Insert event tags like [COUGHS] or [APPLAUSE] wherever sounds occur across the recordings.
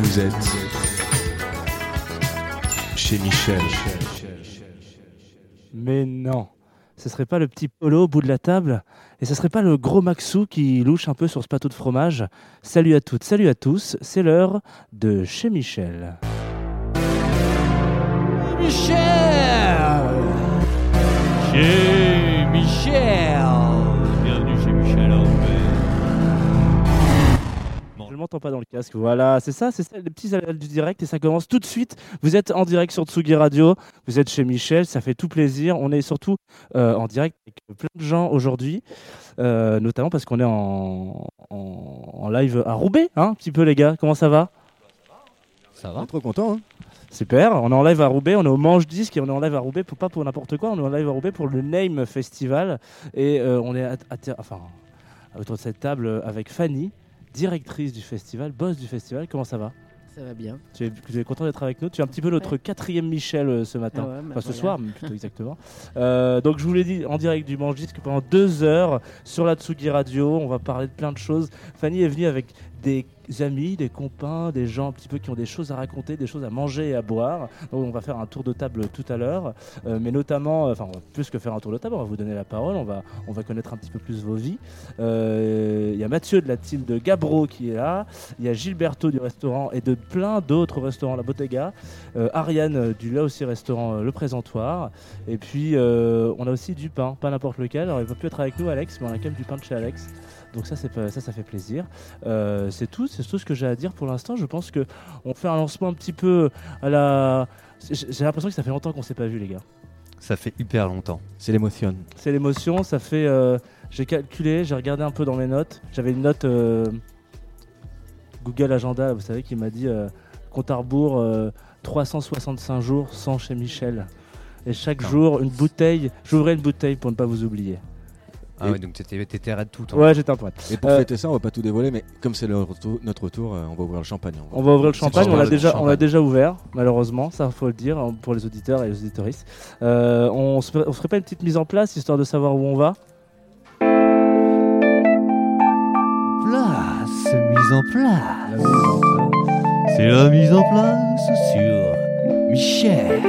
Vous êtes chez Michel. Mais non, ce serait pas le petit Polo au bout de la table et ce serait pas le gros Maxou qui louche un peu sur ce plateau de fromage. Salut à toutes, salut à tous, c'est l'heure de chez Michel. Michel Chez Michel M'entends pas dans le casque. Voilà, c'est ça, c'est ça, les petits aléas du direct et ça commence tout de suite. Vous êtes en direct sur Tsugi Radio, vous êtes chez Michel, ça fait tout plaisir. On est surtout euh, en direct avec plein de gens aujourd'hui, euh, notamment parce qu'on est en, en- en live à Roubaix, hein, un petit peu les gars. Comment ça va? Ça est trop content. Hein Super, on est en live à Roubaix, on est au Manche Disque et on est en live à Roubaix, pour, pas pour n'importe quoi, on est en live à Roubaix pour le Name Festival. Et euh, on est à, à ter- enfin, autour de cette table avec Fanny, directrice du festival, boss du festival. Comment ça va? Ça va bien. tu es, tu es content d'être avec nous? Tu es un petit peu notre quatrième Michel euh, ce matin. Ah ouais, Enfin, ce soir, mais plutôt [LAUGHS] exactement. Euh, donc, je vous l'ai dit en direct du Manche Disque pendant deux heures sur la Tsugi Radio. On va parler de plein de choses. Fanny est venue avec des amis, des compins, des gens un petit peu qui ont des choses à raconter, des choses à manger et à boire. Donc, on va faire un tour de table tout à l'heure. Euh, mais notamment, euh, enfin, plus que faire un tour de table, on va vous donner la parole. On va, on va connaître un petit peu plus vos vies. Euh, Il y a Mathieu de la team de Gabro qui est là. Il y a Gilberto du restaurant et de plein d'autres restaurants, la Bottega. Ariane du là aussi restaurant Le Présentoir. Et puis on a aussi du pain, pas n'importe lequel. Alors il va plus être avec nous Alex, mais on a quand même du pain de chez Alex. Donc ça, ça, ça fait plaisir. Euh, c'est tout, c'est tout ce que j'ai à dire pour l'instant. Je pense que on fait un lancement un petit peu à la. J'ai l'impression que ça fait longtemps qu'on s'est pas vu les gars. Ça fait hyper longtemps. C'est l'émotion. C'est l'émotion, ça fait. euh, j'ai calculé, j'ai regardé un peu dans mes notes. J'avais une note euh, Google Agenda, vous savez, qui m'a dit compte à rebours euh, 365 jours sans chez Michel. Et chaque jour, une bouteille. J'ouvrais une bouteille pour ne pas vous oublier. Ah ouais, donc t'étais t'étais raide tout le temps. Ouais, j'étais un poète. Et pour Euh, fêter ça, on va pas tout dévoiler, mais comme c'est notre retour, euh, on va ouvrir le champagne. On va ouvrir le champagne, on l'a déjà, on l'a Champagne. déjà ouvert, malheureusement, ça faut le dire hein, pour les auditeurs et les auditorices. Euh, on se ferait pas une petite mise en place histoire de savoir où on va? Place, mise en place. C'est la mise en place sur Michel.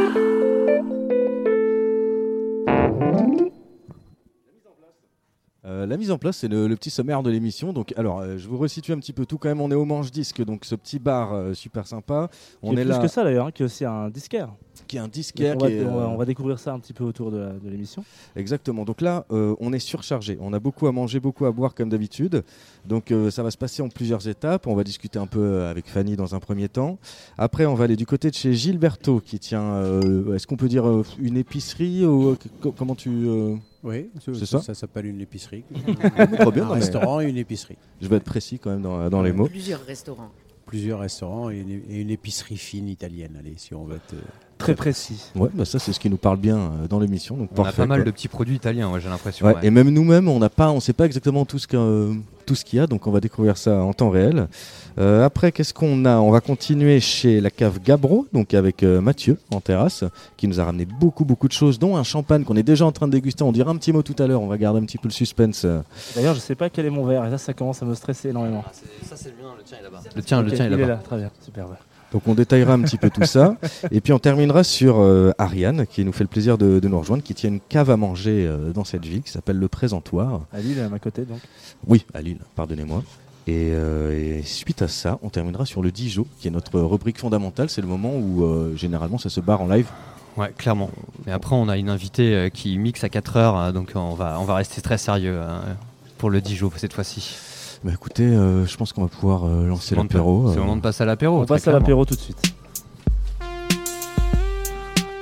Euh, la mise en place, c'est le, le petit sommaire de l'émission. Donc, alors, euh, je vous resitue un petit peu tout quand même. On est au Manche Disque, donc ce petit bar euh, super sympa. On Qui est, plus là, que ça d'ailleurs, hein, qui est aussi un disquaire. qui est un disquaire. on, va, est, on va- découvrir ça un petit peu autour de, l'émission. Exactement. Donc là, on est surchargé. On a beaucoup à manger, beaucoup à boire comme d'habitude. Donc ça va se passer en plusieurs étapes. On va discuter un peu avec Fanny dans un premier temps. Après, on va aller du côté de chez Gilberto qui tient, est-ce qu'on peut dire une épicerie ou co- comment tu Oui, C'est ça ça. Ça s'appelle une épicerie. [LAUGHS] Trop bien. un non, mais restaurant et une épicerie. Je vais être précis quand même dans, dans les mots. Plusieurs restaurants. Plusieurs restaurants et une, et une épicerie fine italienne. Allez, si on veut être. euh, Très précis. Ouais, bah ça c'est ce qui nous parle bien euh, dans l'émission. Donc On a pas mal quoi. de petits produits italiens, ouais, j'ai l'impression. Ouais, ouais. Et même nous-mêmes, on n'a pas, on sait pas exactement tout ce que, euh, tout ce qu'il y a, donc on va découvrir ça en temps réel. Euh, après, qu'est-ce qu'on a? On va continuer chez la cave Gabro, donc avec euh, Mathieu en terrasse, qui nous a ramené beaucoup beaucoup de choses, dont un champagne qu'on est déjà en train de déguster. On dira un petit mot tout à l'heure. On va garder un petit peu le suspense. D'ailleurs, je sais pas quel est mon verre et ça, ça commence à me stresser énormément. Ça c'est le mien, le tien est là-bas. Le tien, Ok, le tien est il là-bas. là, très bien, superbe. Donc on détaillera un petit peu tout ça, et puis on terminera sur euh, Ariane, qui nous fait le plaisir de, de nous rejoindre, qui tient une cave à manger euh, dans cette ville, qui s'appelle le Présentoir. À Lille, à ma côté donc. Oui, à Lille, pardonnez-moi. Et, euh, et suite à ça, on terminera sur le Dijon, qui est notre rubrique fondamentale. C'est le moment où euh, généralement ça se barre en live. Ouais, clairement. Mais après, on a une invitée euh, qui mixe à 4 heures, euh, donc on va, on va rester très sérieux euh, pour le Dijon cette fois-ci. Bah écoutez, euh, je pense qu'on va pouvoir euh, lancer l'apéro. C'est le euh. moment de passer à l'apéro. on passe à l'apéro tout de suite.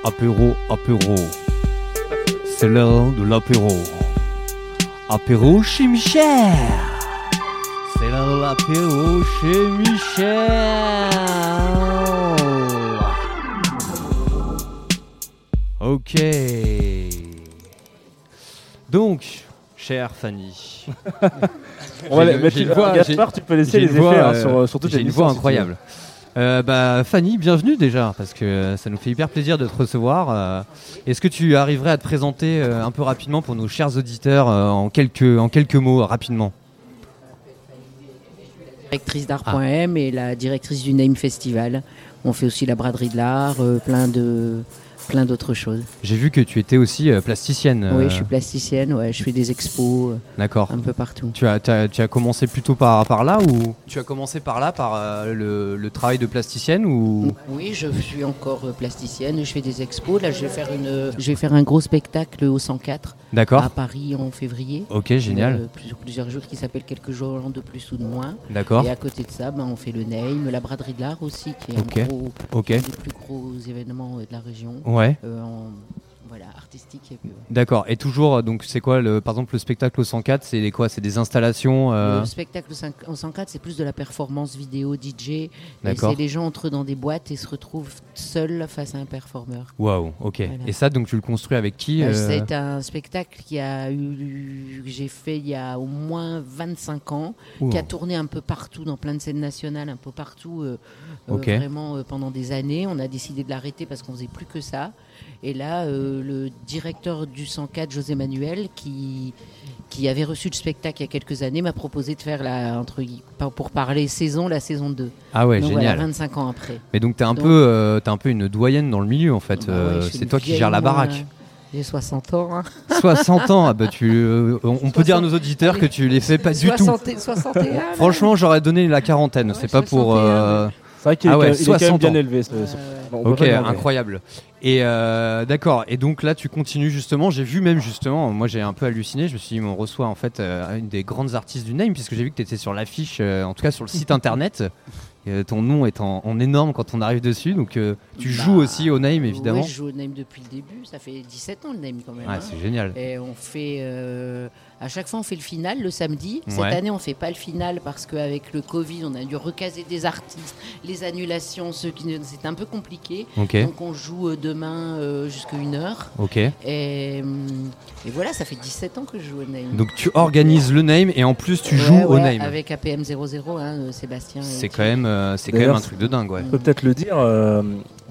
Apéro, apéro. C'est l'heure de l'apéro. Apéro chez Michel. C'est l'heure de l'apéro chez Michel. Ok. Donc, chère Fanny. [LAUGHS] On va les- une- voix- Gaspard, tu peux laisser les effets voix, hein, euh, sur, sur toute J'ai une voix veux. incroyable. Euh, bah, Fanny, bienvenue déjà, parce que euh, ça nous fait hyper plaisir de te recevoir. Euh, Est-ce que tu arriverais à te présenter euh, un peu rapidement pour nos chers auditeurs euh, en, quelques, en quelques mots, rapidement? Directrice d'art.m et la directrice du Name Festival. On fait aussi la braderie de l'art, euh, plein de plein d'autres choses. J'ai vu que tu étais aussi euh, plasticienne. Oui, euh, je suis plasticienne, ouais, je fais des expos euh, D'accord. un peu partout. Tu as, tu as- tu as commencé plutôt par, par là ou Tu as commencé par là, par euh, le, le travail de plasticienne ou Oui, je suis encore euh, plasticienne, je fais des expos. Là, je vais faire une, je vais faire un gros spectacle au 104 D'accord. à Paris en février. Ok, génial. Euh, plusieurs, plusieurs jours qui s'appelle quelques jours de plus ou de moins. D'accord. Et à côté de ça, ben, on fait le Name, la braderie de l'art aussi, qui est Ok. un, gros, Ok. un des plus gros événements euh, de la région. Ouais. Euh, en- voilà, artistique. Et puis, ouais. D'accord. Et toujours, euh, donc c'est quoi le, par exemple le spectacle au 104 C'est des quoi? C'est des installations euh, Le spectacle au 104, c'est plus de la performance vidéo DJ. Et D'accord. C'est les gens entrent dans des boîtes et se retrouvent seuls face à un performeur. Waouh. Ok. Voilà. Et ça, donc tu le construis avec qui Euh, euh, C'est un spectacle qui a eu, que j'ai fait il y a au moins 25 ans, ouh. qui a tourné un peu partout, dans plein de scènes nationales, un peu partout, euh, vraiment pendant des années. On a décidé de l'arrêter parce qu'on faisait plus que ça. Et là, euh, le directeur du 104, José Manuel, qui, qui avait reçu le spectacle il y a quelques années, m'a proposé de faire la, entre, pour parler saison, la saison 2. Ah ouais, Donc génial. voilà, 25 ans après. Mais donc t'es un Donc- peu, euh, t'es un peu une doyenne dans le milieu en fait. Bah ouais, Euh, c'est toi qui gères la baraque. J'ai 60 ans. hein. [LAUGHS] 60 ans. Ah bah tu, euh, on peut dire à nos auditeurs que tu les fais pas du tout. 60 et- 61. là. Franchement, j'aurais donné la quarantaine. Ouais, c'est pas pour. 61, euh, C'est vrai qu'il est, Ah ouais, quand même- il est quand même 60 bien ans. élevé. ce-. Bon, Ok, incroyable. Et euh, d'accord. Et donc là, tu continues justement. J'ai vu même justement. Moi, j'ai un peu halluciné. Je me suis dit, on reçoit en fait euh, une des grandes artistes du Name, puisque j'ai vu que tu étais sur l'affiche, euh, en tout cas sur le site internet. [LAUGHS] Euh, ton nom est en, en énorme quand on arrive dessus. Donc tu Bah, joues aussi au Name évidemment. Ouais, je joue au Name depuis le début. Ça fait 17 ans le Name quand même. Ouais, hein. c'est génial. Et on fait. À chaque fois, on fait le final le samedi. Cette Ouais. année, on fait pas le final parce qu'avec le Covid, on a dû recaser des artistes, les annulations, ceux qui. ne- C'est un peu compliqué. Donc, on joue euh, demain euh, jusqu'à une heure. Ok. Et, hum, et voilà, ça fait 17 ans que je joue au Name. Donc tu organises le Name et en plus tu Ouais, joues au Name. Avec APM 00, hein, euh, Sébastien. C'est quand même, euh, c'est quand même un truc de dingue, ouais. On peut peut-être le dire, euh,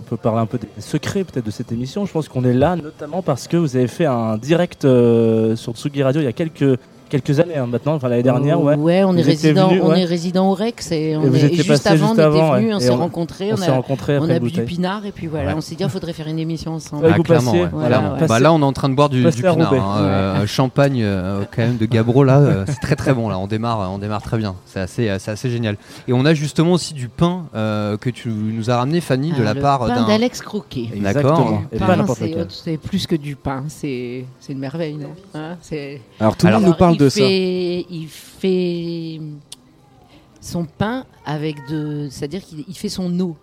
peut parler un peu des secrets peut-être de cette émission. Je pense qu'on est là notamment parce que vous avez fait un direct euh, sur Tsugi Radio il y a quelques, quelques années hein, maintenant, enfin l'année dernière, ouais. Ouais, on est Vous résident, on ouais. est résident au Rex et, on vous est, étiez et juste avant, juste on était venus, ouais. on s'est on- rencontrés, On a, rencontrés on a bu du pinard et puis voilà, Ouais. on s'est dit, il faudrait faire une émission ensemble. Ah, vous clairement, passiez, ouais, voilà, clairement. ouais. Bah là, on est en train de boire du, pinard, hein, euh, champagne euh, quand même de Gabro là, euh, c'est très très bon là. On démarre, on démarre très bien. C'est assez, euh, c'est assez génial. Et on a justement aussi du pain euh, que tu nous as ramené, Fanny, de Ah, la part d'un. d'Alex Croquet. D'accord. Et Pain, pas n'importe c'est plus que du pain, c'est c'est une merveille, non Hein, Alors tout le monde nous parle il de ça. fait, Il fait son pain avec de. C'est-à-dire qu'il il fait son eau.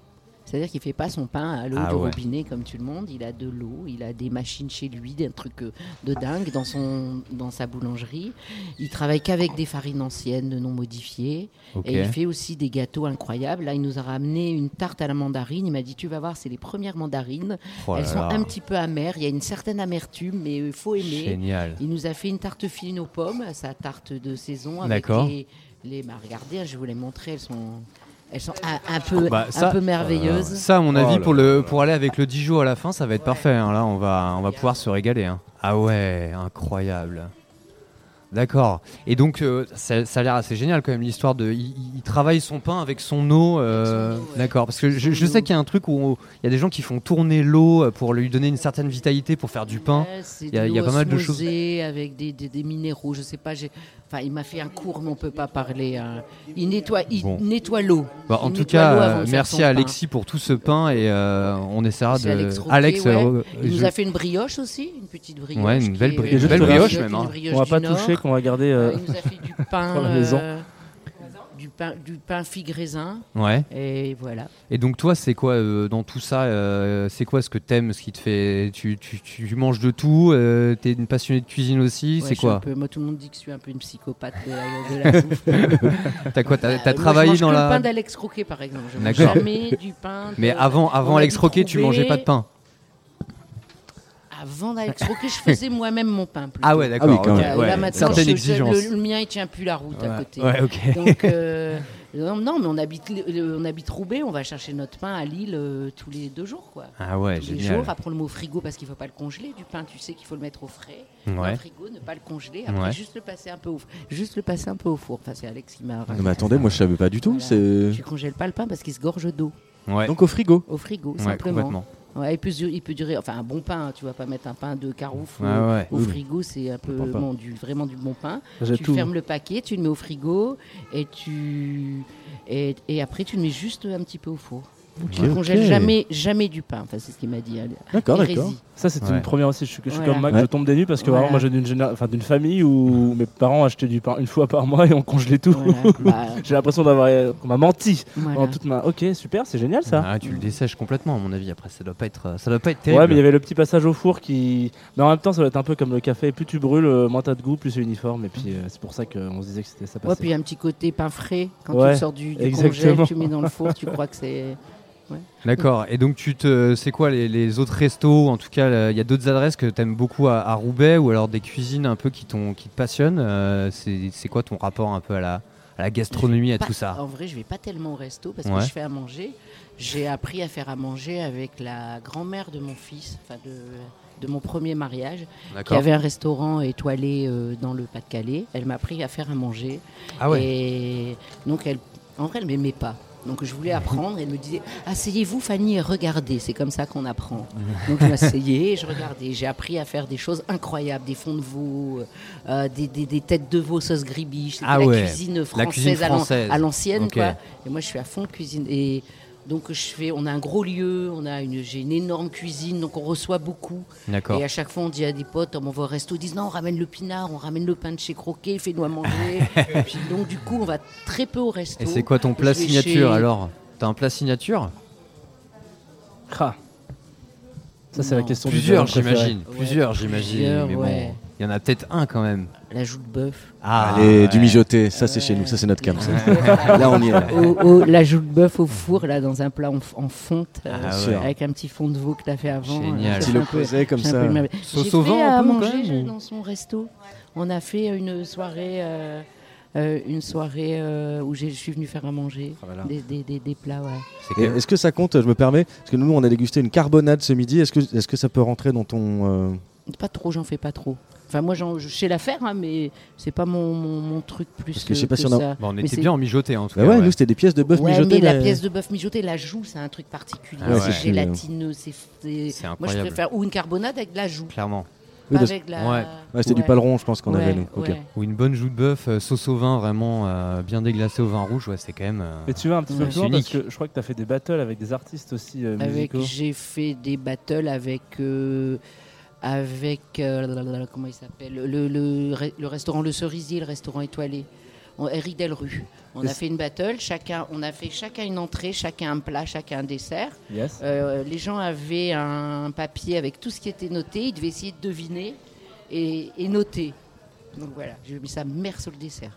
C'est-à-dire qu'il fait pas son pain à l'eau Ah ouais. robinet comme tout le monde. Il a de l'eau, il a des machines chez lui, des trucs euh, de dingue dans, son, dans sa boulangerie. Il travaille qu'avec des farines anciennes, non modifiées. Et il fait aussi des gâteaux incroyables. Là, il nous a ramené une tarte à la mandarine. Il m'a dit Tu vas voir, c'est les premières mandarines. Oh Elles sont là. un petit peu amères. Il y a une certaine amertume, mais il faut aimer. Génial. Il nous a fait une tarte fine aux pommes, sa tarte de saison. Avec D'accord. Les, les, bah, regardez, je vous les montrer. Elles sont, elles sont un, un peu, Bah, un ça- peu merveilleuses. Ça, à mon Oh avis, là pour, le, pour aller avec le Dijon à la fin, ça va être parfait. hein. Là, on va, on va pouvoir se régaler. hein. Ah ouais, incroyable. D'accord. Et donc, euh, ça, ça a l'air assez génial quand même l'histoire de. Il, il travaille son pain avec son eau. euh, eau, ouais. D'accord. Parce que je, sais qu'il y a un truc où il y a des gens qui font tourner l'eau pour lui donner une certaine vitalité pour faire du pain. Ouais, Il y a- y pas mal de choses. Avec des, des- des minéraux, je sais pas. Enfin, il m'a fait un cours, mais on peut pas parler. hein. Il nettoie, il Bon. nettoie l'eau. Bah, en Il tout cas, euh, merci à pain. Alexis pour tout ce pain et euh, on essaiera de. Alex Roquet, Alex, ouais. euh, Il je- nous a fait une brioche aussi, une petite brioche. Ouais, une belle est- bri- une belle brioche même, hein. brioche On va pas toucher, qu'on va garder. euh, Euh, il nous a fait du [LAUGHS] pain, dans la maison. euh, du pain, du pain figue raisin, Ouais. et voilà. Et donc toi, c'est quoi euh, dans tout ça euh, C'est quoi ce que t'aimes, ce qui te fait tu, tu, tu manges de tout euh, T'es une passionnée de cuisine aussi Ouais, C'est quoi peu- Moi, tout le monde dit que je suis un peu une psychopathe de la, de la [LAUGHS] bouffe. T'as quoi T'as Euh, t'as moi, travaillé je mange dans que la le pain d'Alex Croquet, par exemple. Je mange D'accord. jamais du pain. de- Mais avant, avant Alex Croquet, tu mangeais pas de pain Avant d'Alex Roquet, je faisais [LAUGHS] moi-même mon pain. plutôt. Ah ouais, d'accord. Ah oui, quand ok, même. Euh, ouais. Là, maintenant, Certaines je-. Le, le mien, il tient plus la route à côté. ouais. Donc, euh, [LAUGHS] non, non, mais on habite, on habite Roubaix, on va chercher notre pain à Lille euh, tous les deux jours, quoi. Ah ouais, tous les génial. jours. Après, on le met au frigo parce qu'il ne faut pas le congeler. Du pain, tu sais qu'il faut le mettre au frais. Le frigo, ne pas le congeler. Après, Ouais. juste le passer un peu au, juste le passer un peu au four. Enfin, c'est Alex qui m'a. Non, mais attendez, moi je savais pas du tout. Voilà. Tu congèles pas le pain parce qu'il se gorge d'eau Ouais. donc au frigo. au frigo, Ouais, simplement. Ouais, il, peut, du- il peut durer, enfin un bon pain, tu vas pas mettre un pain de carouf Ouais, au, ouais. au Oui, frigo, c'est un peu bon, du, vraiment du bon pain. J'ai Tu tout. fermes le paquet, tu le mets au frigo et tu et, et après tu le mets juste un petit peu au four. tu ne congèles jamais, jamais du pain. Enfin, c'est ce qu'il m'a dit. hein. D'accord, d'accord. Ça, c'est Ouais. une première aussi. Je suis, je suis comme Mac, Ouais. je tombe des nues parce que Voilà. vraiment, moi, j'ai d'une géné- enfin, d'une famille où mes parents achetaient du pain une fois par mois et on congelait tout. Voilà. [LAUGHS] Bah, j'ai l'impression d'avoir euh, qu'on m'a menti toute ma. Ok, super, c'est génial ça. Ah, tu le dessèches complètement, à mon avis. Après, ça doit pas être, ça doit pas être terrible. Ouais, mais il y avait le petit passage au four qui. Mais en même temps, ça doit être un peu comme le café. Plus tu brûles, euh, moins t'as de goût, plus c'est uniforme. Et puis, euh, c'est pour ça qu'on se disait que c'était ça Ouais, passait. puis il y a un petit côté pain frais quand tu Ouais, sors du, du congèle, tu mets dans le four, tu crois que c'est. D'accord. Et donc, tu te, c'est quoi les, les autres restos? En tout cas, il y a d'autres adresses que tu aimes beaucoup à, à Roubaix ou alors des cuisines un peu qui, t'ont- qui te passionnent? Euh, c'est, quoi ton rapport un peu à la, à la gastronomie, à Pas- tout ça? En vrai, je vais pas tellement au resto parce Ouais. que je fais à manger. J'ai appris à faire à manger avec la grand-mère de mon fils, enfin de, de mon premier mariage, qui avait un restaurant étoilé euh, dans le Pas-de-Calais. Elle m'a appris à faire à manger. Ah ouais. Et donc, elle, en vrai, elle m'aimait pas. Donc je voulais apprendre, elle me disait Asseyez-vous Fanny et regardez, c'est comme ça qu'on apprend. [LAUGHS] Donc je m'asseyais et je regardais. J'ai appris à faire des choses incroyables, des fonds de veau, euh, des, des- des têtes de veau sauce gribiche, Ah la cuisine française, la cuisine à l'an- française. à l'ancienne. Et moi je suis à fond de cuisine. Et donc je fais, on a un gros lieu, on a une, j'ai une énorme cuisine, donc on reçoit beaucoup. D'accord. Et à chaque fois, on dit à des potes, on va au resto, ils disent non, on ramène le pinard, on ramène le pain de chez Croquet, fais-nous à manger. [LAUGHS] et puis, donc, du coup, on va très peu au resto. Et c'est quoi ton plat signature chez- alors? T'as un plat signature? Ah. Ça, c'est la question du Plusieurs, j'imagine. Ouais, Plusieurs, j'imagine. plusieurs, Mais bon, ouais. Il y en a peut-être un quand même. La joue de bœuf. Ah, Allez, du mijoté, ça c'est chez nous, ça c'est notre cam. Là on y est. là. Au- au- la joue de bœuf au four, là, dans un plat en, en fonte, euh, Ah ouais. avec un petit fond de veau que tu as fait avant. Génial. euh, Tu c'est le posais comme ça. J'ai fait vin, à un peu, quand manger dans son resto. On a fait une soirée, euh, euh, une soirée euh, où je suis venu faire à manger. Ah, voilà. Des, des- des- des plats, ouais. Est-ce que ça compte, je me permets, parce que nous on a dégusté une carbonade ce midi, est-ce que, est que ça peut rentrer dans ton... euh, Pas trop, j'en fais pas trop. Enfin, moi, j'en- je sais la faire, hein, mais c'est pas mon, mon, mon truc plus Parce que je sais pas si on a- ça. Bon, on Mais était c'est- bien en mijoté en tout Bah cas. ouais, ouais. nous c'était des pièces de bœuf Ouais, mijotées. mais la mais- pièce de bœuf mijotée, la joue, c'est un truc particulier. Ah ouais. c'est gélatineux, c'est. Moi, je préfère ou une carbonade avec de la joue, Clairement. Oui, pas parce- avec la. Ouais. Ouais, c'était du paleron, je pense qu'on avait nous. Ou une bonne joue de bœuf, euh, sauce au vin, vraiment euh, bien déglacée au vin rouge, ouais, c'est quand même. euh, Et tu vas un petit peu plus loin parce unique. que je crois que tu as fait des battles avec des artistes aussi euh, Avec, musicaux. j'ai fait des battles avec. Avec. euh, lalalala, comment il s'appelle le, le, re- le restaurant Le Cerisier, le restaurant étoilé. Eric Delrue. On a fait une battle, chacun, on a fait chacun une entrée, chacun un plat, chacun un dessert. Yes. Euh, les gens avaient un papier avec tout ce qui était noté, ils devaient essayer de deviner et, et noter. Donc voilà, j'ai mis ça mère sur le dessert.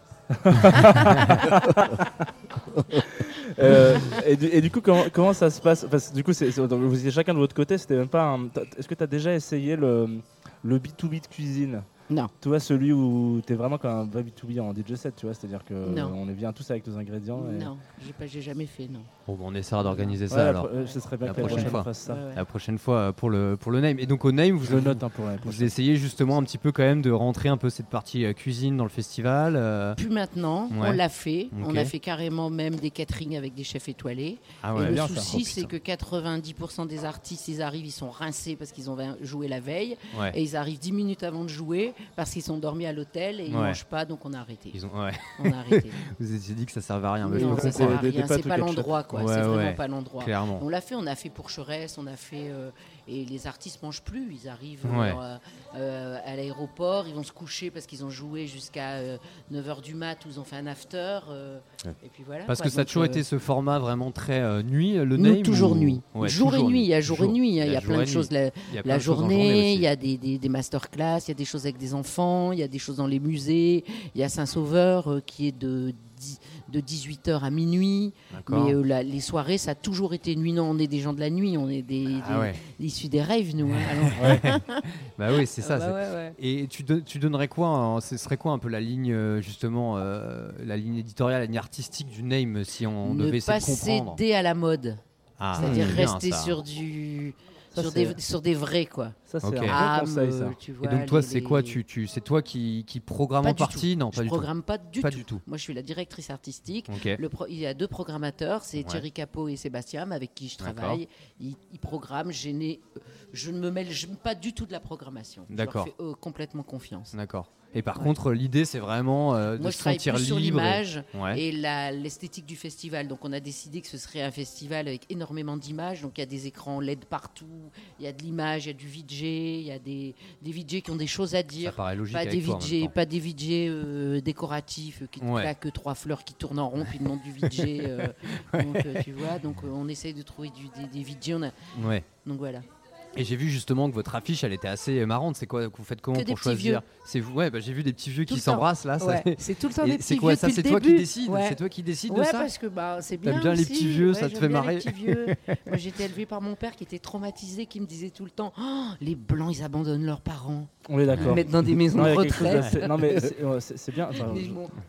Euh, et, du, coup, comment, ça se passe? Du coup, vous étiez chacun de votre côté. C'était même pas. Est-ce que tu as déjà essayé le le B2B de cuisine? Non, Tu vois, celui où tu es vraiment comme un vrai B2B en DJ set, tu vois, c'est-à-dire que Non. on est bien tous avec nos ingrédients. et- non, j'ai pas, j'ai jamais fait, non. Bon, bon, on essaiera d'organiser Ouais, ça alors. pro- euh, ce serait bien la que la prochaine fois. fasse ça. Ouais, ouais. La prochaine fois euh, pour le, pour le name. Et donc au name, vous, Je le note hein, pour vous essayez justement un petit peu quand même de rentrer un peu cette partie euh, cuisine dans le festival. euh, Plus maintenant, Ouais. on l'a fait. On a fait carrément même des catering avec des chefs étoilés. Ah et ouais. le souci, Oh, c'est que 90% des artistes, ils arrivent, ils sont rincés parce qu'ils ont joué la veille. ouais. Et ils arrivent 10 minutes avant de jouer parce qu'ils sont dormis à l'hôtel et ils Ouais. mangent pas, donc on a arrêté. Ils ont, ouais. On a arrêté. [LAUGHS] Vous étiez dit que ça servait à rien, mais non, ça sert comprendre. à rien. C'est pas l'endroit, quoi. C'est vraiment pas l'endroit. On l'a fait, on a fait pour Charest, on a fait. euh, et les artistes mangent plus, ils arrivent Ouais. euh, euh, à l'aéroport, ils vont se coucher parce qu'ils ont joué jusqu'à 9h du mat ou ils ont fait un after. euh, Ouais. Et puis voilà. Parce quoi. que ça a toujours euh, été ce format vraiment très euh, nuit, le nous, name toujours ou- nuit. Ouais, jour et nuit, il y a jour et nuit, hein, il y a plein de choses. La, journée, il y a des, des, des masterclass, il y a des choses avec des enfants, il y a des choses dans les musées. Il y a Saint-Sauveur euh, qui est de de 18h à minuit. Mais euh, la- les soirées, ça a toujours été nuit. Non, on est des gens de la nuit, on est des, Ah des- ouais. issus des rêves, nous. hein. [LAUGHS] Bah oui, c'est ça. ah bah ouais, ouais. Et tu, don- tu donnerais quoi hein, Ce serait quoi un peu la ligne, euh, justement, euh, la ligne éditoriale, la ligne artistique du name si on ne devait pas essayer de comprendre? céder à la mode. Ah, C'est-à-dire bien, rester ça. sur du. Ça, sur, des, sur des vrais, quoi. Ça, c'est un Âme, conseil, ça. tu Et vois, donc toi, les- c'est quoi tu, tu, C'est toi qui, qui programme Pas en partie? Non, Je pas du programme pas du Pas tout. du tout. Moi, je suis la directrice artistique. tout. Le pro- il y a deux programmateurs, c'est Ouais. Thierry Capot et Sébastien, avec qui je travaille. Ils, ils programment. Je, je ne me mêle je- pas du tout de la programmation. D'accord. Je leur fais euh, complètement confiance. D'accord. Et par Ouais. contre, l'idée, c'est vraiment euh, de Moi, se sentir plus sur libre. et- l'image Ouais. et l'esthétique du festival. Donc, on a décidé que ce serait un festival avec énormément d'images. Donc, il y a des écrans LED partout, il y a de l'image, il y a du VJ, il y a des, des VJ qui ont des choses à Ça dire. paraît logique Pas avec des, toi, en même VJ, temps. pas des VJ euh, décoratifs euh, qui te Ouais. claquent trois fleurs qui tournent en rond puis le nom du VJ. euh, [LAUGHS] donc, tu vois, donc on essaye de trouver du, des, des VJ. On a, Ouais. donc voilà. Et j'ai vu justement que votre affiche, elle était assez marrante. C'est quoi Vous faites comment pour choisir C'est vous Ouais, bah, j'ai vu des petits vieux Tout qui le temps. s'embrassent là. ça- c'est tout le temps Et des petits c'est quoi vieux ça depuis C'est toi qui décides Ouais. C'est toi qui décides Ouais, de ça parce que bah, c'est T'aimes bien. bien les petits vieux, Ouais, ça te j'aime fait bien marrer. Les petits vieux. [LAUGHS] Moi, j'étais élevée par mon père qui était traumatisé, qui me disait tout le temps Oh, les blancs, ils abandonnent leurs parents, On est ils d'accord. mettent dans des maisons de retraite. Non, mais c'est [LAUGHS] c'est- c'est bien.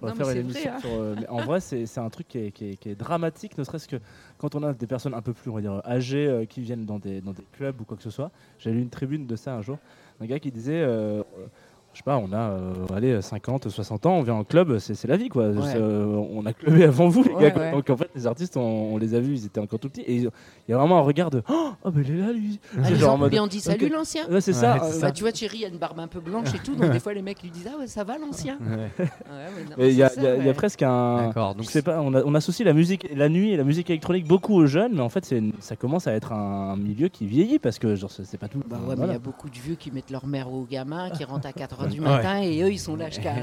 On va faire une c'est émission hein. euh, en vrai, c'est c'est un truc qui est dramatique, ne serait-ce que quand on a des personnes un peu plus, âgées euh, qui viennent dans des, dans des clubs ou quoi que ce soit. J'ai lu une tribune de ça un jour. Un gars qui disait. Je sais pas, on a euh, allez, 50, 60 ans, on vient en club, c'est la vie quoi. Ouais. Euh, on a clubé avant vous, les Ouais, gars. quoi. ouais. Donc en fait, les artistes, on, on les a vus, ils étaient encore tout petits. Et il y a vraiment un regard de Oh, oh, mais il est là lui. Ah, genre en mode, on dit salut l'ancien. Ouais, c'est Ouais, ça. euh, ça. Bah, tu vois, Thierry a une barbe un peu blanche et tout, donc des [LAUGHS] fois les mecs lui disent Ah ouais, ça va l'ancien. Il y, a- presque un. Donc Je sais pas, on, a- on associe la musique, la nuit et la musique électronique beaucoup aux jeunes, mais en fait, ça commence à être un, milieu qui vieillit parce que genre c'est pas tout. Bah ouais, mais il y a beaucoup de vieux qui mettent leur mère aux gamins, qui rentrent à [LAUGHS] 4h du matin et eux ils sont là jusqu'à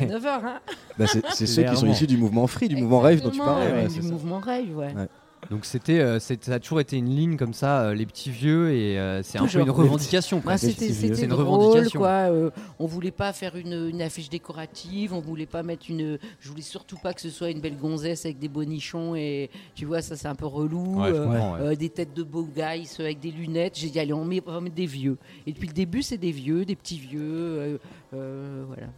9h. Hein. Bah, c'est c'est ceux qui sont issus du mouvement free, du mouvement rave dont tu parlais. ouais, du c'est ça. mouvement rave, ouais. Donc c'était, euh, ça a toujours été une ligne comme ça, euh, les petits vieux, et euh, c'est un peu une revendication. Bah, presque. c'était une drôle, revendication. quoi. euh, on voulait pas faire une, une affiche décorative, on voulait pas mettre une. Je voulais surtout pas que ce soit une belle gonzesse avec des bonichons et tu vois ça c'est un peu relou. Ouais, euh, ouais. euh, des têtes de beaux guys avec des lunettes. J'ai dit allez on met, on va mettre des vieux. Et depuis le début c'est des vieux, des petits vieux, euh, euh, voilà.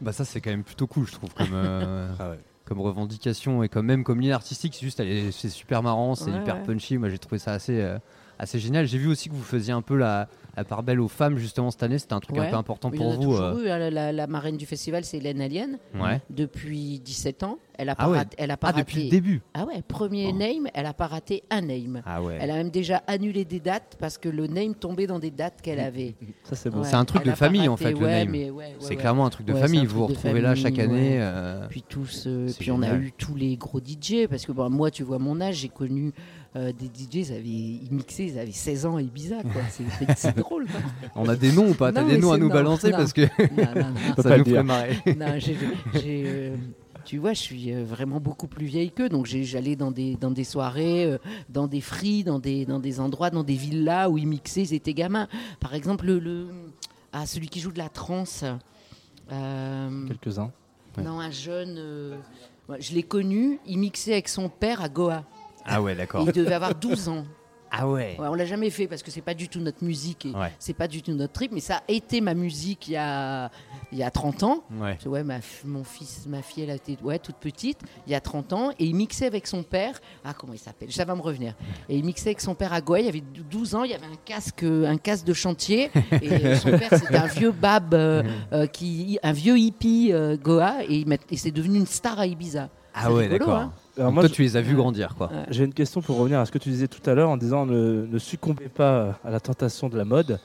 Bah ça c'est quand même plutôt cool, je trouve, comme, euh, [LAUGHS] Ah ouais. Comme revendication et comme même comme ligne artistique. C'est juste, c'est super marrant, c'est Ouais, hyper ouais. punchy. Moi j'ai trouvé ça assez, euh, assez génial. J'ai vu aussi que vous faisiez un peu la, la part belle aux femmes justement cette année. C'était un truc un peu important Il y en pour a vous. toujours euh, eu, hein, la, la- la marraine du festival c'est Hélène Alien Ouais. depuis 17 ans. Elle a pas Ah ouais. raté, elle a pas Ah raté. depuis le début. Ah ouais, premier Oh. name, elle a pas raté un name. Ah ouais. Elle a même déjà annulé des dates parce que le name tombait dans des dates qu'elle avait. [LAUGHS] Ça c'est bon. Ouais, C'est un truc elle de a pas famille, en fait, le name. mais ouais, ouais, C'est ouais. clairement un truc de Ouais, famille. Vous vous retrouvez là chaque année. ouais. euh, Puis tous, euh, puis on a eu tous les gros DJ parce que bon, moi, tu vois mon âge, j'ai connu euh, des DJ, ils, avaient, ils mixaient, ils avaient 16 ans à Ibiza, quoi. [LAUGHS] C'est- drôle, quoi. On a des noms ou pas? T'as des noms à nous non, balancer non. parce que Non, non, non. [LAUGHS] peut ça nous dire. marrer. [LAUGHS] Non, j'ai- j'ai, euh, tu vois, je suis euh, vraiment beaucoup plus vieille qu'eux, donc j'ai- j'allais dans des, dans des soirées, dans des fris, dans des, dans des endroits, dans des villas où ils mixaient, ils étaient gamins. Par exemple, le, le- ah, celui qui joue de la trance. euh, Quelques-uns. Ouais. Non, un jeune. euh, je l'ai connu, il mixait avec son père à Goa. Ah ouais, d'accord. Il devait avoir 12 ans. Ah ouais. Ouais, on l'a jamais fait parce que c'est pas du tout notre musique et Ouais. c'est pas du tout notre trip, mais ça a été ma musique il y a, il y a 30 ans. Ouais. Ouais, ma, mon fils, ma fille, elle était ouais, toute petite, il y a 30 ans, et il mixait avec son père. Ah, comment il s'appelle? Ça va me revenir. Et il mixait avec son père à Goa, il avait 12 ans, il y avait un casque, un casque de chantier, et [LAUGHS] son père, c'était un vieux bab, euh, euh, qui, un vieux hippie euh, Goa, et, et c'est devenu une star à Ibiza. Ah ouais, d'accord. hein. Alors moi, toi, je- tu les as vus grandir, quoi. J'ai une question pour revenir à ce que tu disais tout à l'heure en disant ne, ne succombez pas à la tentation de la mode.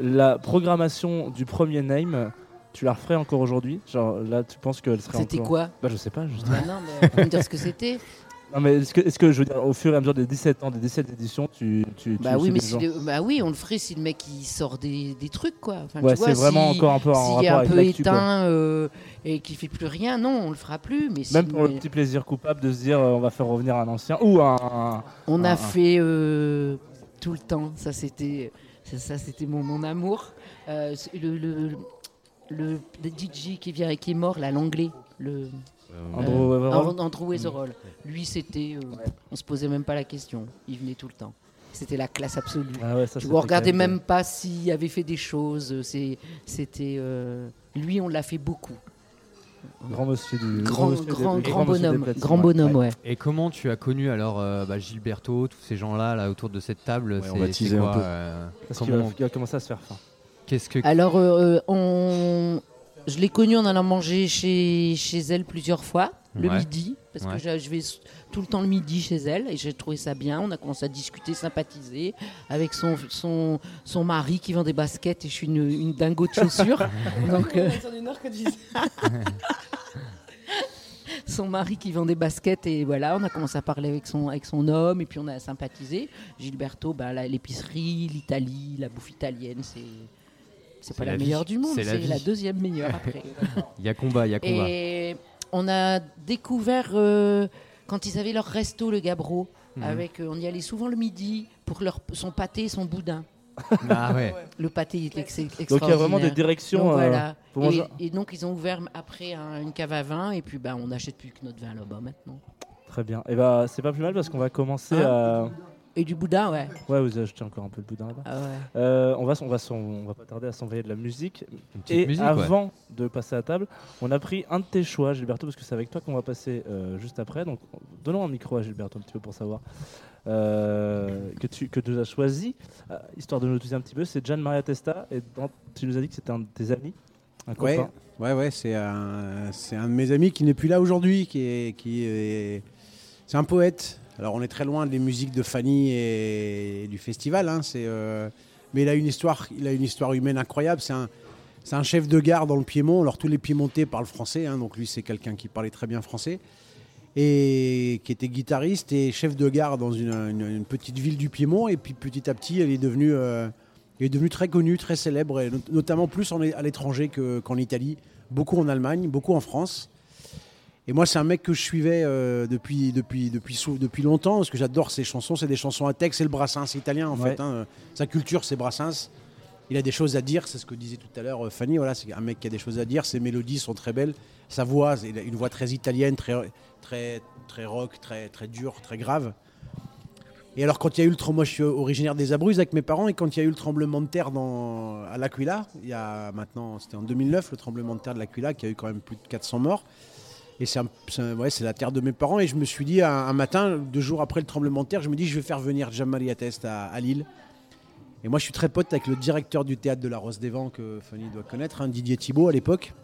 La programmation du premier name, tu la referais encore aujourd'hui? Genre là, tu penses qu'elle serait C'était encore... quoi? Bah je sais pas. Bah Non, mais faut me dire ce que c'était. [LAUGHS] Non mais est-ce que, je veux dire au fur et à mesure des 17 ans, des 17 éditions, tu, tu, tu Bah oui, mais si le- bah oui, on le ferait si le mec il sort des, des trucs quoi. Enfin, Ouais, c'est vraiment si- encore un peu en est rapport un avec peu quoi. éteint euh, et qu'il fait plus rien, non, on le fera plus. Mais si- Même pour le petit plaisir coupable de se dire euh, on va faire revenir un ancien ou un. un- on a fait euh, tout le temps. Ça c'était, ça, c'était mon, mon amour. Euh, le, le, le, le DJ qui vient, qui est mort là, l'anglais. Le Andrew Weverall. Andrew- Weatherall. Lui, c'était. euh, On se posait même pas la question. Il venait tout le temps. C'était la classe absolue. Ah ouais, ça, Tu c'était ne regardais quand même- pas s'il avait fait des choses. euh, c'est- C'était. euh, Lui, on l'a fait beaucoup. Grand monsieur du. Grand, monsieur grand, des- bonhomme. Grand ouais. bonhomme, ouais. Et comment tu as connu alors euh, bah, Gilberto, tous ces gens-là là autour de cette table Ouais, on va teaser un peu. euh, Parce qu'il comment- va, il va commencer à se faire faim. Qu'est-ce que Alors, euh, euh, on... je l'ai connue en allant manger chez, chez elle plusieurs fois, le Ouais. midi, parce Ouais. que je, je vais tout le temps le midi chez elle, et j'ai trouvé ça bien. On a commencé à discuter, sympathiser, avec son, son, son mari qui vend des baskets, et je suis une, une dingo de chaussures. [LAUGHS] Donc, euh, [LAUGHS] son mari qui vend des baskets, et voilà, on a commencé à parler avec son, avec son homme, et puis on a sympathisé. Gilberto, bah, la- l'épicerie, l'Italie, la bouffe italienne, c'est... C'est pas la, meilleure du monde, C'est la deuxième meilleure après. [LAUGHS] Il y a combat, il y a combat. Et on a découvert euh, quand ils avaient leur resto, le Gabro, Mhm. avec, euh, on y allait souvent le midi pour leur, son pâté et son boudin. [LAUGHS] Ah ouais. Le pâté il était ex- Donc il y a vraiment des directions. Donc, euh, voilà. pour et, donc ils ont ouvert après un- une cave à vin et puis bah, on n'achète plus que notre vin là-bas maintenant. Très bien. Et bah c'est pas plus mal parce qu'on va commencer Hein à. Et du boudin, ouais. Ouais, vous achetez encore un peu de boudin là-bas. Ah ouais. Euh, on va, on va, on va pas tarder à s'envoyer de la musique. Une petite Et musique, ouais. avant de passer à la table, on a pris un de tes choix, Gilberto, parce que c'est avec toi qu'on va passer euh, juste après. Donc, donnons un micro à Gilberto un petit peu pour savoir euh, que tu que tu as choisi, euh, histoire de nous toucher un petit peu. C'est Gian Maria Testa, et dans- tu nous as dit que c'était un de tes amis, un Ouais, copain. ouais, ouais, c'est un, c'est un de mes amis qui n'est plus là aujourd'hui, qui est, qui est, c'est un poète. Alors on est très loin des musiques de Fanny et, du festival, hein, euh, mais il a une histoire, il a une histoire humaine incroyable. C'est un, chef de gare dans le Piémont. Alors tous les Piémontais parlent français, hein, donc lui c'est quelqu'un qui parlait très bien français et qui était guitariste et chef de gare dans une, petite ville du Piémont. Et puis petit à petit, elle est devenue, euh, il est devenu très connu, très célèbre, notamment plus à l'étranger que- qu'en Italie, beaucoup en Allemagne, beaucoup en France. Et moi, c'est un mec que je suivais euh, depuis, depuis, depuis, longtemps, parce que j'adore ses chansons. C'est des chansons à texte, c'est le Brassens italien, en Ouais. fait. hein. Sa culture, c'est Brassens. Il a des choses à dire, c'est ce que disait tout à l'heure euh, Fanny. Voilà, c'est un mec qui a des choses à dire. Ses mélodies sont très belles. Sa voix, il a une voix très italienne, très, très, très rock, très, très dure, très grave. Et alors, quand il y a eu le tremblement, moi je suis originaire des Abruzzes avec mes parents, et quand il y a eu le tremblement de terre dans, à l'Aquila, il y a maintenant, c'était en 2009, le tremblement de terre de l'Aquila, qui a eu quand même plus de 400 morts. Et c'est la terre de mes parents. Et je me suis dit, un, matin, deux jours après le tremblement de terre, je me dis, je vais faire venir Jean-Marie Test à, à Lille. Et moi, je suis très pote avec le directeur du théâtre de la Rose des Vents, que Fanny doit connaître, hein, Didier Thibault à l'époque.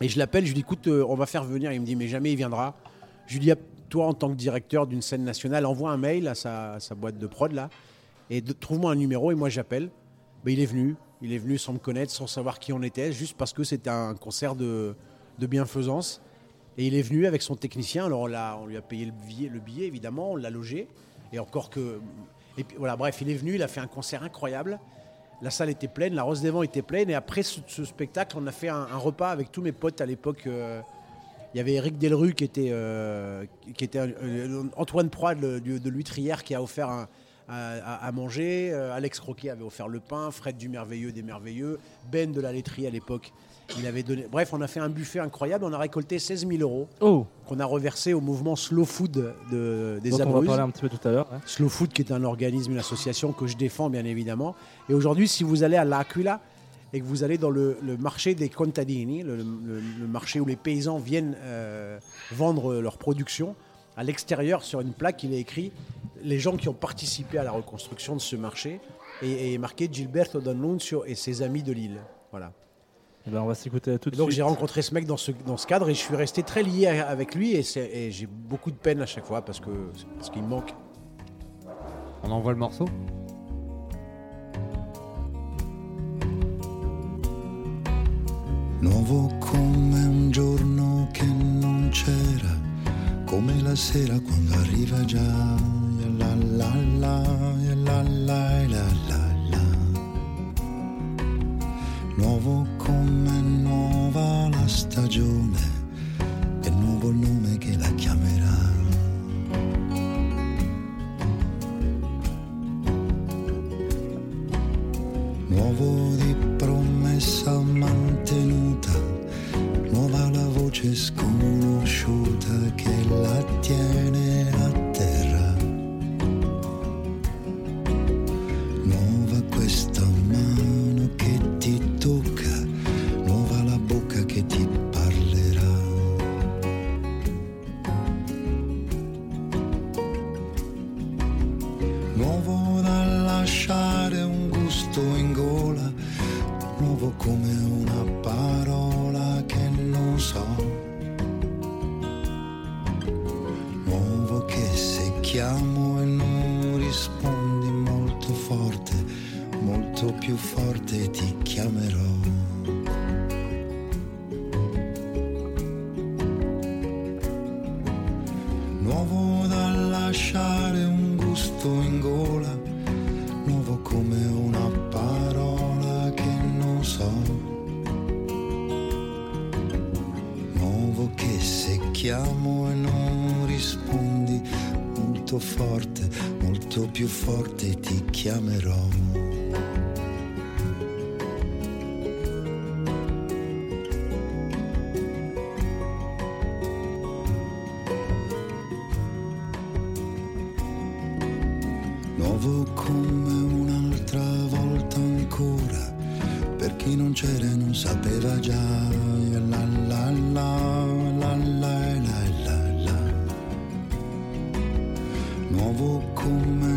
Et je l'appelle, je lui dis, écoute, euh, on va faire venir. Il me dit, mais jamais il viendra. Je lui dis, ah, toi, en tant que directeur d'une scène nationale, envoie un mail à sa, boîte de prod, là, et trouve-moi un numéro, et moi, j'appelle. Il est venu. Il est venu sans me connaître, sans savoir qui on était, juste parce que c'était un concert de bienfaisance. Et il est venu avec son technicien. Alors on, lui a payé le billet, le billet, évidemment, on l'a logé. Et encore que. Et voilà, bref, il est venu, il a fait un concert incroyable. La salle était pleine, la Rose des Vents était pleine. Et après ce, spectacle, on a fait un, repas avec tous mes potes à l'époque. euh, il y avait Eric Delru qui était, euh, qui était euh, Antoine Proie de, de, qui a offert à, à- manger. Alex Croquet avait offert le pain. Fred du Merveilleux des Merveilleux. Ben de la laiterie à l'époque. Il avait donné. Bref, on a fait un buffet incroyable. On a récolté 16 000 euros Oh, qu'on a reversé au mouvement Slow Food de, des dont on va parler un petit peu tout à l'heure. Slow Food, qui est un organisme, une association que je défends bien évidemment. Et aujourd'hui, si vous allez à l'Aquila et que vous allez dans le, le marché des contadini, le, le- le marché où les paysans viennent euh, vendre leur production, à l'extérieur, sur une plaque, il est écrit les gens qui ont participé à la reconstruction de ce marché et, et marqué Gilberto D'Annunzio et ses amis de Lille. Voilà. Eh ben, on va s'écouter tout de donc j'ai rencontré ce mec dans ce, dans ce cadre et je suis resté très lié à- avec lui et, et j'ai beaucoup de peine à chaque fois parce que parce qu'il me manque. On envoie le morceau? Nuovo come un giorno che non c'era, come la sera quando arriva già. La la la, la la la la la. Nuovo come nuova la stagione, e nuovo il nome che la chiamerà. Nuovo di promessa mantenuta, nuova la voce sconosciuta chiamerò. Nuovo come un'altra volta ancora, per chi non c'era e non sapeva già. La la la, la la la la. Nuovo come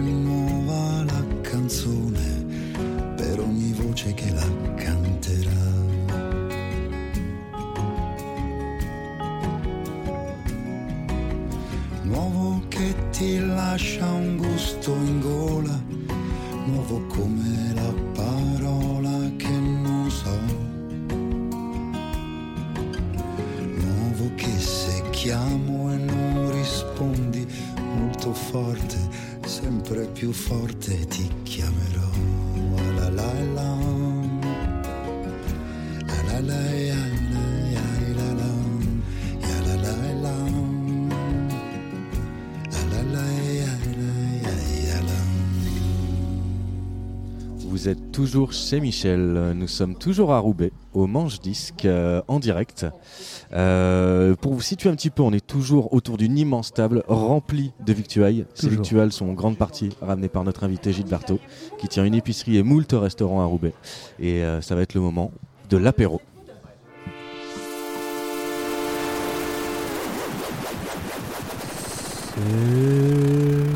Vous êtes toujours chez Michel. Nous sommes toujours à Roubaix, au Manche Disque, euh, en direct. Euh, pour vous situer un petit peu, on est toujours autour d'une immense table remplie de victuailles. Ces victuailles sont en grande partie ramenées par notre invité Gilles Berthaud, qui tient une épicerie et moult restaurants à Roubaix. Et euh, ça va être le moment de l'apéro. C'est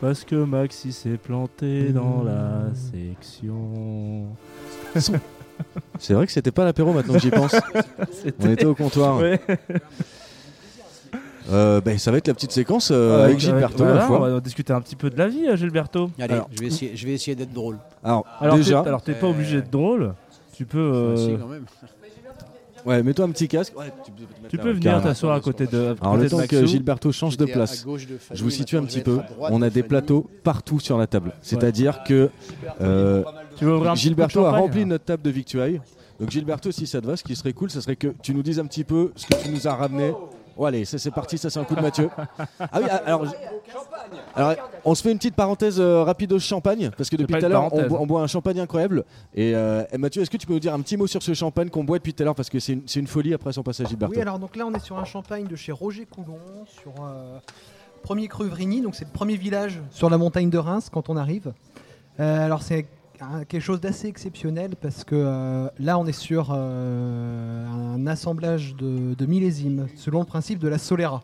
parce que Maxi s'est planté dans la section. [LAUGHS] C'est vrai que c'était pas l'apéro maintenant que j'y pense. [LAUGHS] On était au comptoir. Ouais. Euh, ben, ça va être la petite séquence euh, avec la fois. On va discuter un petit peu de la vie, euh, Gilberto. Allez, Alors, je vais essayer, d'être drôle. Alors, alors déjà, t'es- alors t'es pas Euh, obligé d'être drôle. Tu peux, euh, si, quand même. Ouais, mets-toi un petit casque. Ouais, tu peux, tu venir t'asseoir à côté de. Alors côté le de temps que. Gilberto change de place, je vous situe un petit peu. On a des plateaux partout sur la table. C'est-à-dire que euh, Tu veux ouvrir un petit peu de Gilberto a rempli notre table de victuailles. Donc Gilberto, si ça te va, ce qui serait cool, ce serait que tu nous dises un petit peu ce que tu nous as ramené. Oh, allez, c'est parti, ça c'est un coup de Mathieu. Ah oui, ah, alors, alors on se fait une petite parenthèse euh, rapide au champagne parce que depuis tout à l'heure on, boit- on boit un champagne incroyable. Et, euh, et Mathieu, est-ce que tu peux nous dire un petit mot sur ce champagne qu'on boit depuis tout à l'heure parce que c'est une, c'est une folie après son passage Gilberto. Oui, alors donc là, on est sur un champagne de chez Roger Coulon, sur euh, premier cru Vrigny, donc c'est le premier village sur la montagne de Reims quand on arrive. Euh, alors c'est quelque chose d'assez exceptionnel parce que euh, là, on est sur euh, un assemblage de, de millésimes selon le principe de la Solera.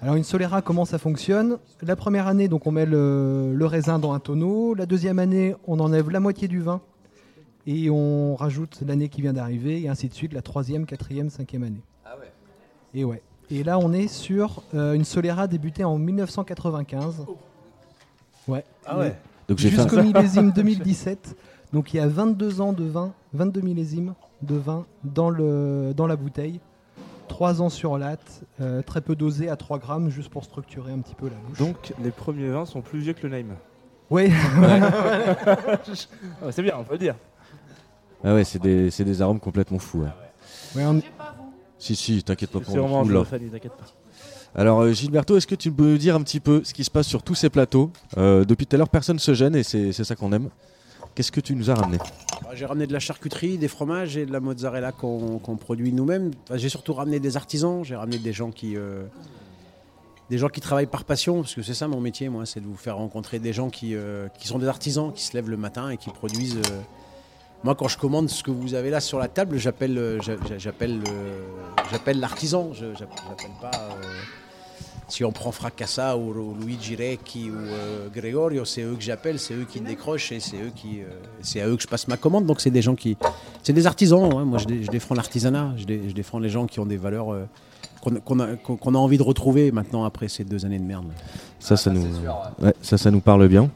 Alors une Solera, comment ça fonctionne? La première année, donc on met le, le raisin dans un tonneau. La deuxième année, on enlève la moitié du vin et on rajoute l'année qui vient d'arriver et ainsi de suite, la troisième, quatrième, cinquième année. Et ouais. Et là, on est sur euh, une Solera débutée en 1995. Ouais. Ah ouais. Donc j'ai fait un- Jusqu'au millésime 2017. Donc il y a 22 ans de vin, 22 millésimes de vin dans, le, dans la bouteille. 3 ans sur latte, euh, très peu dosé à 3 grammes, juste pour structurer un petit peu la bouche. Donc les premiers vins sont plus vieux que le name. ouais, [LAUGHS] Ah, c'est bien, on peut le dire. Ah ouais, c'est des, c'est des arômes complètement fous. ouais. ouais, on- Si, si, t'inquiète pas C'est pour nous. Fanny, t'inquiète pas. Alors euh, Gilberto, est-ce que tu peux nous dire un petit peu ce qui se passe sur tous ces plateaux Euh, Depuis tout à l'heure, personne se gêne et c'est ça qu'on aime. Qu'est-ce que tu nous as ramené Bah, J'ai ramené de la charcuterie, des fromages et de la mozzarella qu'on produit nous-mêmes. J'ai surtout ramené des artisans, j'ai ramené des gens qui, euh, des gens qui travaillent par passion, parce que c'est ça mon métier, moi, c'est de vous faire rencontrer des gens qui, sont des artisans, qui se lèvent le matin et qui produisent. Moi, quand je commande ce que vous avez là sur la table, j'appelle, j'a- j'a- j'appelle, j'appelle l'artisan. Je j'appelle pas. Si on prend Fracassa ou, Luigi Recchi ou euh, Gregorio, c'est eux que j'appelle, c'est eux qui décrochent et c'est eux qui, euh, c'est à eux que je passe ma commande. Donc c'est des gens qui, c'est des artisans. hein. Moi, je, dé- je défends l'artisanat, je défends les gens qui ont des valeurs euh, qu'on a, qu'on- qu'on a envie de retrouver maintenant après ces deux années de merde. Ça, ça, nous, ouais, ça, ça nous parle bien.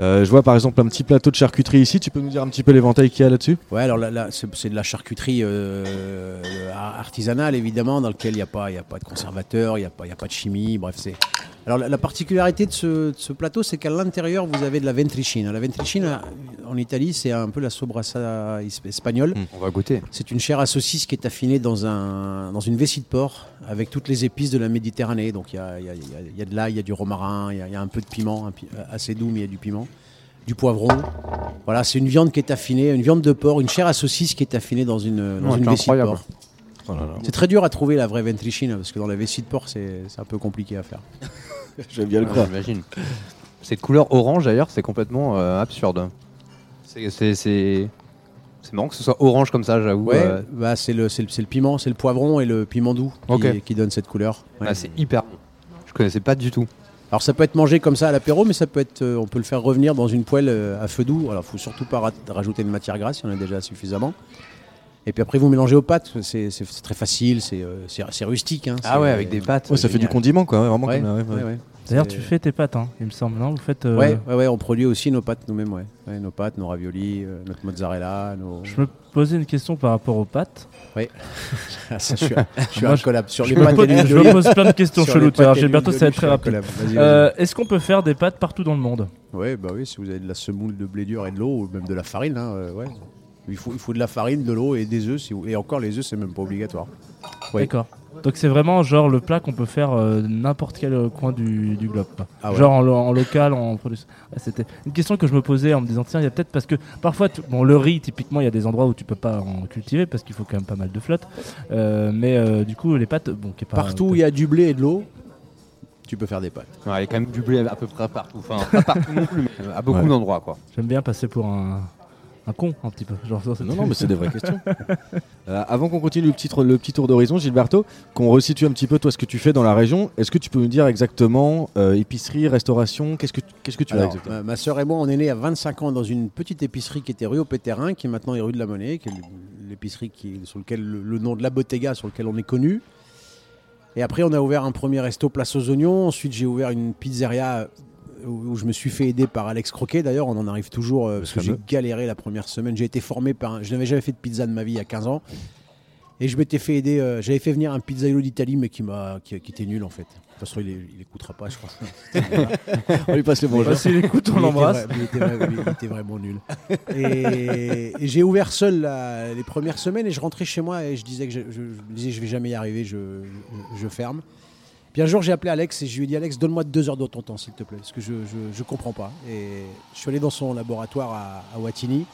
Euh, je vois par exemple un petit plateau de charcuterie ici. Tu peux nous dire un petit peu l'éventail qu'il y a là-dessus? Ouais, alors là, là, c'est c'est de la charcuterie euh, artisanale, évidemment, dans lequel il n'y a, pas- il y a pas de conservateur, il n'y a, pas- il y a pas de chimie, bref, c'est... Alors la, la particularité de ce, de ce plateau, c'est qu'à l'intérieur, vous avez de la ventricine. La ventricine, en Italie, c'est un peu la sobrassa es- espagnole. On va goûter. C'est une chair à saucisse qui est affinée dans, un, dans une vessie de porc avec toutes les épices de la Méditerranée. Donc il y a, y a- y a- il y a de l'ail, il y a du romarin, il y a, un peu de piment, pi- assez doux, mais il y a du piment, du poivron. Voilà, c'est une viande qui est affinée, une viande de porc, une chair à saucisse qui est affinée dans une, dans Ouais, une vessie de porc. C'est très dur à trouver la vraie ventricine parce que dans la vessie de porc, c'est un peu compliqué à faire. [LAUGHS] J'aime bien le croire. J'imagine. Cette couleur orange d'ailleurs, c'est complètement euh, absurde. C'est c'est- c'est c'est marrant que ce soit orange comme ça, j'avoue. Ouais, euh, bah, c'est le, c'est le, c'est le piment, c'est le poivron et le piment doux qui, Ok. qui donnent cette couleur. Ouais. ah, c'est hyper bon. Je connaissais pas du tout. Alors ça peut être mangé comme ça à l'apéro, mais ça peut être, euh, on peut le faire revenir dans une poêle euh, à feu doux. Alors faut surtout pas ra- rajouter de matière grasse, il y en a déjà suffisamment. Et puis après vous mélangez aux pâtes, c'est c'est- c'est très facile, c'est euh, c'est- c'est rustique. hein, Ah ouais, avec des pâtes. Ouais, ça fait du condiment quoi, vraiment. Ouais, comme là, ouais, ouais, ouais. ouais. D'ailleurs, C'est- tu fais tes pâtes, hein, il me semble, non? Vous faites. euh, Ouais, ouais, ouais, on produit aussi nos pâtes nous-mêmes, ouais. Ouais, Nos pâtes, nos raviolis, euh, notre mozzarella, nos. Je me posais une question par rapport aux pâtes. [LAUGHS] Ça, je suis, je suis Moi, un collab sur Je les pâtes pose, et je me pose plein de questions cheloues. Gilberto, ça va être très je suis un rapide. Euh, Est-ce qu'on peut faire des pâtes partout dans le monde? Ouais, bah oui, si vous avez de la semoule de blé dur et de l'eau, ou même de la farine, hein, euh, ouais. Il faut, il faut de la farine, de l'eau et des œufs. si vous- Et encore, les œufs, c'est même pas obligatoire. Oui. D'accord. Donc c'est vraiment genre le plat qu'on peut faire euh, n'importe quel euh, coin du, du globe. quoi. Ah ouais. Genre en, lo- en local, en production. Ouais, C'était une question que je me posais en me disant tiens, il y a peut-être parce que parfois, tu- bon, le riz, typiquement, il y a des endroits où tu peux pas en cultiver parce qu'il faut quand même pas mal de flotte. Euh, mais euh, du coup, les pâtes, bon, qui est pas. Partout où il y a du blé et de l'eau, tu peux faire des pâtes. Ouais, il y a quand même du blé à peu près partout. Enfin, pas partout non plus, mais à beaucoup Ouais. d'endroits quoi. J'aime bien passer pour un, un con un petit peu. Genre, Non, non, mais c'est des vraies [LAUGHS] questions. Euh, avant qu'on continue le petit, tour- le petit tour d'horizon, Gilberto, qu'on resitue un petit peu toi ce que tu fais dans la région, est-ce que tu peux nous dire exactement euh, épicerie, restauration, qu'est-ce que, qu'est-ce que tu as exactement ma, ma sœur et moi, on est nés à 25 ans dans une petite épicerie qui était rue au Péterin, qui maintenant est rue de la Monnaie, qui est l'épicerie qui, sur lequel le, le nom de la Bottega, sur lequel on est connu. Et après, on a ouvert un premier resto place aux oignons. Ensuite, j'ai ouvert une pizzeria où, je me suis fait aider par Alex Croquet. D'ailleurs, on en arrive toujours euh, parce que j'ai galéré la première semaine. J'ai été formé par. un- je n'avais jamais fait de pizza de ma vie il y a 15 ans. Et je m'étais fait aider. euh, J'avais fait venir un pizzaïolo d'Italie, mais qui, m'a, qui, qui était nul en fait. De toute façon, il, il écoutera pas, je crois. [LAUGHS] On lui passe les bonjours. Bah, S'il écoute, on l'embrasse. Il était, vrai- il était vraiment nul. Et, et j'ai ouvert seul la- les premières semaines et je rentrais chez moi et je disais que je, je- je me disais je vais jamais y arriver, je, je- je ferme. Puis un jour j'ai appelé Alex et je lui ai dit Alex donne-moi deux heures de ton temps s'il te plaît parce que je, je, je comprends pas. Et je suis allé dans son laboratoire à, à Watini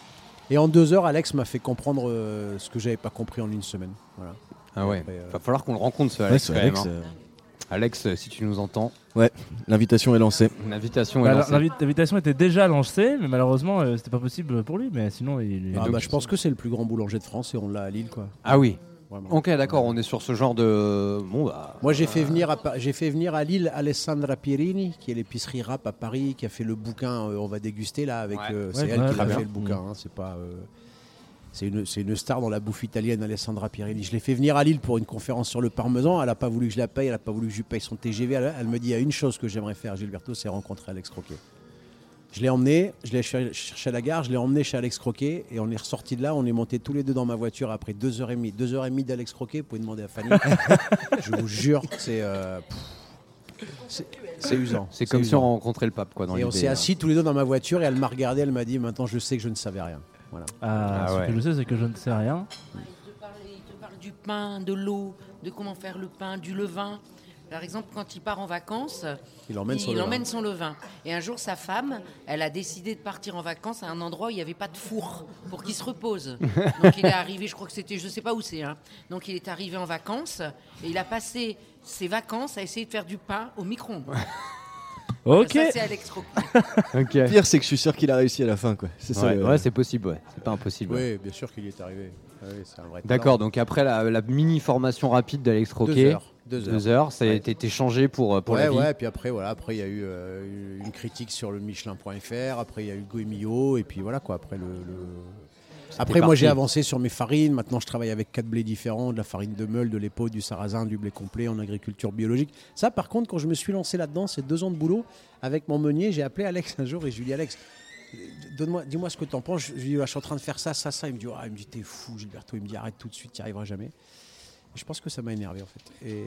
et en deux heures Alex m'a fait comprendre euh, ce que j'avais pas compris en une semaine. Voilà. Ah ouais. Après, euh, Va falloir qu'on le rencontre ce Ouais, Alex. quand Alex, même, hein. euh, Alex, euh, si tu nous entends, L'invitation est lancée. une invitation Bah, L'invitation était déjà lancée, mais malheureusement, euh, c'était pas possible pour lui. Mais sinon, il. ah bah, je pense que c'est le plus grand boulanger de France et on l'a à Lille quoi. Ah oui. Vraiment. Ok, d'accord. On est sur ce genre de. Bon bah. Moi, j'ai fait, venir à, j'ai fait venir à Lille Alessandra Pierini, qui est l'épicerie rap à Paris, qui a fait le bouquin euh, On va déguster là. Avec, Ouais. euh, c'est Ouais, elle ouais, qui a bien. fait le bouquin. hein, c'est pas. euh, c'est une, c'est une star dans la bouffe italienne, Alessandra Pierini. Je l'ai fait venir à Lille pour une conférence sur le parmesan. Elle n'a pas voulu que je la paye, elle n'a pas voulu que je lui paye son TGV. Elle, elle me dit il y a une chose que j'aimerais faire, Gilberto, c'est rencontrer Alex Croquet. Je l'ai emmené, je l'ai cher- cherché à la gare, je l'ai emmené chez Alex Croquet et on est ressorti de là, on est montés tous les deux dans ma voiture après deux heures et demie. Deux heures et demie d'Alex Croquet, vous pouvez demander à Fanny. [LAUGHS] je vous jure, c'est euh, c'est- usant. C'est comme si on rencontrait le pape quoi. Dans Et on s'est hein. assis tous les deux dans ma voiture et elle m'a regardé, elle m'a dit maintenant je sais que je ne savais rien. Voilà. Ah, Ah ce ouais. que je sais, c'est que je ne sais rien. Il te parle, il te parle du pain, de l'eau, de comment faire le pain, du levain. Par exemple, quand il part en vacances, Il emmène son il levain. emmène son levain. Et un jour, sa femme, elle a décidé de partir en vacances à un endroit où il n'y avait pas de four pour qu'il se repose. [LAUGHS] Donc il est arrivé, je crois que c'était, je sais pas où c'est. hein. Donc il est arrivé en vacances et il a passé ses vacances à essayer de faire du pain au micro-ondes. [LAUGHS] Ok. Ça, c'est Alex Rocky. [LAUGHS] Ok. Le pire, c'est que je suis sûr qu'il a réussi à la fin, quoi. C'est ça. Ouais, le- ouais, c'est possible, ouais. C'est pas impossible. ouais. Oui, bien sûr qu'il y est arrivé. Ah oui, c'est un vrai D'accord, donc après la, la mini formation rapide d'Alex talent. Deux Roquet, heures. Deux heures. deux heures, c'est Ouais. t'es changé pour, euh, pour ouais, la vie. ouais, puis après, voilà, après il y a eu euh, une critique sur le Michelin.fr, après il y a eu Hugo Emilio, et puis voilà quoi, après le. le- Après, moi j'ai avancé sur mes farines. Maintenant, je travaille avec quatre blés différents de la farine de meule, de l'épaule, du sarrasin, du blé complet en agriculture biologique. Ça, par contre, quand je me suis lancé là-dedans, c'est deux ans de boulot avec mon meunier. J'ai appelé Alex un jour et je lui ai dit Alex, donne-moi, dis-moi ce que tu en penses. Je lui ai dit, je suis en train de faire ça, ça, ça. Il me dit, Ah, il me dit, t'es fou, Gilberto. Il me dit, arrête tout de suite, tu n'y arriveras jamais. Je pense que ça m'a énervé en fait. Et,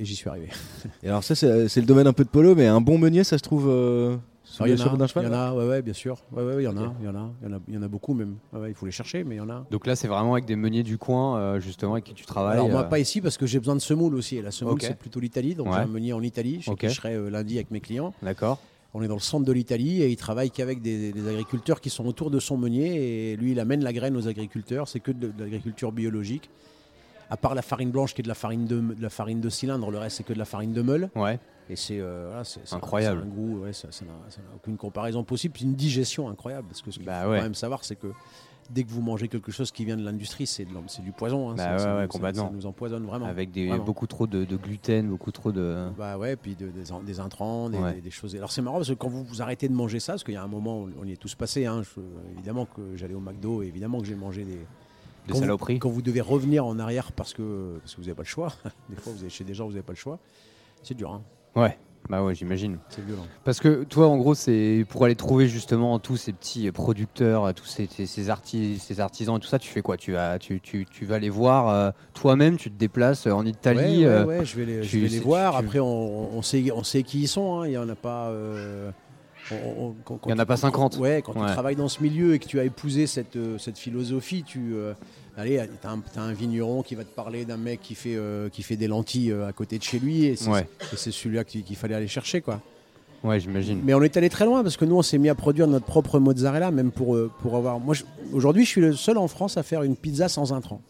et j'y suis arrivé. [LAUGHS] Et alors, ça, c'est le domaine un peu de polo, mais un bon meunier, ça se trouve euh, Alors, le il y en chapeau d'un a, cheval il y en a, ouais, ouais, bien sûr. Ouais, ouais, ouais, il y en a, il y en a, il y en a, il y en a beaucoup même. Ouais, ouais, il faut les chercher, mais il y en a. Donc là, c'est vraiment avec des meuniers du coin, euh, justement, avec qui tu travailles. Alors moi euh, pas ici parce que j'ai besoin de semoule aussi. Et la semoule c'est plutôt l'Italie, donc Ouais. j'ai un meunier en Italie. chez Ok. qui Je serai euh, lundi avec mes clients. D'accord. On est dans le centre de l'Italie et il travaille qu'avec des, des agriculteurs qui sont autour de son meunier et lui il amène la graine aux agriculteurs. C'est que de, de l'agriculture biologique. À part la farine blanche qui est de la farine de, de la farine de cylindre, le reste c'est que de la farine de meule. Ouais. Et c'est euh, voilà, c'est- c'est- Incroyable. c'est un goût, ouais, ça n'a aucune comparaison possible. Puis une digestion incroyable parce que ce qu'il Bah faut ouais. quand même savoir c'est que dès que vous mangez quelque chose qui vient de l'industrie, c'est c'est du poison. hein. Bah Ça- ouais, ça ouais, ça- nous empoisonne vraiment. Avec des, Vraiment. beaucoup trop de, de gluten, beaucoup trop de. Bah ouais, puis de- des, in- des intrants, des, Ouais. des- des choses. Alors c'est marrant parce que quand vous, vous arrêtez de manger ça, parce qu'il y a un moment, on- on y est tous passés, hein, je- évidemment que j'allais au McDo, et évidemment que j'ai mangé des. Des quand vous-. Quand vous devez revenir en arrière parce que, parce que vous n'avez pas le choix, [LAUGHS] des fois vous allez chez des gens, vous n'avez pas le choix, c'est dur, hein, Ouais. Bah ouais, j'imagine. c'est violent. Parce que toi, en gros, c'est pour aller trouver justement tous ces petits producteurs, tous ces, ces, ces arti- ces artisans et tout ça, tu fais quoi? Tu vas, tu, tu, tu vas les voir euh, toi-même, tu te déplaces euh, en Italie. ouais, ouais, euh, je vais les, je vais voir. tu- Après, on, on sait, on sait qui ils sont. hein, Il y en a pas. euh, on- on- quand- quand Il y en a pas 50. Ouais, quand Ouais. tu travailles dans ce milieu et que tu as épousé cette, euh, cette philosophie, tu. euh, allez, t'as un, vigneron qui va te parler d'un mec qui fait, euh, qui fait des lentilles euh, à côté de chez lui et c'est Ouais. celui-là qu'il fallait aller chercher, quoi. Ouais, j'imagine. Mais on est allé très loin parce que nous, on s'est mis à produire notre propre mozzarella, même pour, pour avoir. Moi, aujourd'hui, je suis le seul en France à faire une pizza sans intrants.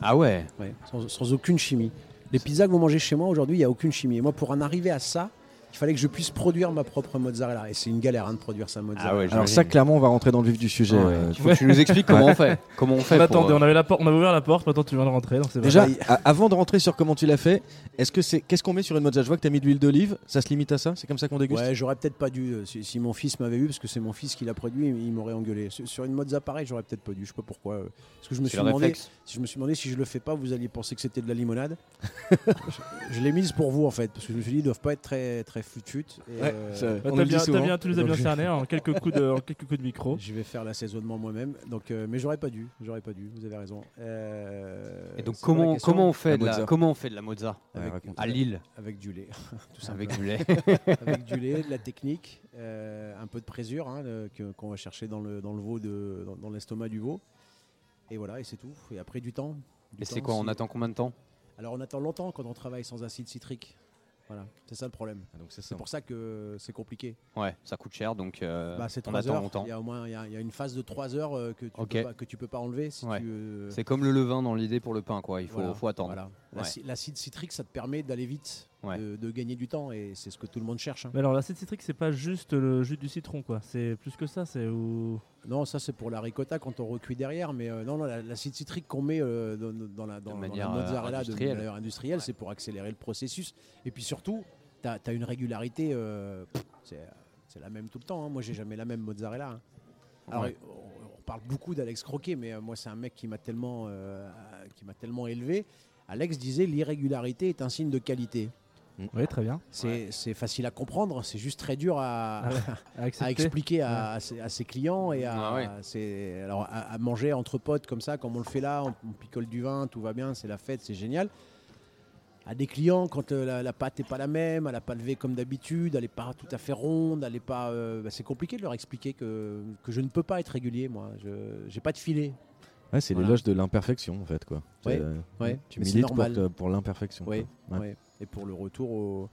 Ah ouais. Ouais, sans, sans aucune chimie. Les pizzas que vous mangez chez moi aujourd'hui, il n'y a aucune chimie. Et moi, pour en arriver à ça, il fallait que je puisse produire ma propre mozzarella. Et c'est une galère hein, de produire sa mozzarella. Ah ouais, Alors ça, clairement, on va rentrer dans le vif du sujet. Ouais. euh, Il faut que tu nous expliques comment on fait. Comment on fait On pour, attendait, euh, on avait, la porte, on avait ouvert la porte, maintenant tu viens de rentrer. donc Déjà, avant de rentrer sur comment tu l'as fait, est-ce que c'est qu'est-ce qu'on met sur une mozza? Je vois que tu as mis de l'huile d'olive. Ça se limite à ça? C'est comme ça qu'on déguste? Ouais, j'aurais peut-être pas dû. euh, Si, si mon fils m'avait vu, parce que c'est mon fils qui l'a produit, il m'aurait engueulé. Sur, une mozza pareille, j'aurais peut-être pas dû. Je sais pas pourquoi. euh, Parce que je me suis demandé. Si je me suis demandé si je le fais pas, vous alliez penser que c'était de la limonade. [LAUGHS] je je l'ai mise pour vous en fait, parce que je me suis dit, ils doivent pas être très très fut-fut. Et, Ouais, euh, ça- Bah, on bien, souvent. bien, tu nous as bien Donc, cerné en quelques coups de, en quelques coups de micro. [LAUGHS] Je vais faire l'assaisonnement moi-même. Donc, euh, mais j'aurais pas dû. J'aurais pas dû. Vous avez raison. Euh, Et donc comment comment on fait La de la mozza. comment on fait de la mozza Ouais, avec, raconte. à Lille avec du lait, [LAUGHS] tout avec simplement. du lait. [LAUGHS] avec du lait, de la technique, euh, un peu de présure hein, qu'on va chercher dans le dans le veau de dans, dans l'estomac du veau. Et voilà, et c'est tout. Et après du temps. Du Et c'est quoi On attend combien de temps? Alors on attend longtemps quand on travaille sans acide citrique. Voilà, c'est ça le problème. Ah, donc c'est pour ça que c'est compliqué. Ouais, ça coûte cher donc euh, Bah, c'est on 3 attend heures. longtemps. Il y a au moins il y a, il y a une phase de 3 heures euh, que tu Ok. peux pas, que tu peux pas enlever si Ouais. tu. euh, C'est comme le levain dans l'idée pour le pain quoi, il faut voilà, faut attendre. voilà. Ouais. L'acide citrique, ça te permet d'aller vite, Ouais. de, de gagner du temps, et c'est ce que tout le monde cherche. hein. Mais alors, l'acide citrique, c'est pas juste le jus du citron, quoi. C'est plus que ça. C'est où. Non, ça c'est pour la ricotta quand on recuit derrière, mais euh, non, non, la- l'acide citrique qu'on met euh, dans, dans la, dans, dans la manière, euh, mozzarella de industrielle. manière industrielle, c'est pour accélérer le processus. Et puis surtout, tu as, une régularité, euh, c'est c'est la même tout le temps. hein. Moi, j'ai jamais la même mozzarella. hein. Alors, Ouais. on, on parle beaucoup d'Alex Croquet, mais euh, moi, c'est un mec qui m'a tellement, euh, qui m'a tellement élevé. Alex disait l'irrégularité est un signe de qualité. Oui, très bien. C'est facile à comprendre, c'est juste très dur à, Ah ouais. À [LAUGHS] à accepter. expliquer à, à ses, à ses clients et à, Ah ouais. à ses- alors, à, à manger entre potes comme ça, comme on le fait là, on, on picole du vin, tout va bien, c'est la fête, c'est génial. À des clients, quand euh, la, la pâte n'est pas la même, elle n'a pas levé comme d'habitude, elle n'est pas tout à fait ronde, elle est pas, euh, bah, c'est compliqué de leur expliquer que, que je ne peux pas être régulier, moi. Je n'ai pas de filet. Ouais, c'est Voilà. l'éloge de l'imperfection en fait quoi. Ouais, euh, ouais, Tu milites pour, normal. te- pour l'imperfection. Ouais. ouais. Et pour le retour au.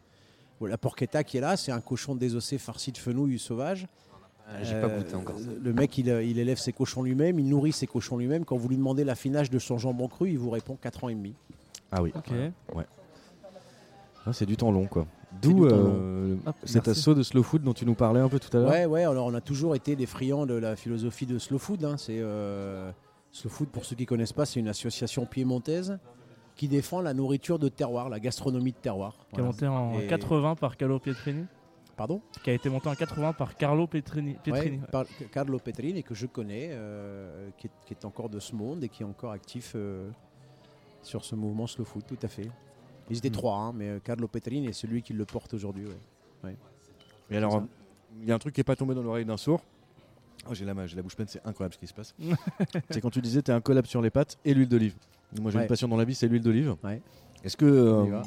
au- La porchetta qui est là, c'est un cochon désossé farci de fenouil sauvage. Euh, J'ai pas Euh, goûté encore ça. Le mec, il, il élève ses cochons lui-même, il nourrit ses cochons lui-même. Quand vous lui demandez l'affinage de son jambon cru, il vous répond 4 ans et demi. Ah oui. Ok. Ah, c'est du temps long quoi. D'où euh, Hop, cet merci. assaut de slow food dont tu nous parlais un peu tout à l'heure. Ouais, ouais, alors on a toujours été des friands de la philosophie de Slow Food. hein. C'est euh, Slow Food, pour ceux qui connaissent pas, c'est une association piémontaise qui défend la nourriture de terroir, la gastronomie de terroir. Qui a Voilà. monté en Et- 80 par Carlo Pietrini. Pardon Qui a été monté en 80 par Carlo. Ouais, par Carlo Petrini, que je connais, euh, qui, est, qui est encore de ce monde et qui est encore actif euh, sur ce mouvement Slow Food, tout à fait. Ils étaient Mm. trois, hein, mais euh, Carlo Petrini est celui qui le porte aujourd'hui. ouais. Et alors, il y a un truc qui est pas tombé dans l'oreille d'un sourd. Oh, j'ai la, la bouche pleine, c'est incroyable ce qui se passe. [LAUGHS] c'est quand tu disais tu un collab sur les pâtes et l'huile d'olive. Moi j'ai Ouais. une passion dans la vie, c'est l'huile d'olive. Ouais. Est-ce que, euh,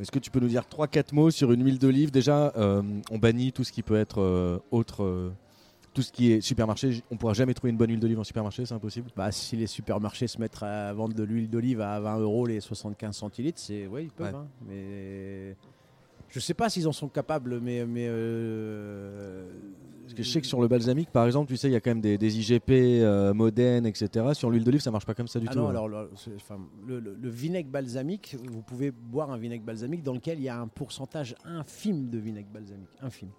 est-ce que tu peux nous dire 3-4 mots sur une huile d'olive? Déjà, euh, on bannit tout ce qui peut être euh, autre. tout ce qui est supermarché. On pourra jamais trouver une bonne huile d'olive en supermarché, c'est impossible. Bah, si les supermarchés se mettent à vendre de l'huile d'olive à 20 euros les 75 centilitres, c'est ouais, ils peuvent. Ouais. hein, mais je sais pas s'ils en sont capables, mais mais Parce que je sais que sur le balsamique, par exemple, tu sais, il y a quand même des, des IGP, euh, Modène, etc. Sur l'huile d'olive, ça marche pas comme ça du Ah tout. non, hein. alors le, vinaigre balsamique, vous pouvez boire un vinaigre balsamique dans lequel il y a un pourcentage infime de vinaigre balsamique, infime.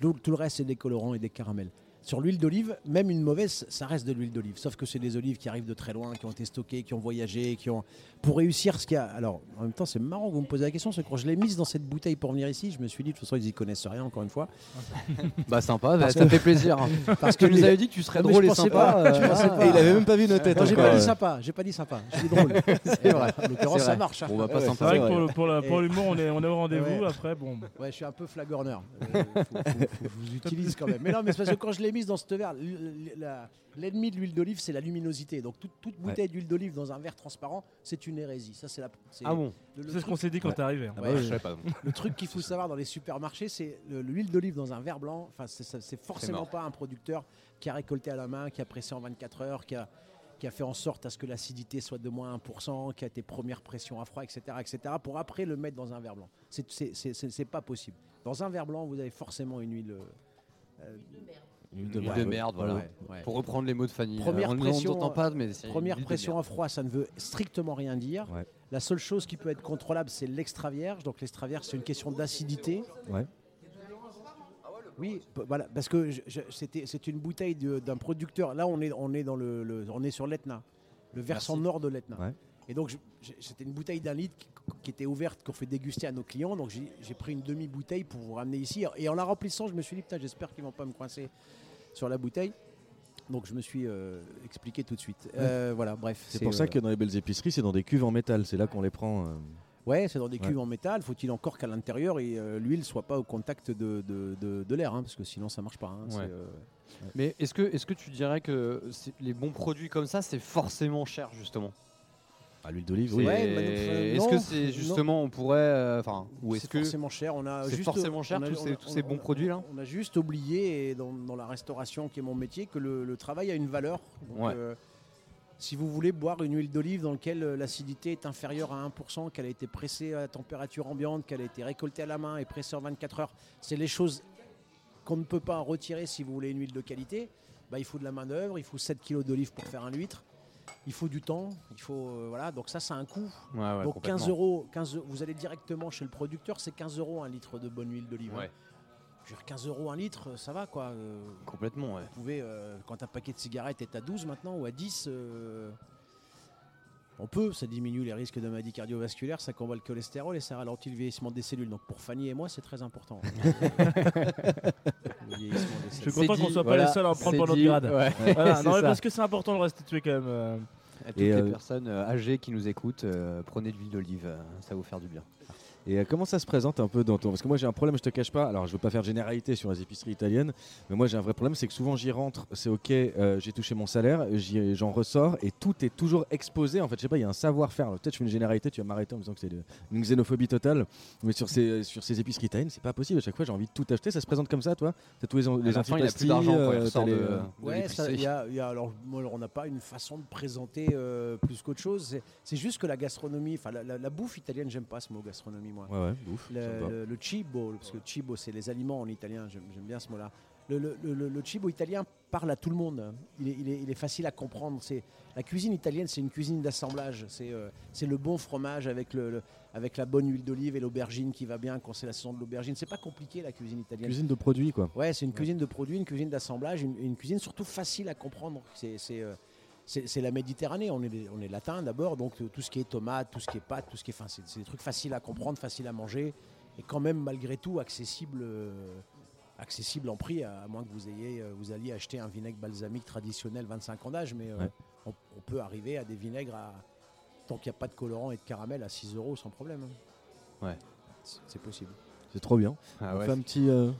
Tout, tout le reste, c'est des colorants et des caramels. Sur l'huile d'olive, même une mauvaise, ça reste de l'huile d'olive. Sauf que c'est des olives qui arrivent de très loin, qui ont été stockées, qui ont voyagé, qui ont. Pour réussir ce qu'il y a. Alors, en même temps, c'est marrant que vous me posez la question, parce que quand je l'ai mise dans cette bouteille pour venir ici, je me suis dit, de toute façon, ils y connaissent rien, encore une fois. [LAUGHS] Bah sympa, bah, Parce ça que- fait plaisir. [LAUGHS] Parce tu que nous les- avais dit que tu serais Non, drôle et sympa. pas, je euh, ah. pas. Et il avait même pas vu nos têtes. Non, j'ai pas dit sympa, j'ai pas dit sympa, j'ai dit drôle. [LAUGHS] c'est vrai. En l'occurrence, C'est ça marche. hein. Bon, bah, pas Ouais, C'est sympa. vrai C'est que pour, pour la- pour Et- l'humour, on est, on est au rendez-vous. Ouais. Après, bon. Ouais, je suis un peu flagorneur. Euh, faut- faut- faut que je vous utilise quand même. Mais non, mais c'est parce que quand je l'ai mise dans ce verre, l'ennemi de l'huile d'olive, c'est la luminosité. Donc toute, toute bouteille d'huile d'olive dans un verre transparent, c'est une hérésie. Ça, c'est la. c'est Ah bon C'est ce qu'on s'est dit quand t'es arrivé. hein. Ah Ouais, bah Je pas. le truc qu'il [LAUGHS] faut savoir dans les supermarchés, c'est le- l'huile d'olive dans un verre blanc. Enfin, c'est- forcément pas un producteur qui a récolté à la main, qui a pressé en 24 heures, qui a qui a fait en sorte à ce que l'acidité soit de moins 1%, qui a été première pression à froid, etc., etc., pour après le mettre dans un verre blanc. C'est- C'est c'est- c'est- c'est pas possible. Dans un verre blanc, vous avez forcément une huile. euh, Huile Huile de merde, voilà. ouais, ouais. Pour reprendre les mots de Fanny. Première on ne pression, l'entend pas, mais c'est Première pression à froid, ça ne veut strictement rien dire. Ouais. La seule chose qui peut être contrôlable, c'est l'extra vierge. Donc l'extra vierge, c'est une question d'acidité. Ouais. Oui, voilà, parce que c'est une bouteille d'un producteur. Là, on est on est dans le, le- on est sur l'Etna, le versant Merci. nord de l'Etna. Ouais. Et donc c'était une bouteille d'un litre qui, qui était ouverte, qu'on fait déguster à nos clients. Donc j'ai j'ai pris une demi bouteille pour vous ramener ici. Et en la remplissant, je me suis dit putain, j'espère qu'ils vont pas me coincer sur la bouteille. Donc je me suis euh, expliqué tout de suite. Euh, voilà, bref. C'est pour ça euh, que dans les belles épiceries, c'est dans des cuves en métal. C'est là qu'on les prend. euh. Ouais, c'est dans des Ouais. cuves en métal. Faut-il encore qu'à l'intérieur et euh, l'huile soit pas au contact de, de, de- de l'air, hein, parce que sinon ça marche pas. hein. Ouais. euh, Mais est-ce que, est que tu dirais que les bons produits comme ça, c'est forcément cher, justement? Ah, l'huile d'olive, C'est- oui. Ouais, mais non, euh, Est-ce non, que c'est justement, on pourrait. euh, Enfin, ou est-ce c'est que. forcément cher. On a c'est juste- forcément cher, on a- tous ces- on a- tous ces on a- bons produits-là On a juste oublié, et dans, dans la restauration qui est mon métier, que le, le travail a une valeur. Donc, Ouais. euh, si vous voulez boire une huile d'olive dans laquelle l'acidité est inférieure à 1%, qu'elle a été pressée à température ambiante, qu'elle a été récoltée à la main et pressée en 24 heures, c'est les choses qu'on ne peut pas en retirer si vous voulez une huile de qualité. Bah, il faut de la main-d'œuvre, il faut 7 kg d'olive pour faire un litre, il faut du temps, il faut. euh, voilà, donc ça, ça a un coût. Ouais, ouais, donc 15 complètement. euros, 15, vous allez directement chez le producteur, c'est 15 euros un litre de bonne huile d'olive. hein. Ouais, Je veux dire, 15 euros un litre, ça va quoi. euh, complètement, ouais. vous pouvez, euh, quand un paquet de cigarettes est à 12 maintenant ou à 10, euh, on peut, ça diminue les risques de maladies cardiovasculaires, ça combat le cholestérol et ça ralentit le vieillissement des cellules. Donc pour Fanny et moi, c'est très important. [LAUGHS] Le vieillissement des Je suis cellules. content qu'on dit, soit pas voilà, les seuls à en prendre pour notre grade. ouais. Voilà, [LAUGHS] non, mais parce que c'est important de le restituer quand même. euh. À toutes Et, les euh, personnes euh, âgées qui nous écoutent, euh, prenez de l'huile d'olive, euh, ça va vous faire du bien. Et euh, comment ça se présente un peu dans ton. Parce que moi j'ai un problème, je te cache pas. Alors je veux pas faire de généralité sur les épiceries italiennes, mais moi j'ai un vrai problème, c'est que souvent j'y rentre, c'est ok, euh, j'ai touché mon salaire, j'en ressors et tout est toujours exposé. En fait, je sais pas, il y a un savoir-faire. Peut-être je fais une généralité, tu vas m'arrêter en me disant que c'est une xénophobie totale, mais sur ces, sur ces épiceries italiennes, c'est pas possible. À chaque fois j'ai envie de tout acheter. Ça se présente comme ça, toi? T'as tous les, les la fin, il a plus d'argent quand il euh, de Ouais, ça, y a- y a- alors, moi, on n'a pas une façon de présenter euh, plus qu'autre chose. C'est- C'est juste que la gastronomie, enfin la, la- la bouffe italienne, j'aime pas ce mot gastronomie, moi. Ouais, ouais, ouf. Le, le- le cibo, parce que cibo c'est les aliments en italien, j'aime bien ce mot-là. Le, le- cibo italien parle à tout le monde. Il est, il est- il est facile à comprendre. C'est la cuisine italienne, c'est une cuisine d'assemblage. C'est euh, le bon fromage avec le, avec la bonne huile d'olive et l'aubergine qui va bien quand c'est la saison de l'aubergine. C'est pas compliqué la cuisine italienne. Cuisine de produits, quoi. Ouais, c'est une cuisine de produits, une cuisine d'assemblage, une, une cuisine surtout facile à comprendre. C'est, euh, c'est- la Méditerranée, on est, on est latin d'abord, donc euh, tout ce qui est tomate, tout ce qui est pâte, tout ce qui est. Enfin, c'est des trucs faciles à comprendre, faciles à manger, et quand même malgré tout accessible, euh, accessible en prix, à, à moins que vous ayez, euh, vous alliez acheter un vinaigre balsamique traditionnel 25 ans d'âge, mais euh, Ouais. on, on peut arriver à des vinaigres à tant qu'il n'y a pas de colorant et de caramel à 6 euros sans problème. hein. Ouais. C'est possible. C'est trop bien. Ah on ouais. fait un petit. euh,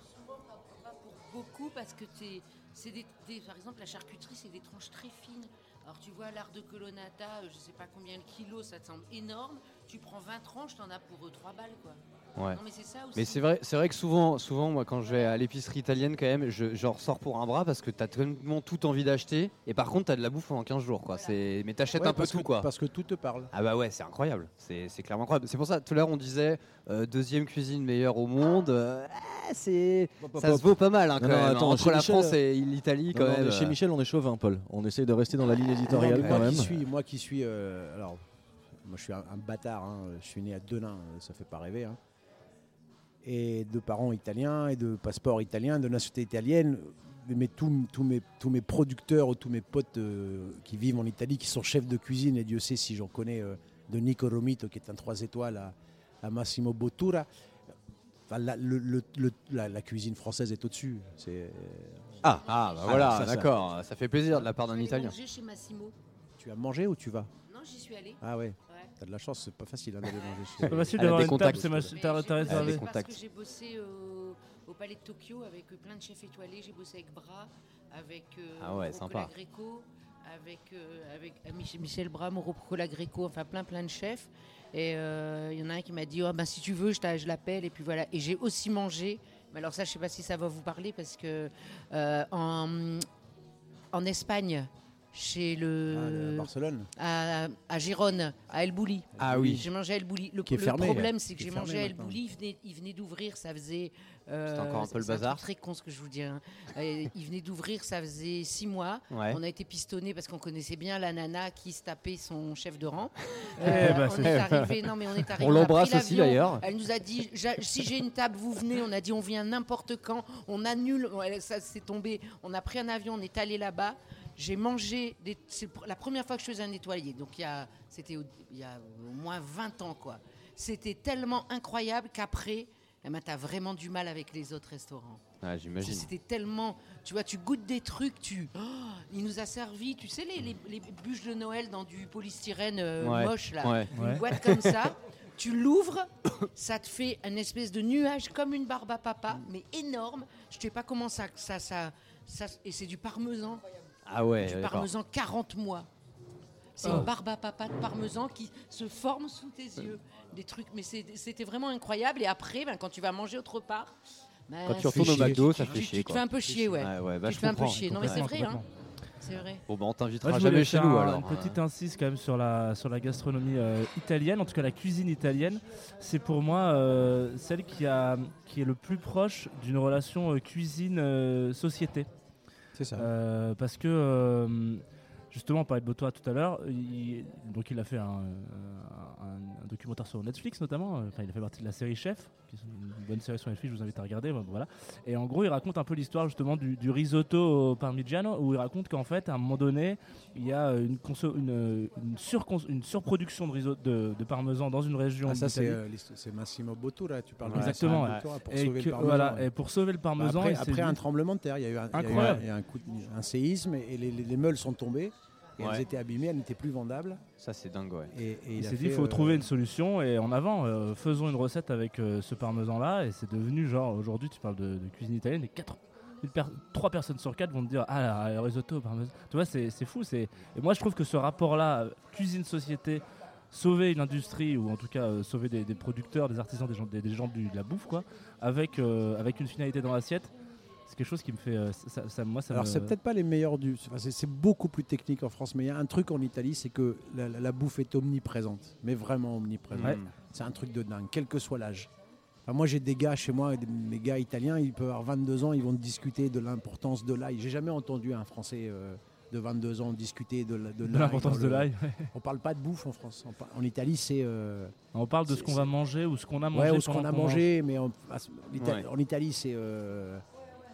Pas pour beaucoup parce que t'es- c'est des, des- par exemple la charcuterie c'est des tranches très fines. Alors tu vois l'art de colonnata, euh, je sais pas combien de kilos, ça te semble énorme. Tu prends 20 tranches, t'en as pour 3 balles quoi. Ouais. Non mais c'est ça aussi. Mais c'est vrai, c'est vrai que souvent, souvent, moi, quand je vais à l'épicerie italienne, quand même, je, j'en ressors pour un bras parce que t'as tellement tout envie d'acheter. Et par contre, t'as de la bouffe pendant 15 jours, quoi. C'est, mais t'achètes Ouais, un peu parce tout, que- quoi. Parce que tout te parle. Ah bah ouais, c'est incroyable. C'est, c'est clairement incroyable. C'est pour ça, tout à l'heure, on disait euh, deuxième cuisine meilleure au monde. Euh, ah, c'est, ça se vaut pas mal, hein, quand Non, non, même. attends, Entre chez la Michel, France et l'Italie, quand non, même. mais chez euh, Michel, on est chauvin, Paul. On essaye de rester dans la ligne Non, éditoriale mais quand moi même. Qui suis, moi qui suis, euh, alors, moi je suis un, un bâtard. hein, je suis né à Denain, euh, ça fait pas rêver. hein. Et de parents italiens et de passeport italien, de nationalité italienne. Mais tous tous mes, tous mes producteurs ou tous mes potes euh, qui vivent en Italie, qui sont chefs de cuisine, et Dieu sait si j'en connais, euh, de Nico Romito, qui est un 3 étoiles, à, à Massimo Bottura. Enfin, la, le- le- le- la- la cuisine française est au-dessus. C'est- Ah, ah, bah voilà, ça, ça. d'accord. Ça fait plaisir de la part d'un Italien. manger chez Massimo. Tu as mangé ou tu vas? Non, j'y suis allée. Ah Ouais. T'as de la chance, c'est pas facile hein, d'aller manger chez C'est pas facile d'avoir des une contacts. table, c'est ma- Mais t'as j'ai t'as bossé réservé. des Parce contacts. que j'ai bossé au, au Palais de Tokyo avec euh, plein de chefs étoilés. J'ai bossé avec Bras, avec euh, Ah ouais, Rocco sympa. Greco, avec, euh, avec euh, Mich- Michel Bras, Rocco Greco, enfin plein plein de chefs. Et euh, il y en a un qui m'a dit oh, ben, si tu veux, je, t'a- je l'appelle. Et puis voilà. Et j'ai aussi mangé. Mais alors ça, je sais pas si ça va vous parler parce que euh, en, en Espagne, chez Ah, le de Barcelone. à, à Gérone, à El Bouli. Ah oui. J'ai mangé à El Bouli. Le, le fermé, problème, c'est que j'ai mangé à El. Bouli. Il venait, il venait d'ouvrir, ça faisait. euh, C'était encore un peu le c'est bazar. truc très con ce que je vous dis. hein. Euh, il venait d'ouvrir, ça faisait six mois. Ouais. On a été pistonné parce qu'on connaissait bien la nana qui se tapait son chef de rang. [LAUGHS] Eh Euh, bah, on c'est- est arrivé. Non, mais on est arrivé. On l'embrasse aussi, d'ailleurs. Elle nous a dit si j'ai une table, vous venez. On a dit on vient n'importe quand. On annule. Ça s'est tombé. On a pris un avion. On est allé là-bas. J'ai mangé. des- C'est la première fois que je faisais un nettoyé. Donc il y a, c'était au- il y a au moins 20 ans quoi. C'était tellement incroyable qu'après, eh ben, t'as vraiment du mal avec les autres restaurants. Ah, j'imagine. C'était tellement. Tu vois, tu goûtes des trucs, tu. Oh, il nous a servi, tu sais, les, les- les bûches de Noël dans du polystyrène euh, Ouais, moche, là. ouais. Une Ouais. boîte comme ça. Tu l'ouvres, [COUGHS] ça te fait une espèce de nuage comme une barbe à papa, mais énorme. Je sais pas comment ça. ça, ça, ça et c'est du parmesan. Ah ouais, du parmesan 40 mois. C'est Oh. une barbe à papa de parmesan qui se forme sous tes yeux. Des trucs, mais c'était vraiment incroyable. Et après, ben, quand tu vas manger autre part, ben, Quand tu retournes au. McDo, ça fait tu- chier, tu te fais un peu chier, ouais. Ouais, ouais, bah, tu te fais un peu chier. Non, mais c'est vrai, hein. C'est vrai. Bon, bah, on t'invitera jamais chez nous, un- alors. Une petite insiste quand même sur la, sur la gastronomie euh, italienne, en tout cas la cuisine italienne. C'est pour moi euh, celle qui, a, qui est le plus proche d'une relation euh, cuisine-société. C'est ça. Euh, parce que euh, justement, on parlait de Botoa tout à l'heure. il- donc, il a fait un, euh, un- un documentaire sur Netflix notamment. Enfin, il a fait partie de la série Chef, qui est une bonne série sur Netflix. Je vous invite à regarder. Voilà. Et en gros, il raconte un peu l'histoire justement du, du risotto au parmigiano, où il raconte qu'en fait, à un moment donné, il y a une, conso- une, une, surcons- une surproduction de, risotto, de, de parmesan dans une région. Ah, ça, c'est euh, c'est Massimo Bottura, tu parles exactement, Massimo ouais. Bottura pour et, sauver que- le parmesan. voilà, ouais. et pour sauver le parmesan, après, un tremblement de terre, il y a eu un, il y a eu un- Incroyable. il y a eu un, coup de- un séisme et les, les- les meules sont tombées. Et Ouais. elles étaient abîmées, elles n'étaient plus vendables. Ça, c'est dingue, ouais. Et, et Il s'est dit, il faut euh, trouver une solution et en avant, euh, faisons une recette avec euh, ce parmesan-là. Et c'est devenu genre, aujourd'hui, tu parles de, de cuisine italienne et quatre, une per- trois personnes sur quatre vont te dire, ah, le risotto au parmesan. Tu vois, c'est c'est fou. c'est- Et moi, je trouve que ce rapport-là, cuisine-société, sauver une industrie ou en tout cas euh, sauver des, des producteurs, des artisans, des gens, des, des gens du- de la bouffe, quoi, avec, euh, avec une finalité dans l'assiette, c'est quelque chose qui me fait. euh, ça, ça- moi, ça Alors me- c'est peut-être pas les meilleurs du. enfin, c'est- beaucoup plus technique en France, mais il y a un truc en Italie, c'est que la, la- la bouffe est omniprésente, mais vraiment omniprésente. Ouais. C'est un truc de dingue, quel que soit l'âge. Enfin, moi, j'ai des gars chez moi, des- mes gars italiens, ils peuvent avoir 22 ans, ils vont discuter de l'importance de l'ail. J'ai jamais entendu un Français euh, de 22 ans discuter de, la- de De l'ail l'importance le- l'ail. On parle pas de bouffe en France. En, Italie, c'est. euh, On parle de ce qu'on va manger ou ce qu'on a mangé. ouais, ou ce qu'on a mange. mangé, mais en, Ouais. Italie, c'est. euh,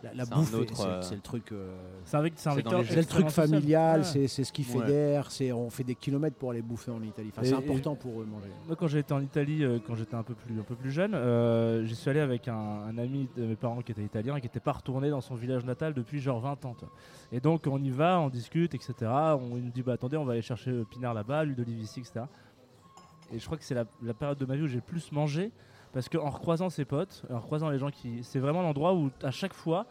la, la C'est un bouffe, autre, c'est- euh, c'est le truc. euh, C'est un, vec- c'est un C'est dans vecteur les c'est le truc familial, Ouais. c'est c'est ce qui Ouais. fédère, c'est on fait des kilomètres pour aller bouffer en Italie. Enfin, c'est important pour eux de manger. Moi, quand j'étais en Italie, euh, quand j'étais un peu plus, un peu plus jeune, euh, j'y suis allé avec un, un ami de mes parents qui était italien et qui n'était pas retourné dans son village natal depuis genre 20 ans. Et donc, on y va, on discute, etc. On il nous dit, bah attendez, on va aller chercher Pinard là-bas, l'huile d'olive ici, etc. Et je crois que c'est la, la période de ma vie où j'ai le plus mangé parce qu'en recroisant ses potes, en recroisant les gens qui. C'est vraiment l'endroit où, à chaque fois,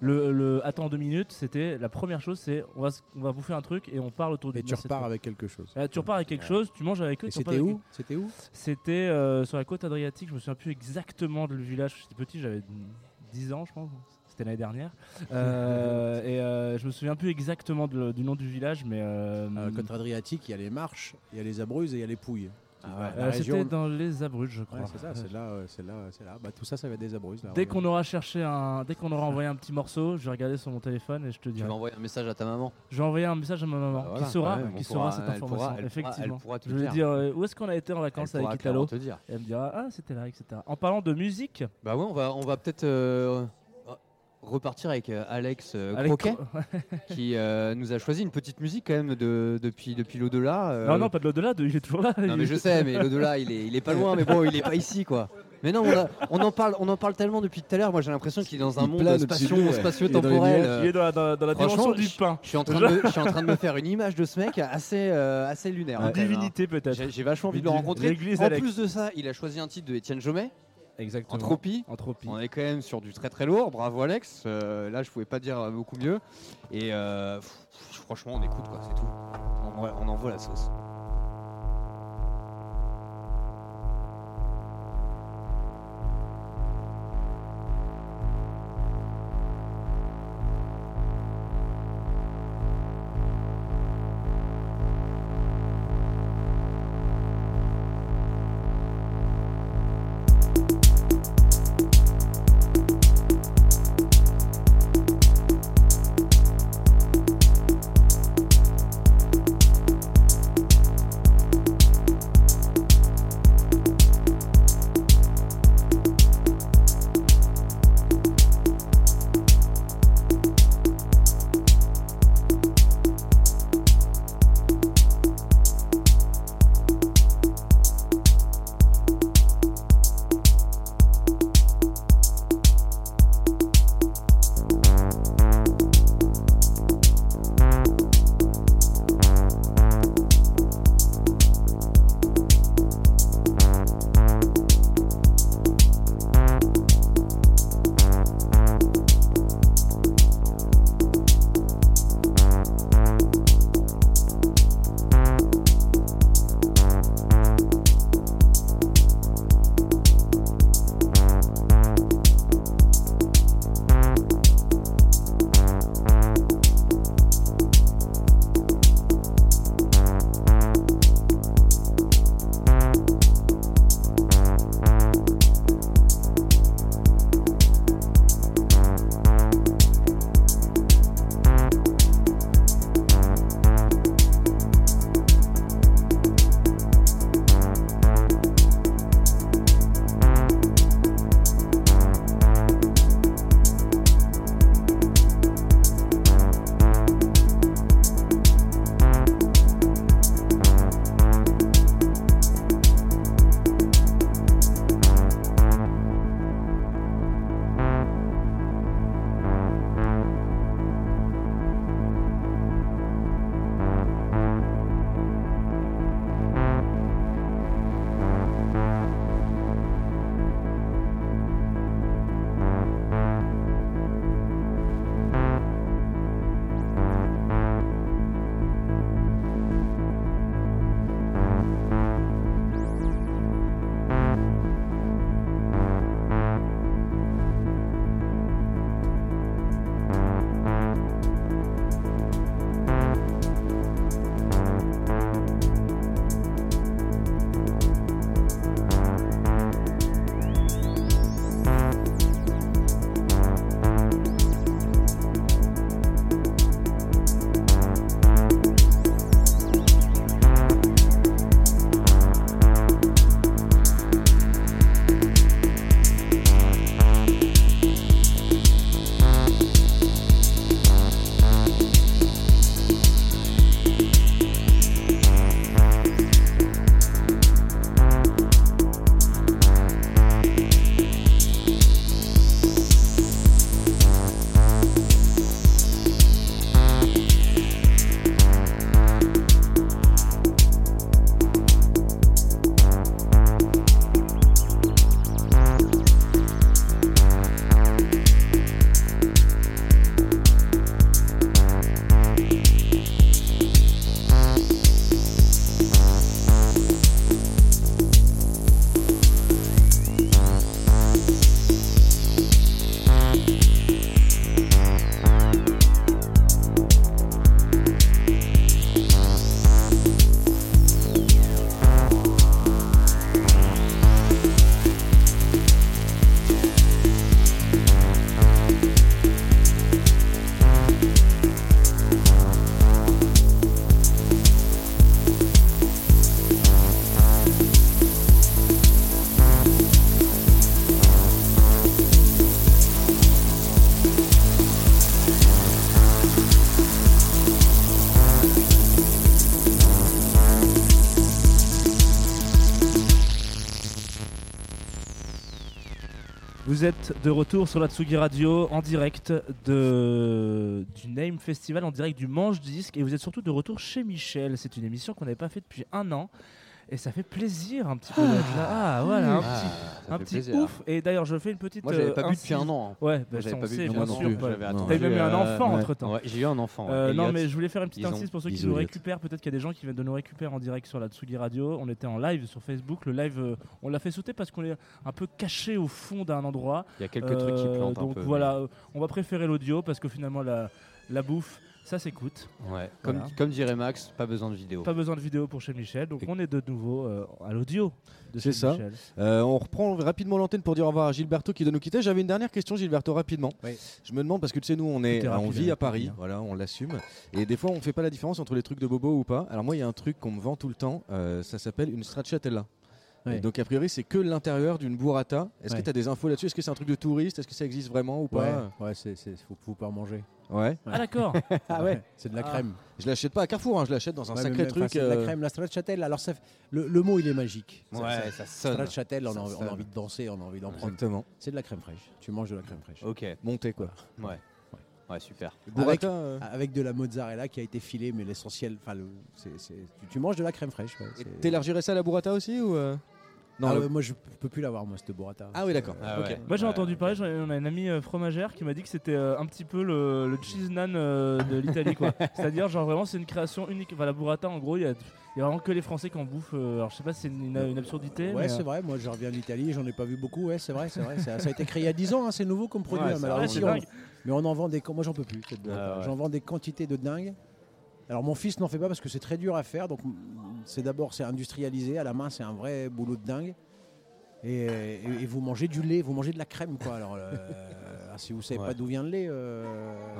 le, le attends deux minutes, c'était la première chose, c'est on va, on va bouffer un truc et on parle autour Et d'une tu repars avec quelque chose. Là, tu repars avec quelque chose, tu manges avec eux. Et tu repars c'était où C'était où? C'était euh, sur la côte adriatique, je me souviens plus exactement du village, j'étais petit, j'avais 10 ans je pense, c'était l'année dernière. [LAUGHS] Euh, et euh, je me souviens plus exactement de- du nom du village, mais... euh, À la côte adriatique, il y a les marches, il y a les Abruzzes et il y a les Pouilles. Ah ouais. euh, région- c'était dans les Abruzzes je crois. Ouais, c'est ça, c'est là, c'est là, c'est là. Bah, tout ça, ça va être des Abruzzes. là. Dès qu'on aura cherché un, dès qu'on aura envoyé un petit morceau, je vais regarder sur mon téléphone et je te Tu dirai. vas envoyer un message à ta maman. Je vais envoyer un message à ma maman Bah voilà, qui saura, ouais, qui saura cette elle pourra- information. pourra- effectivement. elle pourra te je vais dire. dire euh, où est-ce qu'on a été en vacances avec Italo. te dire. Et elle me dira ah c'était là etc. En parlant de musique, Bah ouais, on va, on va peut-être euh, repartir avec euh, Alex euh, avec Croquet, [LAUGHS] qui euh, nous a choisi une petite musique quand même de, depuis, depuis l'au-delà. euh. non non pas de l'au-delà, de- il est toujours là. Non mais je sais, mais l'au-delà il est, il est pas loin, mais bon il est pas ici quoi. Mais non, on, a- on en parle, on en parle tellement depuis tout à l'heure. Moi j'ai l'impression qu'il est dans un Il monde spatio-temporel. Il est dans euh, la, dans dans la dimension du pain. Je suis en train de me, je suis en train de me faire une image de ce mec assez, euh, assez lunaire. Une hein, même, hein. divinité peut-être. J'ai vachement envie de le rencontrer. En Alex. plus de ça, il a choisi un titre de Étienne Jomet, Exactement. Entropie. Entropie. On est quand même sur du très très lourd. Bravo Alex. Euh, là, je pouvais pas dire beaucoup mieux. Et euh, pff, franchement, on écoute quoi, c'est tout. On, on envoie la sauce. De retour sur la Tsugi Radio en direct du Name Festival, en direct du Manche Disque et vous êtes surtout de retour chez Michel. C'est une émission qu'on n'avait pas fait depuis un an et ça fait plaisir un petit peu d'être là. Ah voilà, un Ah, petit, ça un fait petit plaisir. ouf. Et d'ailleurs, je fais une petite. Moi, j'avais euh, pas bu depuis incise- un an. hein. Ouais, bah, Moi, j'avais on pas bu sait, depuis bien un an sûr. J'avais attendu, T'as même eu un euh, enfant ouais. entre temps. Ouais, j'ai eu un enfant. ouais, Euh, non, Elliot. mais je voulais faire une petite Ils ont- insiste pour ceux qui nous Elliot. récupèrent. Peut-être qu'il y a des gens qui viennent de nous récupérer en direct sur la Tsugi Radio. On était en live sur Facebook. Le live, euh, on l'a fait sauter parce qu'on est un peu caché au fond d'un endroit. Il y a quelques trucs qui Euh, plantent un Donc peu. voilà, euh, on va préférer l'audio parce que finalement la, la bouffe, ça s'écoute. Ouais. Comme, Voilà. comme dirait Max, pas besoin de vidéo. Pas besoin de vidéo pour chez Michel. Donc on est de nouveau euh, à l'audio de chez ça. Michel. Euh, on reprend rapidement l'antenne pour dire au revoir à Gilberto qui doit nous quitter. J'avais une dernière question, Gilberto, rapidement. Oui. Je me demande parce que tu sais, nous, on, est, on vit à Paris, voilà, on l'assume. Et des fois, on fait pas la différence entre les trucs de bobo ou pas. Alors moi, il y a un truc qu'on me vend tout le temps. euh, ça s'appelle une stracciatella. Ouais. Donc a priori, c'est que l'intérieur d'une burrata. Est-ce Ouais. que tu as des infos là-dessus? Est-ce que c'est un truc de touriste? Est-ce que ça existe vraiment ou pas? Ouais, ouais, c'est, faut, faut pas manger. Ouais. Ah d'accord. [LAUGHS] Ah ouais, c'est de la Ah. crème. Je l'achète pas à Carrefour, hein, je l'achète dans un Ouais, sacré truc. enfin, c'est de la euh, crème, la stracciatella. Alors ça, fait- le, le mot il est magique. Ouais, ça sonne. Stracciatella, on, a Ça on sonne. a envie de danser, on a envie d'en prendre. Exactement. C'est de la crème fraîche. Tu manges de la crème fraîche. Ok. Monté quoi. Ouais. Ouais, super. Burrata, euh, Avec de la mozzarella qui a été filée, mais l'essentiel, enfin, le- c'est, c'est- tu, tu manges de la crème fraîche. ouais, c'est- T'élargirais ça à la burrata aussi ou euh? Non, Ah le- ouais, moi je peux plus l'avoir, moi, cette burrata. Ah oui, d'accord. Ah ouais. Moi j'ai Ouais. entendu parler, on a une amie euh, fromagère qui m'a dit que c'était euh, un petit peu le, le cheese naan euh, de l'Italie quoi. [LAUGHS] C'est-à-dire genre vraiment c'est une création unique. Enfin la burrata en gros il y a, il y a vraiment que les Français qui en bouffent. alors je sais pas si c'est une, absurdité. Ouais, mais, c'est vrai. Moi, je reviens d'Italie, j'en ai pas vu beaucoup. Ouais, c'est vrai, c'est vrai. Ça, a été créé il y a 10 ans. hein, c'est nouveau comme produit. Ouais, hein, alors vrai, on- mais on en vend des. Moi, j'en peux plus. cette. Ah ouais. J'en vends des quantités de dingue. Alors, mon fils n'en fait pas parce que c'est très dur à faire. Donc, c'est d'abord c'est industrialisé à la main. C'est un vrai boulot de dingue. Et, et- et vous mangez du lait, vous mangez de la crème, quoi. Alors, euh, ah, si vous savez Ouais. pas d'où vient le lait, euh,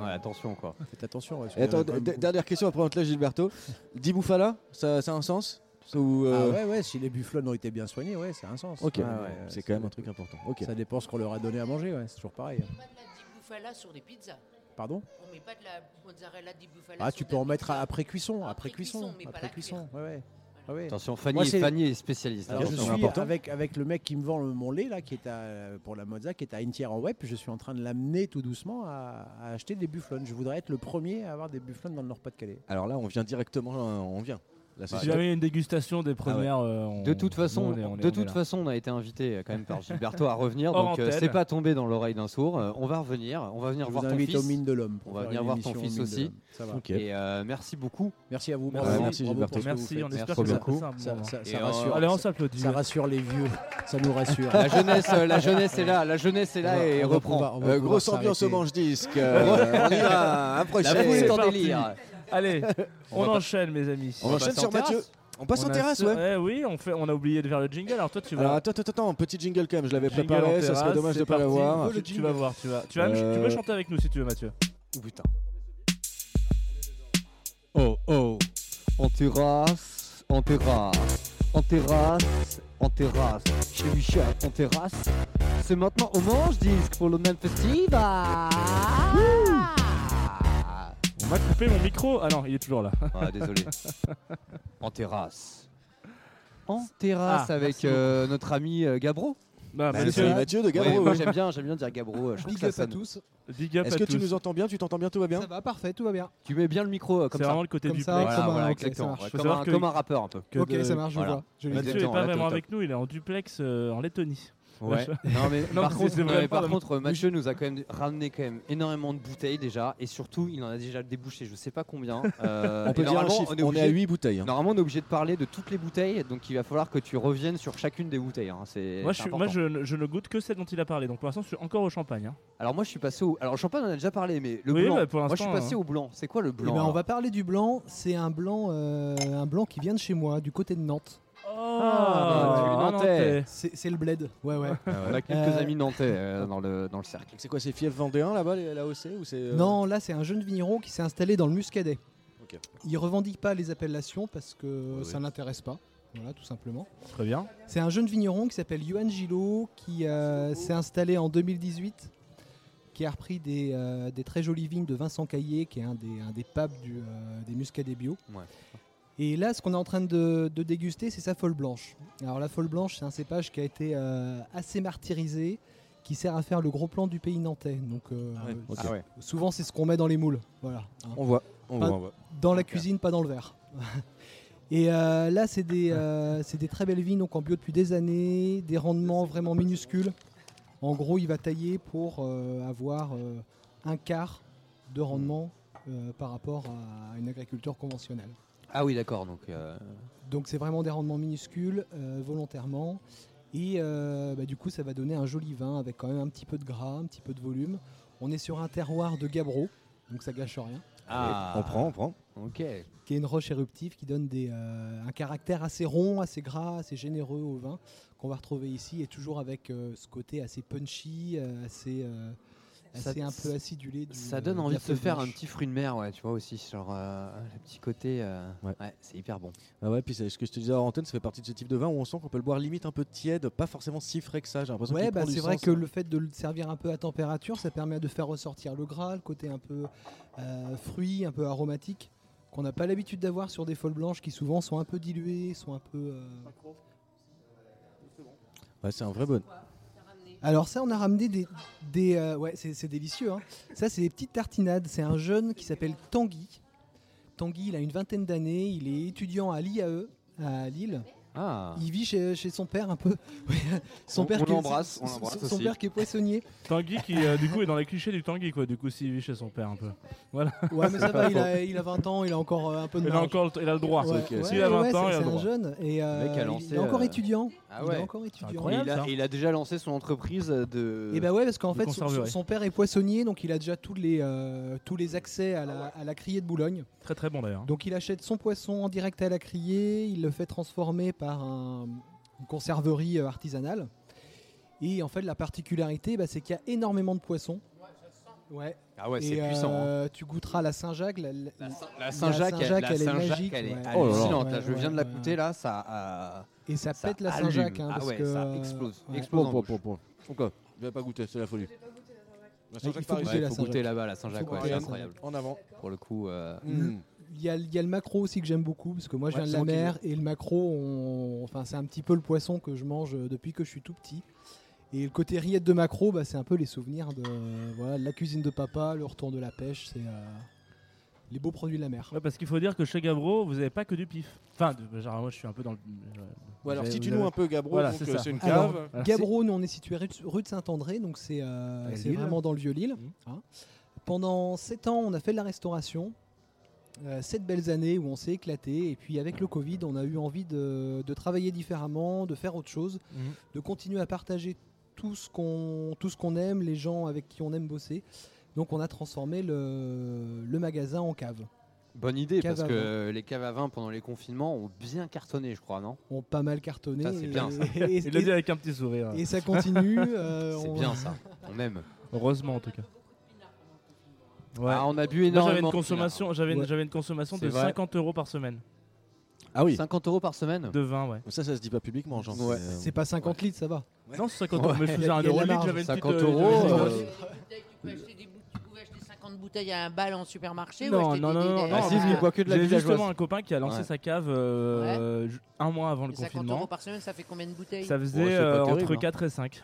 Ouais, attention quoi. faites attention. ouais, a attends, même dernière question après on te laisse Gilberto. Di Bufala, ça, ça a un sens? Ou, Ah euh, ouais, ouais. Si les bufflons ont été bien soignés, ouais, ça a un sens. Ok, ouais, c'est quand même un truc important. Ok. Ça dépend ce qu'on leur a donné à manger. Ouais, c'est toujours pareil. Pas de la di bufala sur des pizzas. Pardon On met pas de la mozzarella di bufala Ah, tu peux en mettre après cuisson, après cuisson, après cuisson. Ouais, ouais. Ah ouais. Attention, Fanny, Moi, c'est- Fanny est spécialiste. Alors je suis avec, avec le mec qui me vend le- mon lait là, qui est à, pour la mozza, qui est à une tiers en web. Je suis en train de l'amener tout doucement à, à acheter des bufflons. Je voudrais être le premier à avoir des bufflons dans le Nord-Pas-de-Calais. Alors là, on vient directement, on vient. Si jamais il y a une dégustation des premières. euh, on- De toute façon, on est- on est- de toute façon, on a été invité euh, quand même par [LAUGHS] Gilberto à revenir, donc euh, c'est pas tombé dans l'oreille d'un sourd. Euh, on va revenir, on va venir Je voir vous ton fils. aux mines de l'homme. On va venir voir ton fils aussi. Ça va. Et euh, merci beaucoup. Merci à vous. Merci. Gilberto. Merci, on espère Merci que ça un rassure. Allez, on s'applaudit. Ça rassure les vieux. Ça nous rassure. La jeunesse, la jeunesse est là, la jeunesse est là et reprend. grosse ambiance au s'arrêter. manche-disque. [LAUGHS] Euh, on y va, en parti. délire. Allez, [LAUGHS] on, enchaîne, mes amis. On enchaîne sur en terrasse Mathieu. On passe On en terrasse, ouais. Eh oui, on, fait, on a oublié de faire le jingle. Alors toi, tu vas. Alors attends, attends, attends, petit jingle quand même, je l'avais préparé, ça terrasse, serait dommage de pas l'avoir. Tu, vas voir, tu vas. Tu, vas Euh, tu peux chanter avec nous si tu veux, Mathieu. Oh putain. Oh oh. En terrasse, en terrasse, en terrasse, en terrasse. Chez Michel, en terrasse. C'est maintenant au manche disque pour le même festival. On m'a coupé mon micro. Ah non, il est toujours là. Ah désolé. [LAUGHS] en terrasse. En terrasse Ah, avec merci euh, notre ami euh, Gabro. Bah, Bah, Mathieu, c'est Mathieu de Ouais, Gabro. moi j'aime bien, j'aime bien dire Gabro. euh, Je trouve Big que up ça à sonne. tous. big up Est-ce à que tu tous. nous entends bien Tu t'entends bien Tout va bien Ça va, parfait, tout va bien. Tu mets bien le micro euh, comme C'est ça. vraiment le côté Comme du ça, plex. Voilà, comme un- voilà, ok, ça exactement. marche. Ouais, Faut Comme savoir un, que- comme un rappeur un peu. que ok, de- ça marche, je voilà. vois. Je l'ai Mathieu dit. est Exactement, pas vraiment avec nous, il est en duplex euh, en Lettonie. Ouais. non mais Non, par, contre, c'est non, vrai, mais par pardon. contre, Mathieu nous a quand même ramené quand même énormément de bouteilles déjà et surtout il en a déjà débouché je sais pas combien. [LAUGHS] Euh, On peut dire un normalement, chiffre, on est, on est obligé, à 8 bouteilles. hein. Normalement on est obligé de parler de toutes les bouteilles donc il va falloir que tu reviennes sur chacune des bouteilles. hein, C'est Moi, je, c'est suis- important. moi je, ne- je ne goûte que celle dont il a parlé. Donc pour l'instant, je suis encore au champagne. hein. Alors moi je suis passé au alors le champagne on en a déjà parlé mais le Oui, blanc. bah, pour moi je suis passé hein. au blanc. C'est quoi le Eh blanc ben, on va parler du blanc. C'est un blanc, euh, un blanc qui vient de chez moi, du côté de Nantes. Oh, Ah, tu es un Nantais. C'est c'est le bled. Ouais, ouais. On a quelques Euh, amis nantais euh, dans le dans le cercle. C'est quoi, c'est Fief Vendéen là-bas, les- la OC ou c'est, euh, Non, là, c'est un jeune vigneron qui s'est installé dans le Muscadet. Ok. Il revendique pas les appellations parce que Oui, ça oui. l'intéresse pas. Voilà, tout simplement. Très bien. C'est un jeune vigneron qui s'appelle Johan Gillot qui euh, s'est installé en 2018, qui a repris des, euh, des très jolies vignes de Vincent Caillé, qui est un des, un des papes du, euh, des muscadets bio. Ouais. Et là, ce qu'on est en train de, de déguster, c'est sa folle blanche. Alors la folle blanche, c'est un cépage qui a été euh, assez martyrisé, qui sert à faire le gros plan du pays nantais. Donc euh, Ouais. Ah ouais. souvent c'est ce qu'on met dans les moules. Voilà. hein. On voit, on voit, on voit. Dans la cuisine, pas dans le verre. [LAUGHS] Et euh, là, c'est des, euh, c'est des très belles vignes donc en bio depuis des années, des rendements vraiment minuscules. En gros, il va tailler pour euh, avoir euh, un quart de rendement euh, par rapport à une agriculture conventionnelle. Ah oui, d'accord. Donc, euh, Donc c'est vraiment des rendements minuscules, euh, volontairement. Et euh, bah, du coup, ça va donner un joli vin avec quand même un petit peu de gras, un petit peu de volume. On est sur un terroir de Gabro, donc ça gâche rien. ah, On prend, on prend. Ok. qui est une roche éruptive qui donne des, euh, un caractère assez rond, assez gras, assez généreux au vin qu'on va retrouver ici et toujours avec euh, ce côté assez punchy, euh, assez, euh, Ça- assez un peu acidulé. Du, Ça donne de envie de se faire un petit fruit de mer, ouais, tu vois aussi, genre euh, le petit côté. euh, Ouais. ouais, c'est hyper bon. Ah ouais, puis c'est ce que je te disais en antenne, ça fait partie de ce type de vin où on sent qu'on peut le boire limite un peu tiède, pas forcément si frais que ça. J'ai l'impression Ouais, qu'il bah, c'est vrai que le fait de le servir un peu à température, ça permet de faire ressortir le gras, le côté un peu euh, fruit, un peu aromatique, qu'on n'a pas l'habitude d'avoir sur des folles blanches qui souvent sont un peu diluées, sont un peu. euh, Ouais, c'est un vrai bon. Alors ça, on a ramené des... euh, ouais, c'est c'est délicieux. hein. Ça, c'est des petites tartinades. C'est un jeune qui s'appelle Tanguy. Tanguy, il a une vingtaine d'années. Il est étudiant à l'IAE, à Lille. Ah. Il vit chez, chez son père un peu. [LAUGHS] Son On- père on qui est- on son- père qui est poissonnier. Tanguy qui, euh, du coup, est dans les clichés du Tanguy, quoi. Du coup, s'il vit chez son père un peu. Ouais, mais ça [LAUGHS] va, il a, il a 20 ans, il a encore euh, un peu de Il a encore le, il a le droit. Ouais, Ok. ouais, S'il a 20 ouais, ans, il a c'est le un droit. jeune et euh, a il- lancé, il est encore euh, étudiant. Ah Il est ouais. encore étudiant. Incroyable. il, a, ça. il a déjà lancé son entreprise de. Et bah ouais, parce qu'en fait, son, père est poissonnier, donc il a déjà tous les, euh, tous les accès à la, à la criée de Boulogne. Très très bon d'ailleurs. Donc il achète son poisson en direct à la criée, il le fait transformer par un- une conserverie euh, artisanale. Et en fait, la particularité, bah, c'est qu'il y a énormément de poissons. Ouais. Ah ouais, c'est puissant. hein. euh, tu goûteras la Saint-Jacques. La, la- La, Saint- Saint-Jacques, elle, Saint-Jacques, elle est Saint-Jacques, magique, elle est ouais. Oh hallucinante. Ouais, je viens de la goûter ouais. là, ça. euh, et ça, ça pète la. Saint-Jacques. hein, Ah parce ouais, que, ça explose. ouais. explose bon, bon. Pourquoi Je vais pas goûter, c'est la folie. La Il Saint-Jacques faut Paris. goûter Ouais, la faut Saint-Jacques. goûter là-bas la Saint-Jacques, ouais, c'est incroyable. En avant. Pour le coup. euh, Mmh. Il y, a, il y a le macro aussi que j'aime beaucoup, parce que moi je Ouais, viens de la mer, et le macro, on- enfin, c'est un petit peu le poisson que je mange euh, depuis que je suis tout petit. Et le côté rillette de macro, bah, c'est un peu les souvenirs de, voilà, de la cuisine de papa, le retour de la pêche, c'est euh, les beaux produits de la mer. Ouais, parce qu'il faut dire que chez Gabro, vous avez pas que du pif. Enfin, de- genre, moi je suis un peu dans le. euh, Ouais, alors si tu nous un peu Gabro, Voilà, c'est euh, c'est une cave. Alors, Gabro, nous on est situé rue de, Saint-André, donc c'est euh, vraiment dans le vieux Lille. Mhm. hein. Pendant 7 ans, on a fait de la restauration. 7 belles années où on s'est éclaté. Et puis avec le Covid, on a eu envie de, de travailler différemment, de faire autre chose, Mhm. de continuer à partager tout ce qu'on tout ce qu'on aime, les gens avec qui on aime bosser. Donc on a transformé le, le magasin en cave. Bonne idée, Cave parce que les caves à vin pendant les confinements ont bien cartonné, je crois, non? On a pas mal cartonné. Ça, c'est et- bien, ça. et- Il l'a dit avec un petit sourire. et ça continue. euh, [LAUGHS] C'est on- bien ça, on aime. Heureusement en tout cas. Ouais. Ah, on a bu Moi, j'avais énormément. une consommation, j'avais une, Ouais. j'avais une consommation C'est de vrai. 50 euros par semaine Ah oui. 50 euros par semaine? De vin, ouais. Ça, ça se dit pas publiquement, genre. Ouais. c'est, euh, C'est pas 50 litres, ça va. Non, c'est 50 euros. Mais je [LAUGHS] faisais euro litre, j'avais une 50 petite, euh, euros, euh, Tu peux acheter des bouts- tu pouvais acheter 50 bouteilles à un bal en supermarché ou Non, non, non, non, Ah, la J'ai justement un copain qui a lancé Ouais. sa cave euh, un mois avant le Et 50 confinement. euros par semaine, ça fait combien de bouteilles? Ça Oh, faisait euh, terrible, entre hein. 4 et 5.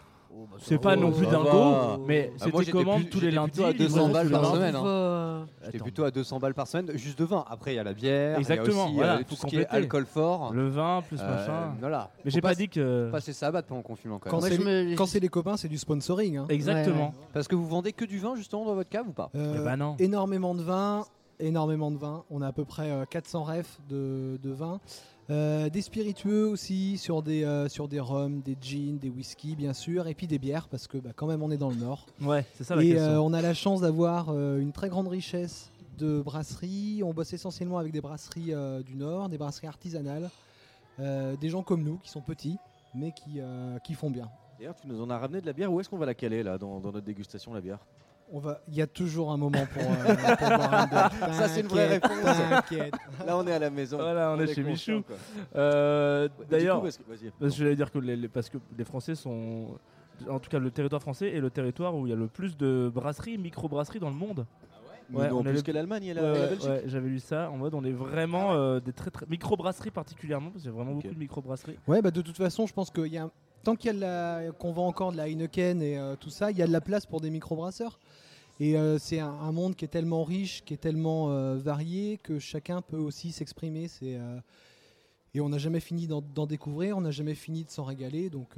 Bah, C'est pas va, non plus dingo, mais Ah, moi, c'était j'étais commande plus- tous les lundis. plutôt à 200 livraison balles par semaine, hein. Euh, J'étais plutôt à 200 balles par semaine, juste de vin. Après, il y a la bière, Exactement, il y a aussi voilà, euh, tout ce qui est alcool fort. Le vin plus Euh, machin. Voilà. Mais j'ai pas pas dit que. passer sa batte pendant le confinement quand Quand même. Quand c'est les copains, c'est du sponsoring. hein. Exactement. Parce que vous vendez que du vin justement dans votre cave ou pas? Ben non. Énormément de vin, énormément de vin. On a à peu près euh, 400 refs de, de vin. Euh, des spiritueux aussi, sur des, euh, sur des rums, des gins, des whisky bien sûr, et puis des bières parce que bah, quand même on est dans le nord. Ouais, c'est ça la et question. euh, on a la chance d'avoir euh, une très grande richesse de brasseries. On bosse essentiellement avec des brasseries euh, du nord, des brasseries artisanales, euh, des gens comme nous qui sont petits mais qui, euh, qui font bien. D'ailleurs, tu nous en as ramené de la bière. Où est-ce qu'on va la caler là dans, dans notre dégustation la bière? On va, il y a toujours un moment pour, euh, pour [LAUGHS] boire une bière. Ça, c'est une vraie réponse. t'inquiète. Là, on est à la maison. Voilà, on est chez Michou. Euh, Ouais, D'ailleurs, coup, parce que- vas-y. parce que je voulais dire que les, les- parce que les Français sont, en tout cas le territoire français est le territoire où il y a le plus de brasseries, micro-brasseries dans le monde. Mais Ouais, non, on est plus le- que l'Allemagne et la, Ouais, et la ouais, Belgique. ouais, j'avais lu ça en mode on est vraiment euh, des très très micro-brasseries particulièrement parce qu'il y a vraiment beaucoup de micro-brasseries. Ouais, bah de toute façon, je pense qu'il y a tant qu'il y a qu'on vend encore de la Heineken et euh, tout ça, il y a de la place pour des microbrasseurs. Et euh, c'est un, monde qui est tellement riche, qui est tellement euh, varié que chacun peut aussi s'exprimer. Et on n'a jamais fini d'en découvrir, on n'a jamais fini de s'en régaler. Donc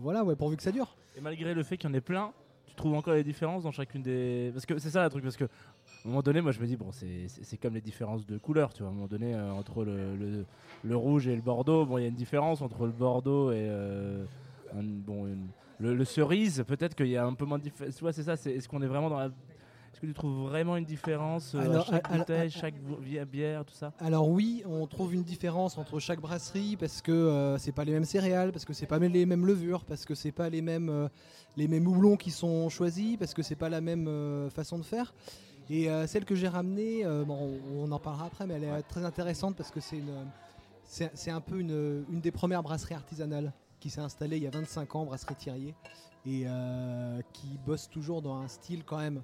voilà, pourvu que ça dure. Et malgré le fait qu'il y en ait plein, tu trouves encore les différences dans chacune des. Parce que c'est ça le truc, parce que. À un moment donné, moi je me dis, bon, c'est- comme les différences de couleurs, tu vois. À un moment donné, euh, entre le, le, le rouge et le bordeaux, bon, il y a une différence entre le bordeaux et. euh, un- bon, une- le, le cerise, peut-être qu'il y a un peu moins de différence. Tu vois, c'est ça, est-ce qu'on est vraiment dans la. Est-ce que tu trouves vraiment une différence euh, Alors, à chaque alors, bouteille, alors, chaque bière, tout ça? Alors oui, on trouve une différence entre chaque brasserie parce que euh, c'est pas les mêmes céréales, parce que c'est pas les mêmes levures, parce que c'est pas les mêmes euh, les mêmes houblons qui sont choisis, parce que c'est pas la même façon de faire. Et euh, celle que j'ai ramenée, euh, bon, on, en parlera après, mais elle est euh, très intéressante parce que c'est une c'est un peu une, une des premières brasseries artisanales qui s'est installée il y a 25 ans, brasserie Thirier, et qui bosse toujours dans un style quand même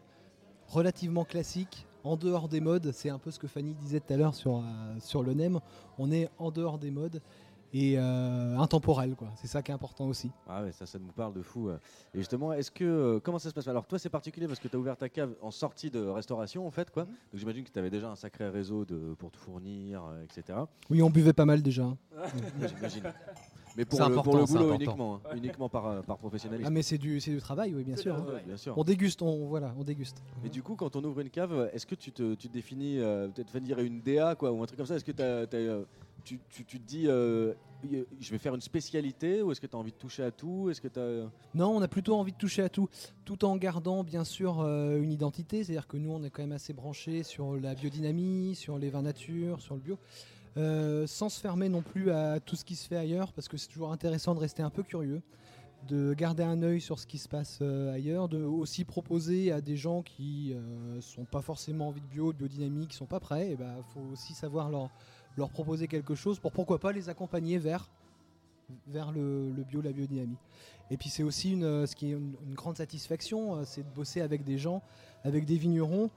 relativement classique, en dehors des modes. C'est un peu ce que Fanny disait tout à l'heure sur, sur le NEM. On est en dehors des modes et euh, intemporel, quoi. C'est ça qui est important aussi. Ah ouais, ça, ça nous parle de fou. euh. Et justement, est-ce que euh, comment ça se passe? Alors toi, c'est particulier parce que tu as ouvert ta cave en sortie de restauration, en fait, quoi. Donc j'imagine que tu avais déjà un sacré réseau de pour te fournir, euh, etc. Oui, on buvait pas mal déjà. [LAUGHS] J'imagine. Mais pour C'est le, pour le boulot uniquement, hein, uniquement par, par professionnalisme. Ah, mais c'est du, c'est du travail, oui, bien sûr. hein. Bien sûr. On déguste, on, voilà, on déguste. Mais du coup, quand on ouvre une cave, est-ce que tu te, tu te définis, euh, peut-être dire une DA quoi, ou un truc comme ça? Est-ce que t'as, euh, tu, te dis, euh, je vais faire une spécialité, ou est-ce que tu as envie de toucher à tout? Est-ce que tu Non, on a plutôt envie de toucher à tout, tout en gardant bien sûr euh, une identité. C'est-à-dire que nous, on est quand même assez branchés sur la biodynamie, sur les vins nature, sur le bio, Euh, sans se fermer non plus à tout ce qui se fait ailleurs, parce que c'est toujours intéressant de rester un peu curieux, de garder un œil sur ce qui se passe ailleurs, de aussi proposer à des gens qui sont pas forcément envie de bio, de biodynamie, qui sont pas prêts. Il faut aussi savoir leur, leur proposer quelque chose pour pourquoi pas les accompagner vers vers le, le bio, la biodynamie. Et puis c'est aussi une, ce qui est une, une grande satisfaction, euh, c'est de bosser avec des gens, avec des vignerons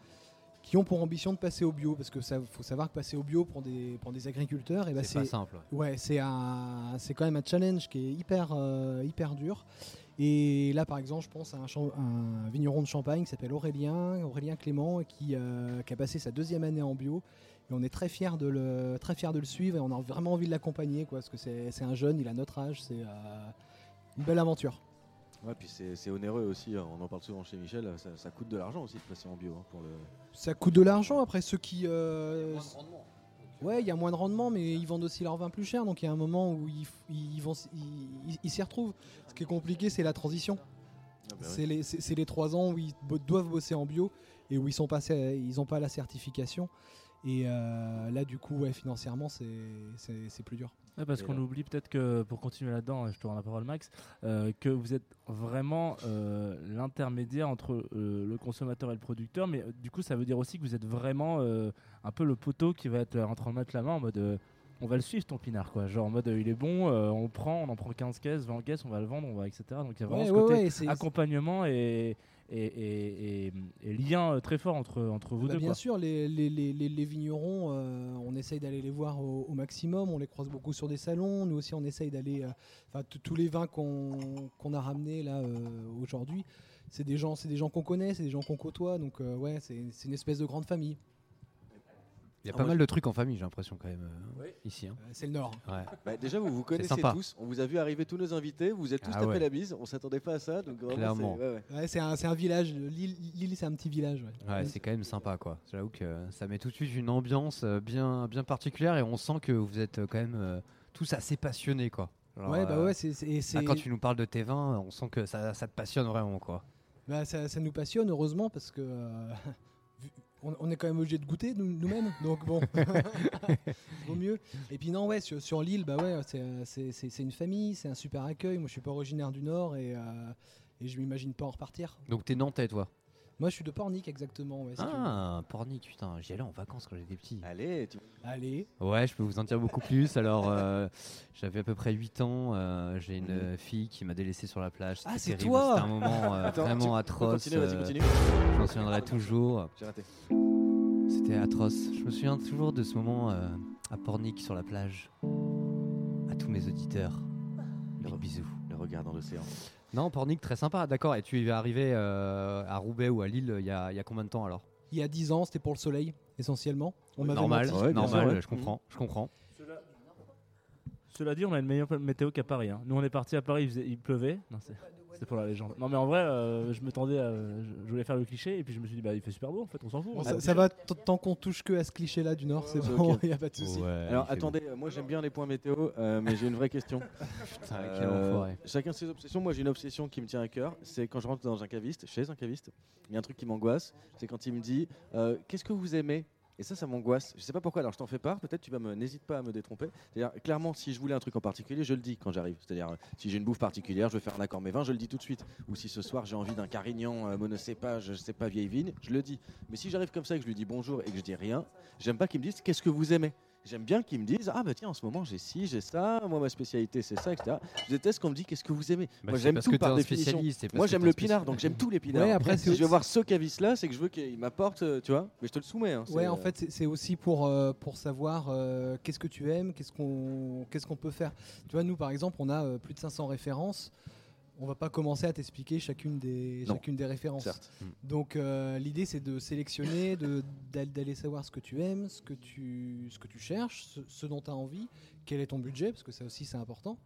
qui ont pour ambition de passer au bio, parce que ça faut savoir que passer au bio pour des, pour des agriculteurs, et ben C'est pas simple. Ouais, c'est un, c'est quand même un challenge qui est hyper, euh, hyper dur. Et là, par exemple, je pense à un, vigneron de Champagne qui s'appelle Aurélien, Aurélien Clément, qui, euh, qui a passé sa deuxième année en bio. Et on est très fiers de le, très fiers de le suivre et on a vraiment envie de l'accompagner, quoi, parce que c'est, c'est un jeune, il a notre âge, c'est euh, une belle aventure. Ouais, puis c'est onéreux aussi, hein, on en parle souvent chez Michel, ça, ça coûte de l'argent aussi de passer en bio. hein, pour le... Ça coûte de l'argent après ceux qui. euh, Ouais, il y a moins de rendement, mais ils vendent aussi leur vin plus cher, donc il y a un moment où ils, ils vont, ils, ils- ils s'y retrouvent. Ce qui est compliqué, c'est la transition. Ah bah C'est les, c'est- c'est les trois ans où ils doivent bosser en bio et où ils sont passés, ils n'ont pas la certification. Et euh, là, du coup, ouais, financièrement, c'est plus dur. Ouais, parce qu'on oublie peut-être que, pour continuer là-dedans, je te rends la parole Max, euh, que vous êtes vraiment euh, l'intermédiaire entre euh, le consommateur et le producteur, mais euh, du coup ça veut dire aussi que vous êtes vraiment euh, un peu le poteau qui va être en train de mettre la main en mode euh, on va le suivre ton pinard quoi, genre en mode euh, il est bon, euh, on prend, on en prend 15 caisses, 20 caisses, on va le vendre, on va etc. Donc il y a vraiment Ouais, ce côté accompagnement et, et, et- et- et lien euh, très fort entre, entre vous Bah, deux bien quoi. sûr, les, les- les- les- les vignerons, euh, on essaye d'aller les voir au, au maximum. On les croise beaucoup sur des salons. Nous aussi, on essaye d'aller. euh, Enfin, tous les vins qu'on qu'on a ramenés là euh, aujourd'hui, c'est des gens, des gens qu'on connaît, c'est des gens qu'on côtoie. Donc ouais, c'est une espèce de grande famille. Il y a Ah, pas moi, mal de trucs en famille, j'ai l'impression quand même euh, Oui. ici. hein. Euh, c'est le Nord. Ouais. Bah, déjà, vous vous connaissez tous, on vous a vu arriver tous nos invités, vous vous êtes tous Ah tapé ouais. la bise, on s'attendait pas à ça, donc vraiment, Clairement. c'est- ouais, ouais. Ouais, c'est un, village. Lille, c'est un petit village. ouais. Ouais, c'est quand même sympa quoi. J'avoue que ça met tout de suite une ambiance euh, bien, bien particulière et on sent que vous êtes quand même euh, tous assez passionnés quoi. Genre, ouais, bah euh, ouais, c'est. c'est- et c'est- ah, quand tu nous parles de tes vins, on sent que ça, ça te passionne vraiment quoi. Bah, ça, ça nous passionne, heureusement, parce que euh, [LAUGHS] on, on est quand même obligé de goûter nous- nous-mêmes, donc bon, [LAUGHS] vaut mieux. Et puis non, ouais, sur, sur l'île, bah ouais, c'est, c'est, c'est- c'est une famille, c'est un super accueil. Moi, je suis pas originaire du Nord et, euh, et je m'imagine pas en repartir. Donc t'es nantais toi? Moi, je suis de Pornic, exactement. Ouais, si. Ah, Pornic, putain, j'y allais en vacances quand j'étais petit. Allez, tu- Allez, Ouais, je peux vous en dire beaucoup plus. Alors, euh, j'avais à peu près 8 ans. euh, J'ai une fille qui m'a délaissé sur la plage. Ah, c'est terrible. toi C'était un moment euh, Attends, vraiment tu- atroce. Continue, vas-y, continue. Je m'en souviendrai toujours. J'ai raté. C'était atroce. Je me souviens toujours de ce moment euh, à Pornic sur la plage. À tous mes auditeurs. Le, re- Bisous. le regard dans l'océan. Non, Pornic, très sympa, d'accord. Et tu es arrivé euh, à Roubaix ou à Lille il y a, il y a combien de temps alors? Il y a 10 ans, c'était pour le soleil, essentiellement. On m'avait Normal, menti. Ouais, bien normal, sûr, ouais. je comprends, je comprends. Cela dit, on a une meilleure météo qu'à Paris. hein. Nous, on est parti à Paris, il, faisait- il pleuvait. Non, c'est- C'était pour la légende. Non, mais en vrai, euh, je me tendais à- je, voulais faire le cliché, et puis je me suis dit, bah, il fait super beau, en fait, on s'en fout. Bon, ça, va, t- tant qu'on touche que à ce cliché-là du Nord, c'est c'est bon, ok. [LAUGHS] il n'y a pas de souci. Alors attendez, euh, moi j'aime bien les points météo, euh, mais j'ai une vraie question. [LAUGHS] Putain, Euh, quel enfoiré. chacun ses obsessions. Moi j'ai une obsession qui me tient à cœur. C'est quand je rentre dans un caviste, chez un caviste, il y a un truc qui m'angoisse. C'est quand il me dit euh, Qu'est-ce que vous aimez? Et ça, ça m'angoisse. Je sais pas pourquoi. Alors je t'en fais part. Peut-être tu vas me. N'hésite pas à me détromper. C'est-à-dire, clairement, si je voulais un truc en particulier, je le dis quand j'arrive. C'est-à-dire, euh, si j'ai une bouffe particulière, je veux faire un accord mes vins, je le dis tout de suite. Ou si ce soir j'ai envie d'un carignan euh, monocépage, je sais pas, vieille vigne, je le dis. Mais si j'arrive comme ça et que je lui dis bonjour et que je dis rien, j'aime pas qu'il me dise Qu'est-ce que vous aimez? J'aime bien qu'ils me disent Ah bah tiens, en ce moment j'ai ci, j'ai ça, moi ma spécialité c'est ça, etc. Je déteste qu'on me dit Qu'est-ce que vous aimez Bah, Moi j'aime tout par définition. Moi j'aime le pinard, donc j'aime tous les pinards. Ouais, après, [LAUGHS] si je aussi- voir ce caviste là, c'est que je veux qu'il m'apporte, euh, tu vois, mais je te le soumets. hein, Ouais, en euh, fait, c'est- c'est aussi pour, euh, pour savoir euh, qu'est-ce que tu aimes, qu'est-ce qu'on qu'est-ce qu'on peut faire. Tu vois, nous, par exemple, on a euh, plus de 500 références. On va pas commencer à t'expliquer chacune des, Non. chacune des références. certes. Donc, euh, l'idée, c'est de sélectionner, de- d'aller d'aller savoir ce que tu aimes, ce que tu, ce que tu cherches, ce, ce dont tu as envie, quel est ton budget, parce que ça aussi, c'est important.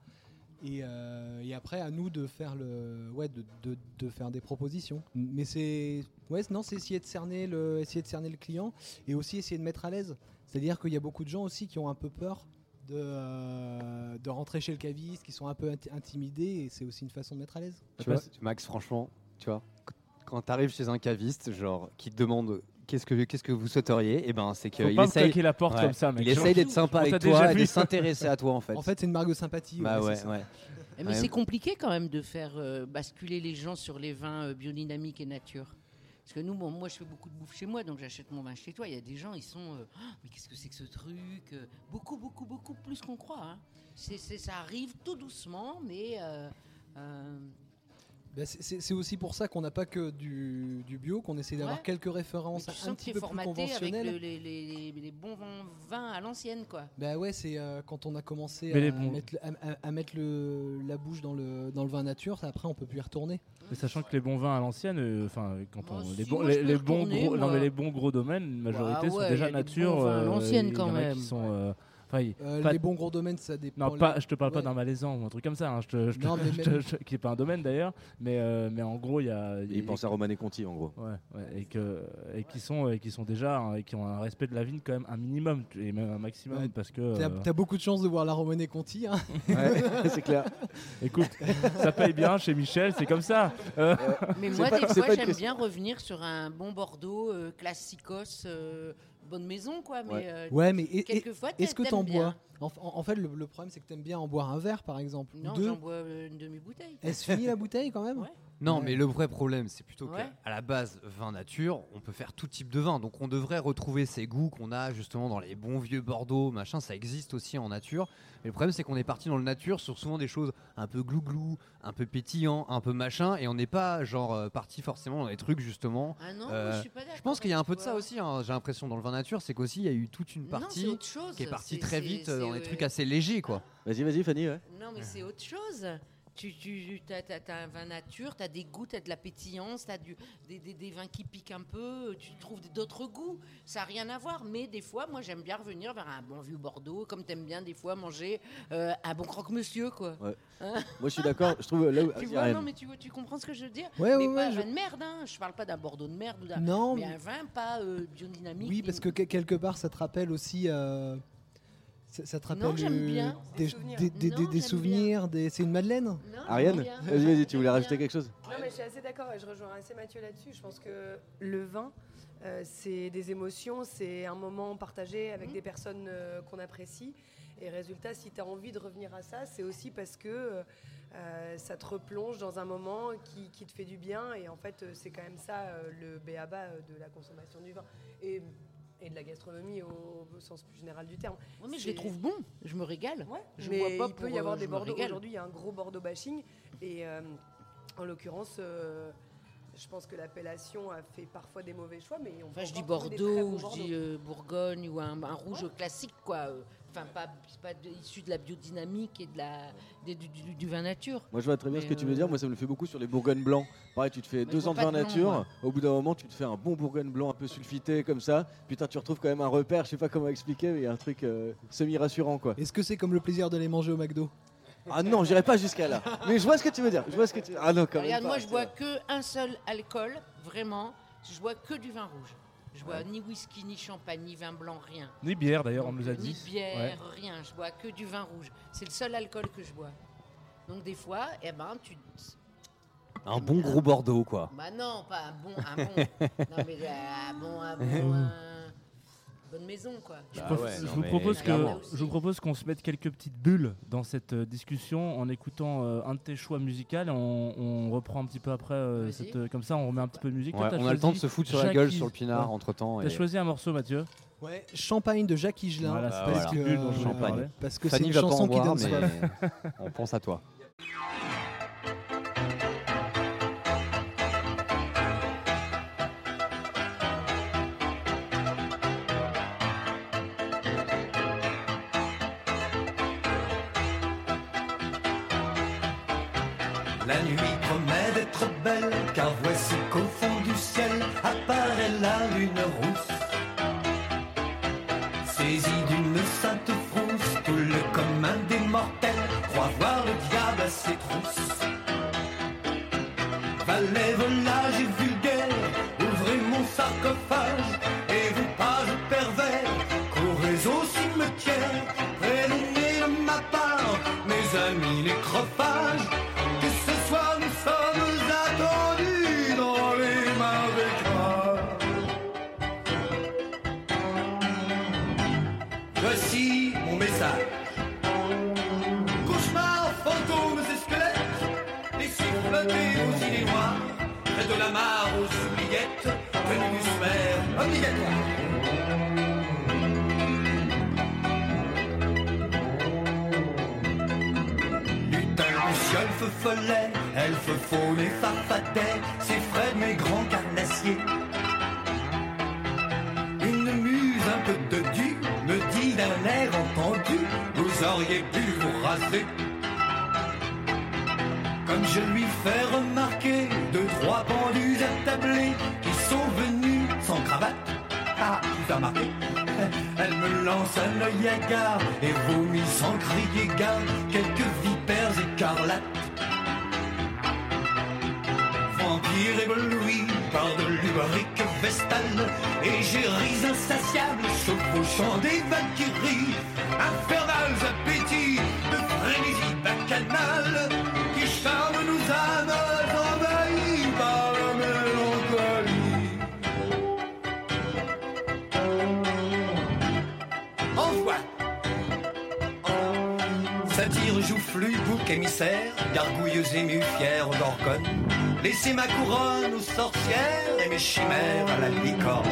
Et, euh, et après, à nous de faire, le, ouais, de, de- de faire des propositions. Mais c'est ouais, non, c'est essayer de cerner le, essayer de cerner le client et aussi essayer de mettre à l'aise. C'est-à-dire qu'il y a beaucoup de gens aussi qui ont un peu peur de, euh, de rentrer chez le caviste, qui sont un peu inti- intimidés, et c'est aussi une façon de mettre à l'aise. Tu vois, Max, franchement, tu vois, qu- quand t'arrives chez un caviste, genre, qui te demande qu'est-ce que, qu'est-ce que vous souhaiteriez, et ben c'est Faut qu'il pas me essaye, claquer la porte Ouais. comme ça, mec. il essaye d'être sympa On avec toi et vu. de s'intéresser à toi en fait. En fait, c'est une marque de sympathie. bah ouais, ouais, c'est ça. ouais. Eh, Mais Ouais. c'est compliqué quand même de faire euh, basculer les gens sur les vins euh, biodynamiques et nature. Parce que nous, bon, moi, je fais beaucoup de bouffe chez moi, donc j'achète mon vin chez toi. Il y a des gens, ils sont. euh, Ah, mais qu'est-ce que c'est que ce truc Euh, Beaucoup, beaucoup, beaucoup plus qu'on croit. hein. C'est, ça arrive tout doucement, mais. euh, Ben, c'est- aussi pour ça qu'on n'a pas que du, du bio, qu'on essaie d'avoir Ouais. quelques références tu un, sens un que petit peu plus formaté avec conventionnelles. le- les, les- bons vins- vins à l'ancienne, quoi. Bah ouais, c'est euh, quand on a commencé à, bons- mettre, le- à, à- à mettre le, la bouche dans le, dans le vin nature, ça, après on peut plus y retourner. Mais sachant que les bons vins à l'ancienne, euh, enfin, quand on, les bons, les, gros, non mais les bons gros domaines, une majorité Ouais, sont ouais, y déjà nature. bons vins à l'ancienne, il y quand en a même. qui sont, euh, enfin, il- Euh, pas- les bons gros domaines, ça dépend. non, pas, je te parle pas Ouais. d'un malaisan ou un truc comme ça, hein, je te, je te- Non, mais [LAUGHS] je te- même- je- qui est pas un domaine d'ailleurs, mais, euh, mais en gros, il y a. Il pense à Roman et Conti en gros. Ouais, ouais, et, que, et qui sont, et qui sont déjà, hein, et qui ont un respect de la vigne quand même un minimum, et même un maximum, Ouais, parce que. T'as euh, t'as beaucoup de chance de voir la Romanée Conti. hein. Ouais, [LAUGHS] c'est clair. écoute, ça paye bien chez Michel, c'est comme ça. Euh, Mais C'est moi, pas- des c'est fois, pas une j'aime question. bien revenir sur un bon Bordeaux euh, classicos, euh, bonne maison, quoi. Mais Ouais. euh, Ouais, mais quelquefois, est-ce que t'en bois en, en- fait, le, le problème, c'est que t'aimes bien en boire un verre, par exemple. Non, deux. j'en bois euh, une demi-bouteille. Est-ce fini la bouteille quand même? Ouais. Non, Ouais. mais le vrai problème, c'est plutôt Ouais. qu'à la base, vin nature, on peut faire tout type de vin. Donc on devrait retrouver ces goûts qu'on a justement dans les bons vieux Bordeaux, machin, ça existe aussi en nature. Mais le problème, c'est qu'on est parti dans le nature sur souvent des choses un peu glouglou, un peu pétillant, un peu machin, et on n'est pas genre euh, parti forcément dans des trucs justement. Ah non, Euh, moi, je suis pas d'accord. Je pense qu'il y a un peu de ça aussi, hein, j'ai l'impression dans le vin nature, c'est qu'aussi il y a eu toute une partie autre chose. qui est partie très vite dans des euh, trucs assez légers quoi. Vas-y, vas-y, Fanny. Ouais. Non, mais c'est autre chose. Tu, tu as, un vin nature, tu as des goûts, tu as de la pétillance, tu as du, des, des- des vins qui piquent un peu, tu trouves d'autres goûts. Ça n'a rien à voir. Mais des fois, moi, j'aime bien revenir vers un bon vieux Bordeaux, comme tu aimes bien des fois manger euh, un bon croque-monsieur, quoi. Moi, je suis d'accord. Je trouve là où. Tu vois, Ariane. non, mais tu, comprends ce que je veux dire? Ouais, Mais ouais, pas ouais, un je- vin de merde, hein. Je parle pas d'un Bordeaux de merde ou d'un. Non, mais mais- un vin pas euh, biodynamique. Oui, parce que que- quelque part, ça te rappelle aussi. euh, ça, ça te rappelle Non, j'aime euh, bien. des, Des souvenirs. des- des- Non, des- des j'aime souvenirs. des- C'est une madeleine? Non, Ariane, vas-y, vas-y, tu voulais rajouter quelque chose? Non, mais je suis assez d'accord et je rejoins assez Mathieu là-dessus. Je pense que le vin, euh, c'est des émotions, c'est un moment partagé avec des personnes euh, qu'on apprécie. Et résultat, si tu as envie de revenir à ça, c'est aussi parce que euh, ça te replonge dans un moment qui, qui te fait du bien. Et en fait, c'est quand même ça euh, le béaba de la consommation du vin. Et, et de la gastronomie au, au sens plus général du terme. Mais je les trouve bons. Je me régale. Ouais, Je mais bois pas il peut y avoir euh, des je me Bordeaux. Aujourd'hui, il y a un gros Bordeaux bashing. Et euh, en l'occurrence, euh, je pense que l'appellation a fait parfois des mauvais choix. Mais on Enfin, je dis des Bordeaux, ou je dis euh, Bourgogne, ou un, un rouge classique, quoi. Enfin, pas, c'est pas de- issu de la biodynamique et de la, des- du, du- du vin nature. Moi, je vois très bien Mais, ce que tu veux euh, dire. Moi, ça me le fait beaucoup sur les bourgognes blancs. Pareil, tu te fais deux ans de vin blanc, nature. Au bout d'un moment, tu te fais un bon bourgogne blanc un peu sulfité comme ça. Putain, tu retrouves quand même un repère. Je sais pas comment expliquer, mais il y a un truc euh, semi-rassurant, quoi. Est-ce que c'est comme le plaisir de les manger au McDo? Ah non, j'irai pas jusqu'à là. Mais je vois ce que tu veux dire. Je vois ce que tu. Ah non, quand même Regarde, pas, moi, je bois que un seul alcool, vraiment. Je bois que du vin rouge. Je bois ni whisky, ni champagne, ni vin blanc, rien. Ni bière d'ailleurs, on nous a dit. Ni bière, Ouais. rien. Je bois que du vin rouge. C'est le seul alcool que je bois. Donc des fois, eh ben, tu. Un bon gros Bordeaux, quoi. Bah non, pas un bon, un bon. [LAUGHS] non mais euh, un bon, un bon, [LAUGHS] un- bonne maison quoi. Je, Bah ouais, je vous propose que je vous propose qu'on se mette quelques petites bulles dans cette euh, discussion en écoutant euh, un de tes choix musicaux. et On, on reprend un petit peu après euh, cette, euh, comme ça, on remet un petit peu de musique. Ouais, Toi, t'as on a le temps de choisi se foutre sur la gueule sur le pinard Ouais. entre temps. T'as choisi un morceau, Mathieu Ouais, Champagne de Jacques Higelin. Voilà, c'est parce la que, euh, parler. Parce que c'est Fanny une chanson qui donne mais soif. on pense à toi. La nuit promet d'être belle, car voici qu'au fond du ciel apparaît la lune rousse. Monsieur, feu follet, elfe faune et farfadet, c'est Fred mes grands carnassiers. Une muse un peu de du me dit d'un air entendu, vous auriez pu vous raser. Comme je lui fais remarquer deux, trois pendus attablés qui sont venus sans cravate. Ah, tu Elle me lance un œil hagard et vomit sans crier gare quelques vipères lubrique vestale Égéries insatiables chevauchant des valkyries. Infernals appétits de frénésie bacchanale Qui charment nos âmes envahies par la mélancolie. Envoie. Satire joufflu, bouc émissaire, gargouilleuse émue, fière d'orgone. Laissez ma couronne aux sorcières et mes chimères à la licorne.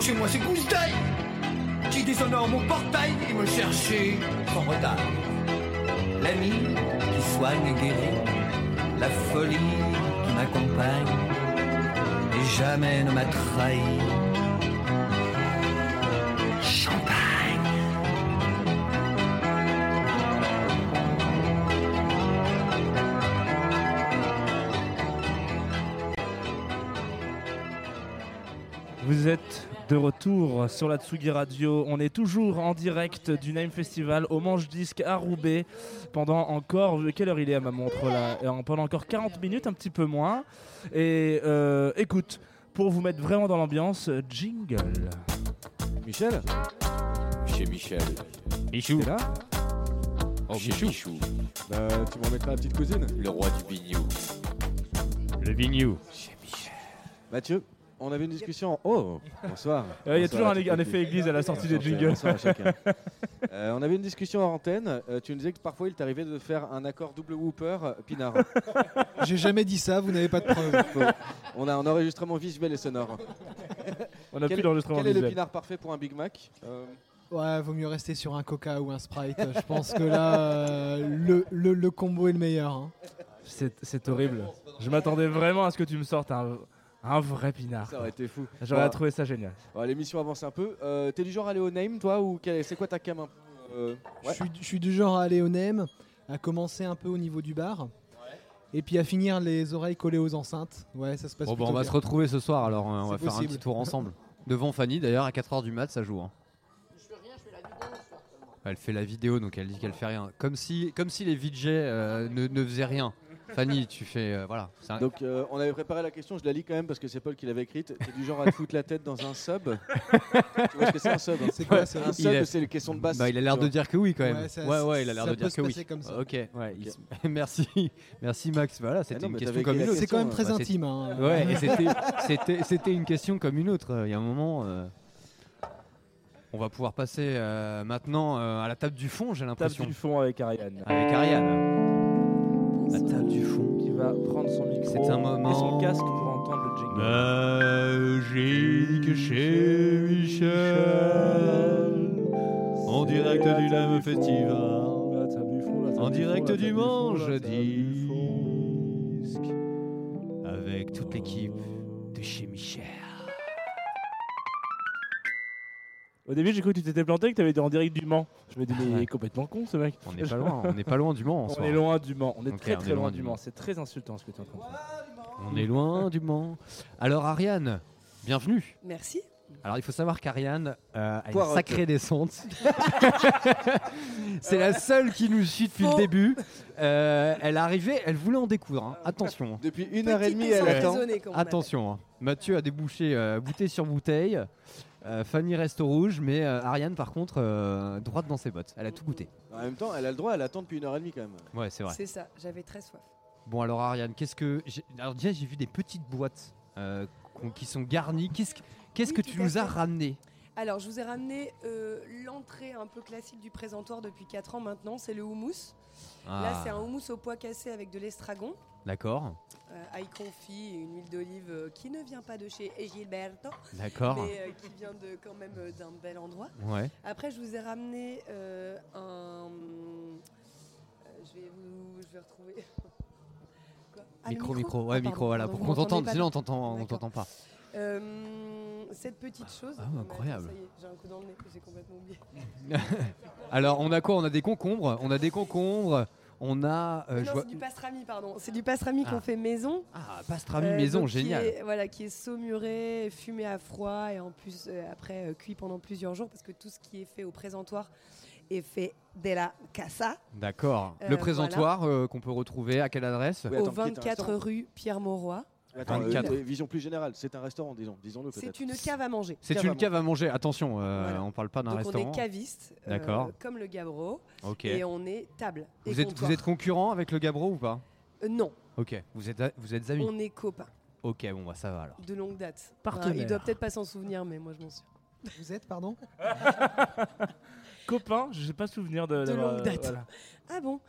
Ces gousses d'ail qui déshonorent mon portail et me chercher sans retard. L'ami qui soigne et guérit, la folie qui m'accompagne et jamais ne m'a trahi. Champagne. Vous êtes de retour sur la Tsugi Radio. On est toujours en direct du Name Festival au Manche Disque à Roubaix pendant encore. Quelle heure il est à ma montre là? Euh, Pendant encore 40 minutes, un petit peu moins. Et euh, écoute, pour vous mettre vraiment dans l'ambiance, euh, jingle. Michel? Chez Michel. Michou. Là? Oh, Chez Michou. Michou. Bah, tu m'en mettras la petite cousine? Le roi du bignou. Le Vignou. Chez Michel. Mathieu, on avait une discussion. Oh, bonsoir. [LAUGHS] Euh, Il y a toujours à un, un effet église à la sortie des jingles. bonsoir à chacun. [LAUGHS] Euh, on avait une discussion en antenne. Euh, tu nous disais que parfois il t'arrivait de faire un accord double whooper euh, pinard. [LAUGHS] J'ai jamais dit ça, vous n'avez pas de preuves. Faux. on a un enregistrement visuel et sonore. On a quel plus d'enregistrement quel est le pinard parfait pour un Big Mac Euh, Ouais, vaut mieux rester sur un Coca ou un Sprite. Je pense que là, euh, le, le, le combo est le meilleur. hein. C'est c'est horrible. Je m'attendais vraiment à ce que tu me sortes un, un vrai pinard. Ça aurait été fou. J'aurais Bon, trouvé ça génial. bon, L'émission avance un peu. Euh, T'es du genre à aller au name, toi ou c'est quoi ta cam un peu euh, Je ouais. suis, je suis du genre à aller au NEM, à commencer un peu au niveau du bar. Et puis à finir les oreilles collées aux enceintes. Ouais, ça se passe Bon, bah, plutôt on va bien. se retrouver ce soir alors, hein, on va faire un petit tour [LAUGHS] ensemble. Devant Fanny d'ailleurs, à 4h du mat, ça joue. hein. Elle fait la vidéo donc elle dit qu'elle fait rien. Comme si, comme si les VJ euh, ne, ne faisaient rien. Fanny, tu fais. euh, voilà. C'est un- Donc euh, on avait préparé la question, je la lis quand même parce que c'est Paul qui l'avait écrite. T'es du genre à te foutre la tête dans un sub? Tu vois ce que c'est un sub hein? C'est quoi ça Un Il sub, est- c'est les questions de basse. Bah, il a l'air de dire que oui quand même. Ouais, Ouais, ça- ouais, il a l'air ça de peut dire se que oui. passer comme ça. Ok, ouais. il se- [LAUGHS] merci, merci Max. Voilà, c'était Ah non, une mais question t'avais comme une autre. C'est quand même question, très bah, c'est- intime. hein. Ouais, et [LAUGHS] c'était, c'était, c'était une question comme une autre. Il y a un moment. euh, On va pouvoir passer euh, maintenant euh, à la table du fond, j'ai Table l'impression. du fond avec Ariane. Avec Ariane. La table du fond. Qui va prendre son micro C'est un moment- et son casque pour entendre le jingle. Magique chez Michel. En direct du Lame Festival. La table du fond, la table En du direct la du table fond, Mans, la table du jeudi. fond. Avec toute l'équipe de chez Michel. Au début, j'ai cru que tu t'étais planté, que tu avais été en direct du Mans. Je me dis, mais il est complètement con ce mec. On n'est pas loin, on n'est pas loin du Mans en On est loin du Mans. On est très on très est loin, loin du Mans. Mans. C'est très insultant ce que tu es en train de faire. On est loin du Mans. Alors Ariane, bienvenue. Merci. Alors il faut savoir qu'Ariane euh, a une sacrée descente. [LAUGHS] C'est la seule qui nous suit depuis Faux. le début. Euh, elle est arrivée, elle voulait en découvrir. hein. Attention. hein. Depuis une heure et demie, elle attend. Attention. hein. Mathieu a débouché euh, bouteille sur bouteille. Euh, Fanny reste au rouge, mais euh, Ariane par contre euh, droite dans ses bottes. Elle a tout goûté. En même temps, elle a le droit, elle attend depuis une heure et demie quand même. Ouais, c'est vrai. C'est ça, j'avais très soif. Bon alors Ariane, qu'est-ce que j'ai- alors déjà j'ai vu des petites boîtes euh, qu'on- qui sont garnies. Qu'est-ce que qu'est-ce Oui, que tout tu à nous as fait. ramené Alors, je vous ai ramené euh, l'entrée un peu classique du présentoir depuis 4 ans maintenant, c'est le houmous. Là, Ah, c'est un houmous au pois cassé avec de l'estragon, D'accord, euh, ail confit une huile d'olive euh, qui ne vient pas de chez Gilberto, d'accord. mais euh, qui vient de, quand même d'un bel endroit. Ouais. Après, je vous ai ramené un. je, vais vous, je vais retrouver. [LAUGHS] Quoi? Ah, micro, micro, Ah, ouais, pardon, micro, voilà, pour qu'on t'entende. Sinon, on t'entend pas. Cette petite chose. Ah, incroyable. Ça y est, j'ai un coup dans le nez que j'ai complètement oublié. [LAUGHS] Alors, on a quoi? On a des concombres. On a des concombres. On a. euh, je non, vois- c'est du pastrami, pardon. C'est du pastrami Ah. qu'on fait maison. Ah, pastrami Euh, maison, donc qui génial. est- voilà, qui est saumuré, fumé à froid et en plus euh, après euh, cuit pendant plusieurs jours parce que tout ce qui est fait au présentoir est fait de la casa D'accord. Euh, Le présentoir euh, qu'on peut retrouver à quelle adresse? Oui, au attends, qui est un 24 restaurant. rue Pierre Mauroy. Attends, 24. euh, vision plus générale, c'est un restaurant, disons, disons-le peut-être. C'est une cave à manger. C'est une cave à manger. Attention, euh, Voilà. on parle pas d'un Donc on restaurant. est caviste, euh, D'accord. comme le Gabro, Ok. et on est table. et Vous êtes, comptoir. vous êtes concurrent avec le Gabro ou pas Euh, non, Ok. Vous êtes, vous êtes amis. on est copains Ok, bon, bah ça va alors. de longue date. Partenaire. il doit peut-être pas s'en souvenir, mais moi je m'en souviens. Vous êtes, pardon? [LAUGHS] copains, je n'ai pas souvenir de, De longue date. voilà. [LAUGHS] Ah bon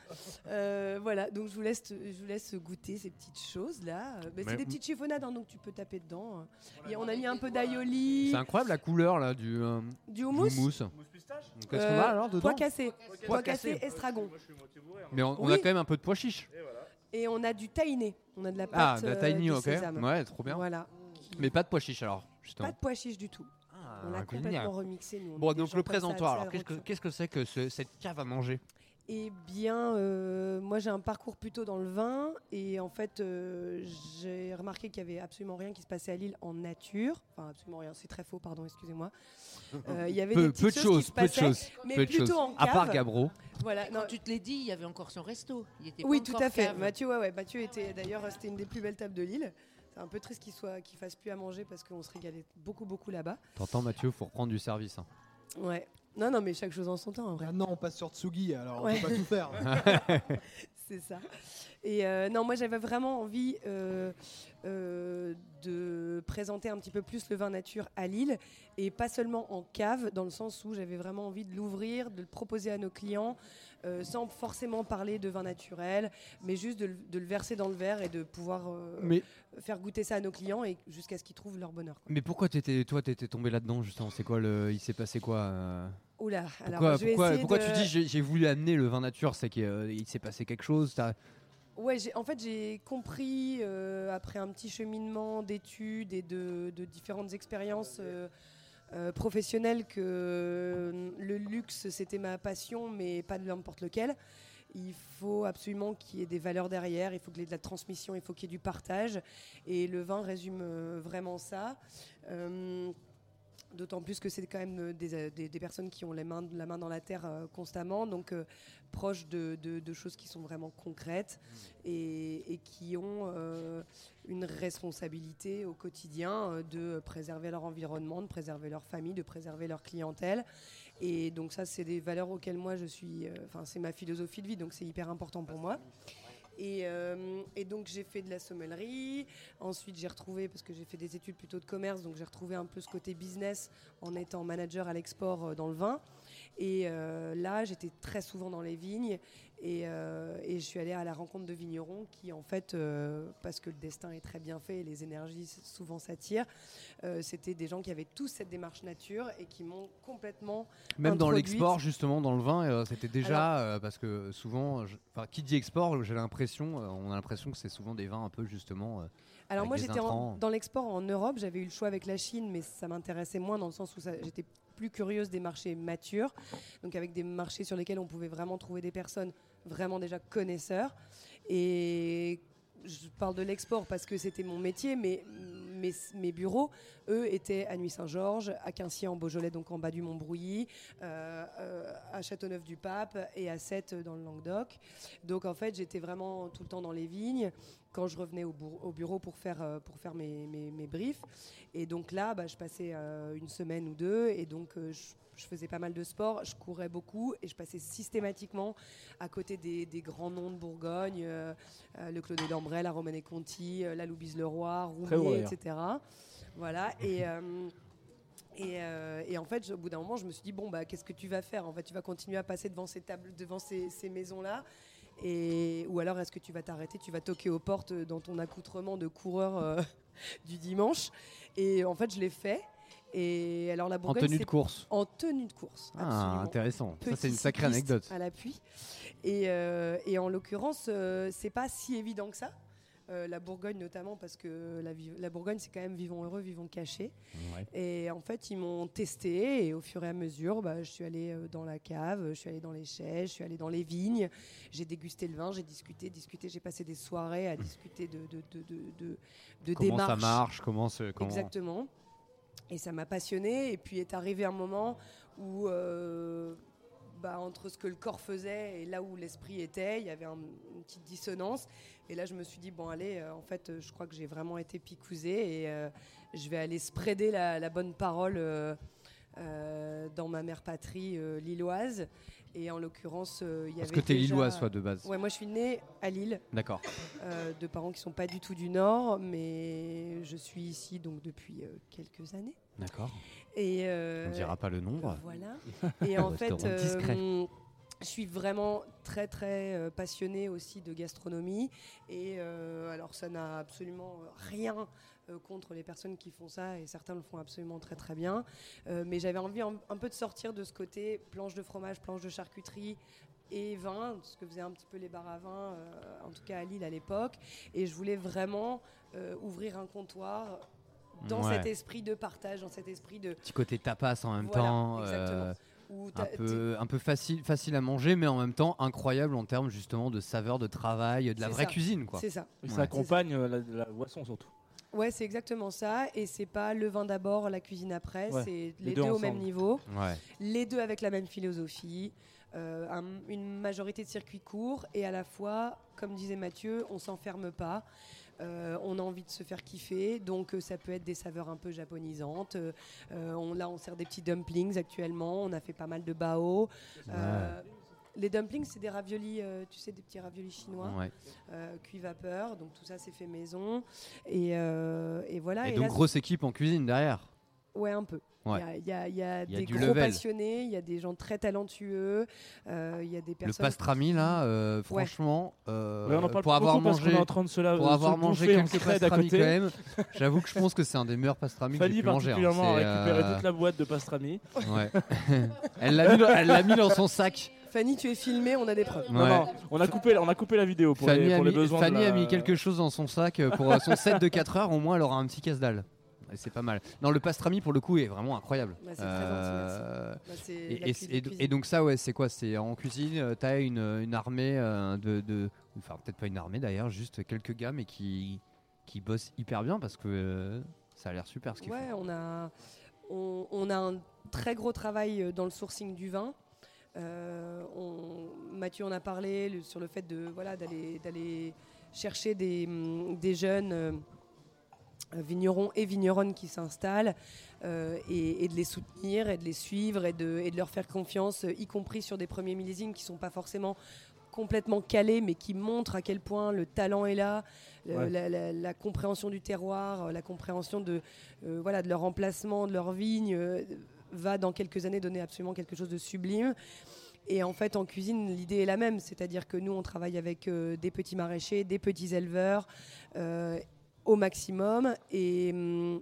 Euh, Voilà, donc je vous laisse, je vous laisse goûter ces petites choses là. Euh, bah, Mais- c'est des petites chiffonnades, hein, donc tu peux taper dedans. Et on a mis un peu d'aïoli, C'est incroyable la couleur là du, euh, du houmous. du mousse. Qu'est-ce qu'on Euh, a alors dedans Pois cassés, Pois cassés. estragon. Mais on, on Oui. a quand même un peu de pois chiche. Et on a du tahini. On a de la pâte Ah, de la euh, tahini, de ok. sésame. Ouais, trop bien. Voilà. Mais pas de pois chiche alors, justement. Pas de pois chiche du tout. On l'a complètement remixé. Nous, on Bon, donc le présentoir. Alors, qu'est-ce que aventure. qu'est-ce que c'est que ce- cette cave à manger? Eh bien, euh, moi j'ai un parcours plutôt dans le vin et en fait euh, j'ai remarqué qu'il y avait absolument rien qui se passait à Lille en nature. Enfin, absolument rien, c'est très faux, pardon, excusez-moi. Euh, Il y avait peu, des petites peu de choses, choses, qui se peu de choses, mais peu de plutôt choses. en À part cave. Gabro. Voilà, non, Quand tu te l'as dit, il y avait encore son resto. Il était oui, pas tout à fait. cave. Mathieu, ouais, ouais, Mathieu était d'ailleurs, c'était une des plus belles tables de Lille. C'est un peu triste qu'il soit, qu'il fasse plus à manger parce qu'on se régalait beaucoup, beaucoup là-bas. T'entends Mathieu, faut reprendre du service. hein. Ouais. Non, non, mais chaque chose en son temps, en vrai. Maintenant, on passe sur Tsugi, alors Ouais. on peut pas tout faire. [LAUGHS] C'est ça. Et euh, non, moi j'avais vraiment envie euh, euh, de présenter un petit peu plus le vin nature à Lille et pas seulement en cave, dans le sens où j'avais vraiment envie de l'ouvrir, de le proposer à nos clients, euh, sans forcément parler de vin naturel, mais juste de, le- de le verser dans le verre et de pouvoir euh, Mais- faire goûter ça à nos clients et jusqu'à ce qu'ils trouvent leur bonheur. quoi. Mais pourquoi t'étais, toi, t'étais tombé là-dedans justement? C'est quoi le, il s'est passé quoi euh? Oula, alors Pourquoi, je vais pourquoi, essayer pourquoi de- tu dis j'ai, voulu amener le vin nature C'est qu'il s'est passé quelque chose t'as- Ouais, en fait, j'ai compris euh, après un petit cheminement d'études et de, de différentes expériences euh, euh, professionnelles que euh, le luxe, c'était ma passion, mais pas de n'importe lequel. Il faut absolument qu'il y ait des valeurs derrière, il faut qu'il y ait de la transmission, il faut qu'il y ait du partage. Et le vin résume euh, vraiment ça. D'autant plus que c'est quand même euh, des, euh, des- des personnes qui ont les mains, la main dans la terre euh, constamment, donc euh, proches de, de- de choses qui sont vraiment concrètes et, et qui ont euh, une responsabilité au quotidien de préserver leur environnement, de préserver leur famille, de préserver leur clientèle. Et donc ça, c'est des valeurs auxquelles moi je suis, enfin c'est ma philosophie de vie, donc c'est hyper important pour moi. Et, euh, et donc j'ai fait de la sommellerie. Ensuite j'ai retrouvé, parce que j'ai fait des études plutôt de commerce, donc j'ai retrouvé un peu ce côté business en étant manager à l'export euh, dans le vin. Et euh, là j'étais très souvent dans les vignes et, euh, et je suis allée à la rencontre de vignerons qui en fait, euh, parce que le destin est très bien fait et les énergies souvent s'attirent, c'était des gens qui avaient tous cette démarche nature et qui m'ont complètement Même dans l'export, justement, dans le vin, c'était déjà parce que souvent, je- qui dit export, j'ai l'impression, on a l'impression que c'est souvent des vins un peu justement. Alors moi j'étais dans l'export en Europe, j'avais eu le choix avec la Chine, mais ça m'intéressait moins dans le sens où j'étais plus curieuse des marchés matures, donc avec des marchés sur lesquels on pouvait vraiment trouver des personnes vraiment déjà connaisseurs. Et je parle de l'export parce que c'était mon métier, mais mes, bureaux, eux, étaient à Nuit-Saint-Georges, à Quincy en Beaujolais, donc en bas du Mont-Brouilly, euh, euh, à Châteauneuf-du-Pape et à Sète dans le Languedoc. Donc en fait, j'étais vraiment tout le temps dans les vignes quand je revenais au, bureau pour faire, euh, pour faire mes, mes, mes briefs. Et donc là, bah, je passais euh, une semaine ou deux et donc euh, je, je faisais pas mal de sport, je courais beaucoup et je passais systématiquement à côté des, des grands noms de Bourgogne, le Claude d'Ambray, la Romanée Conti, la Loubise Leroy, Très bon, Roumier, d'ailleurs. etc. Voilà. Et. et, euh, et en fait, au bout d'un moment, je me suis dit bon bah qu'est-ce que tu vas faire? En fait, tu vas continuer à passer devant ces tables, devant ces, ces maisons-là, et ou alors est-ce que tu vas t'arrêter Tu vas toquer aux portes dans ton accoutrement de coureur euh, [LAUGHS] du dimanche? Et en fait, je l'ai fait. Et alors la En Bourgogne, tenue de course. En tenue de course. Ah, intéressant. Ça, c'est une sacrée anecdote. À l'appui. Et, euh, et en l'occurrence, euh, c'est pas si évident que ça. Euh, la Bourgogne notamment parce que la, Bourgogne c'est quand même vivons heureux, vivons cachés. Ouais. Et en fait ils m'ont testé et au fur et à mesure bah, je suis allée euh, dans la cave, je suis allée dans les chais, je suis allée dans les vignes, j'ai dégusté le vin, j'ai discuté, discuté, j'ai passé des soirées à discuter de, de, de, de, de, Comment ça marche Comment comment... Exactement. Et ça m'a passionné. Et puis est arrivé un moment où, euh, bah, entre ce que le corps faisait et là où l'esprit était, il y avait un- une petite dissonance. Et là, je me suis dit, bon, allez, euh, en fait, je crois que j'ai vraiment été picousée et euh, je vais aller spreader la, la bonne parole. euh, dans ma mère patrie lilloise. Et en l'occurrence, il y Parce avait que t'es déjà- lilloise, toi, de base. Ouais, moi je suis née à Lille, D'accord. de parents qui sont pas du tout du Nord, mais je suis ici donc depuis quelques années. D'accord. Et euh, On dira pas le nombre. Voilà. [LAUGHS] Et en fait, euh, je suis vraiment très très euh, passionnée aussi de gastronomie. Et euh, alors, ça n'a absolument rien euh, contre les personnes qui font ça, et certains le font absolument très très bien. Euh, mais j'avais envie un, un peu de sortir de ce côté planche de fromage, planche de charcuterie. Et vin, ce que faisaient un petit peu les bars à vin, euh, en tout cas à Lille à l'époque. Et je voulais vraiment euh, ouvrir un comptoir dans Ouais. cet esprit de partage, dans cet esprit de, Petit côté tapas en même Voilà, temps. exactement. euh, où un peu, un peu facile, facile à manger, mais en même temps incroyable en termes justement de saveur, de travail, de la vraie ça. cuisine. C'est ça. Et Ouais. ça accompagne euh, la, la boisson surtout. Ouais, c'est exactement ça. Et c'est pas le vin d'abord, la cuisine après. Ouais, C'est les les, deux deux, au même niveau. Ouais. Les deux avec la même philosophie. euh, un- une majorité de circuits courts. Et à la fois, comme disait Mathieu, on s'enferme pas. Euh, on a envie de se faire kiffer. Donc euh, ça peut être des saveurs un peu japonisantes. Euh, on, là, on sert des petits dumplings actuellement. On a fait pas mal de bao. Les dumplings, c'est des raviolis, tu sais, des petits raviolis chinois, Ouais. euh, cuit vapeur. Donc tout ça, c'est fait maison. Et, et voilà. Et Et donc là, grosse équipe en cuisine derrière. Ouais, un peu. Il Ouais. y a, y a- y a y a des gros level. passionnés, il y a des gens très talentueux, euh, il y a des Le personnes. pastrami là, euh, franchement, euh, Ouais, on en parle pour avoir mangé, en train de se la- pour avoir le mangé quelques pastrami quand même, j'avoue que je pense que c'est un des meilleurs pastrami que j'ai Fanny pu manger. hein. particulièrement a C'est, récupéré euh, toute la boîte de pastrami. Ouais. [LAUGHS] elle l'a mis, dans- elle l'a mis dans son sac. Fanny, tu es filmée, on a des preuves. Non, Ouais. non, on a coupé, on a coupé la vidéo pour, Fanny, les, a, pour les mis, besoins. Fanny de la- a mis quelque chose dans son sac euh, pour euh, son set de 4 heures. Au moins, elle aura un petit casse-dalle. Et C'est pas mal. Non, le pastrami pour le coup est vraiment incroyable. Bah, c'est Euh. Bah, et, donc ça, ouais, c'est quoi? C'est en cuisine, euh, t'as une, une armée euh, de, de- enfin peut-être pas une armée d'ailleurs, juste quelques gars, mais qui qui bossent hyper bien parce que euh, ça a l'air super ce qu'ils Ouais, font. on a, on, on a un très gros travail euh, dans le sourcing du vin. Euh, on- Mathieu en a parlé le- sur le fait de voilà d'aller d'aller chercher des, hum, des jeunes euh, vignerons et vigneronnes qui s'installent euh, et, et de les soutenir et de les suivre et de, et de leur faire confiance, euh, y compris sur des premiers millésimes qui sont pas forcément complètement calés, mais qui montrent à quel point le talent est là, Ouais. la, la- la compréhension du terroir, euh, la compréhension de, euh, voilà, de leur emplacement, de leur vigne, euh, va dans quelques années donner absolument quelque chose de sublime. Et en fait, en cuisine, l'idée est la même, c'est-à-dire que nous, on travaille avec euh, des petits maraîchers, des petits éleveurs euh, au maximum, et, hum,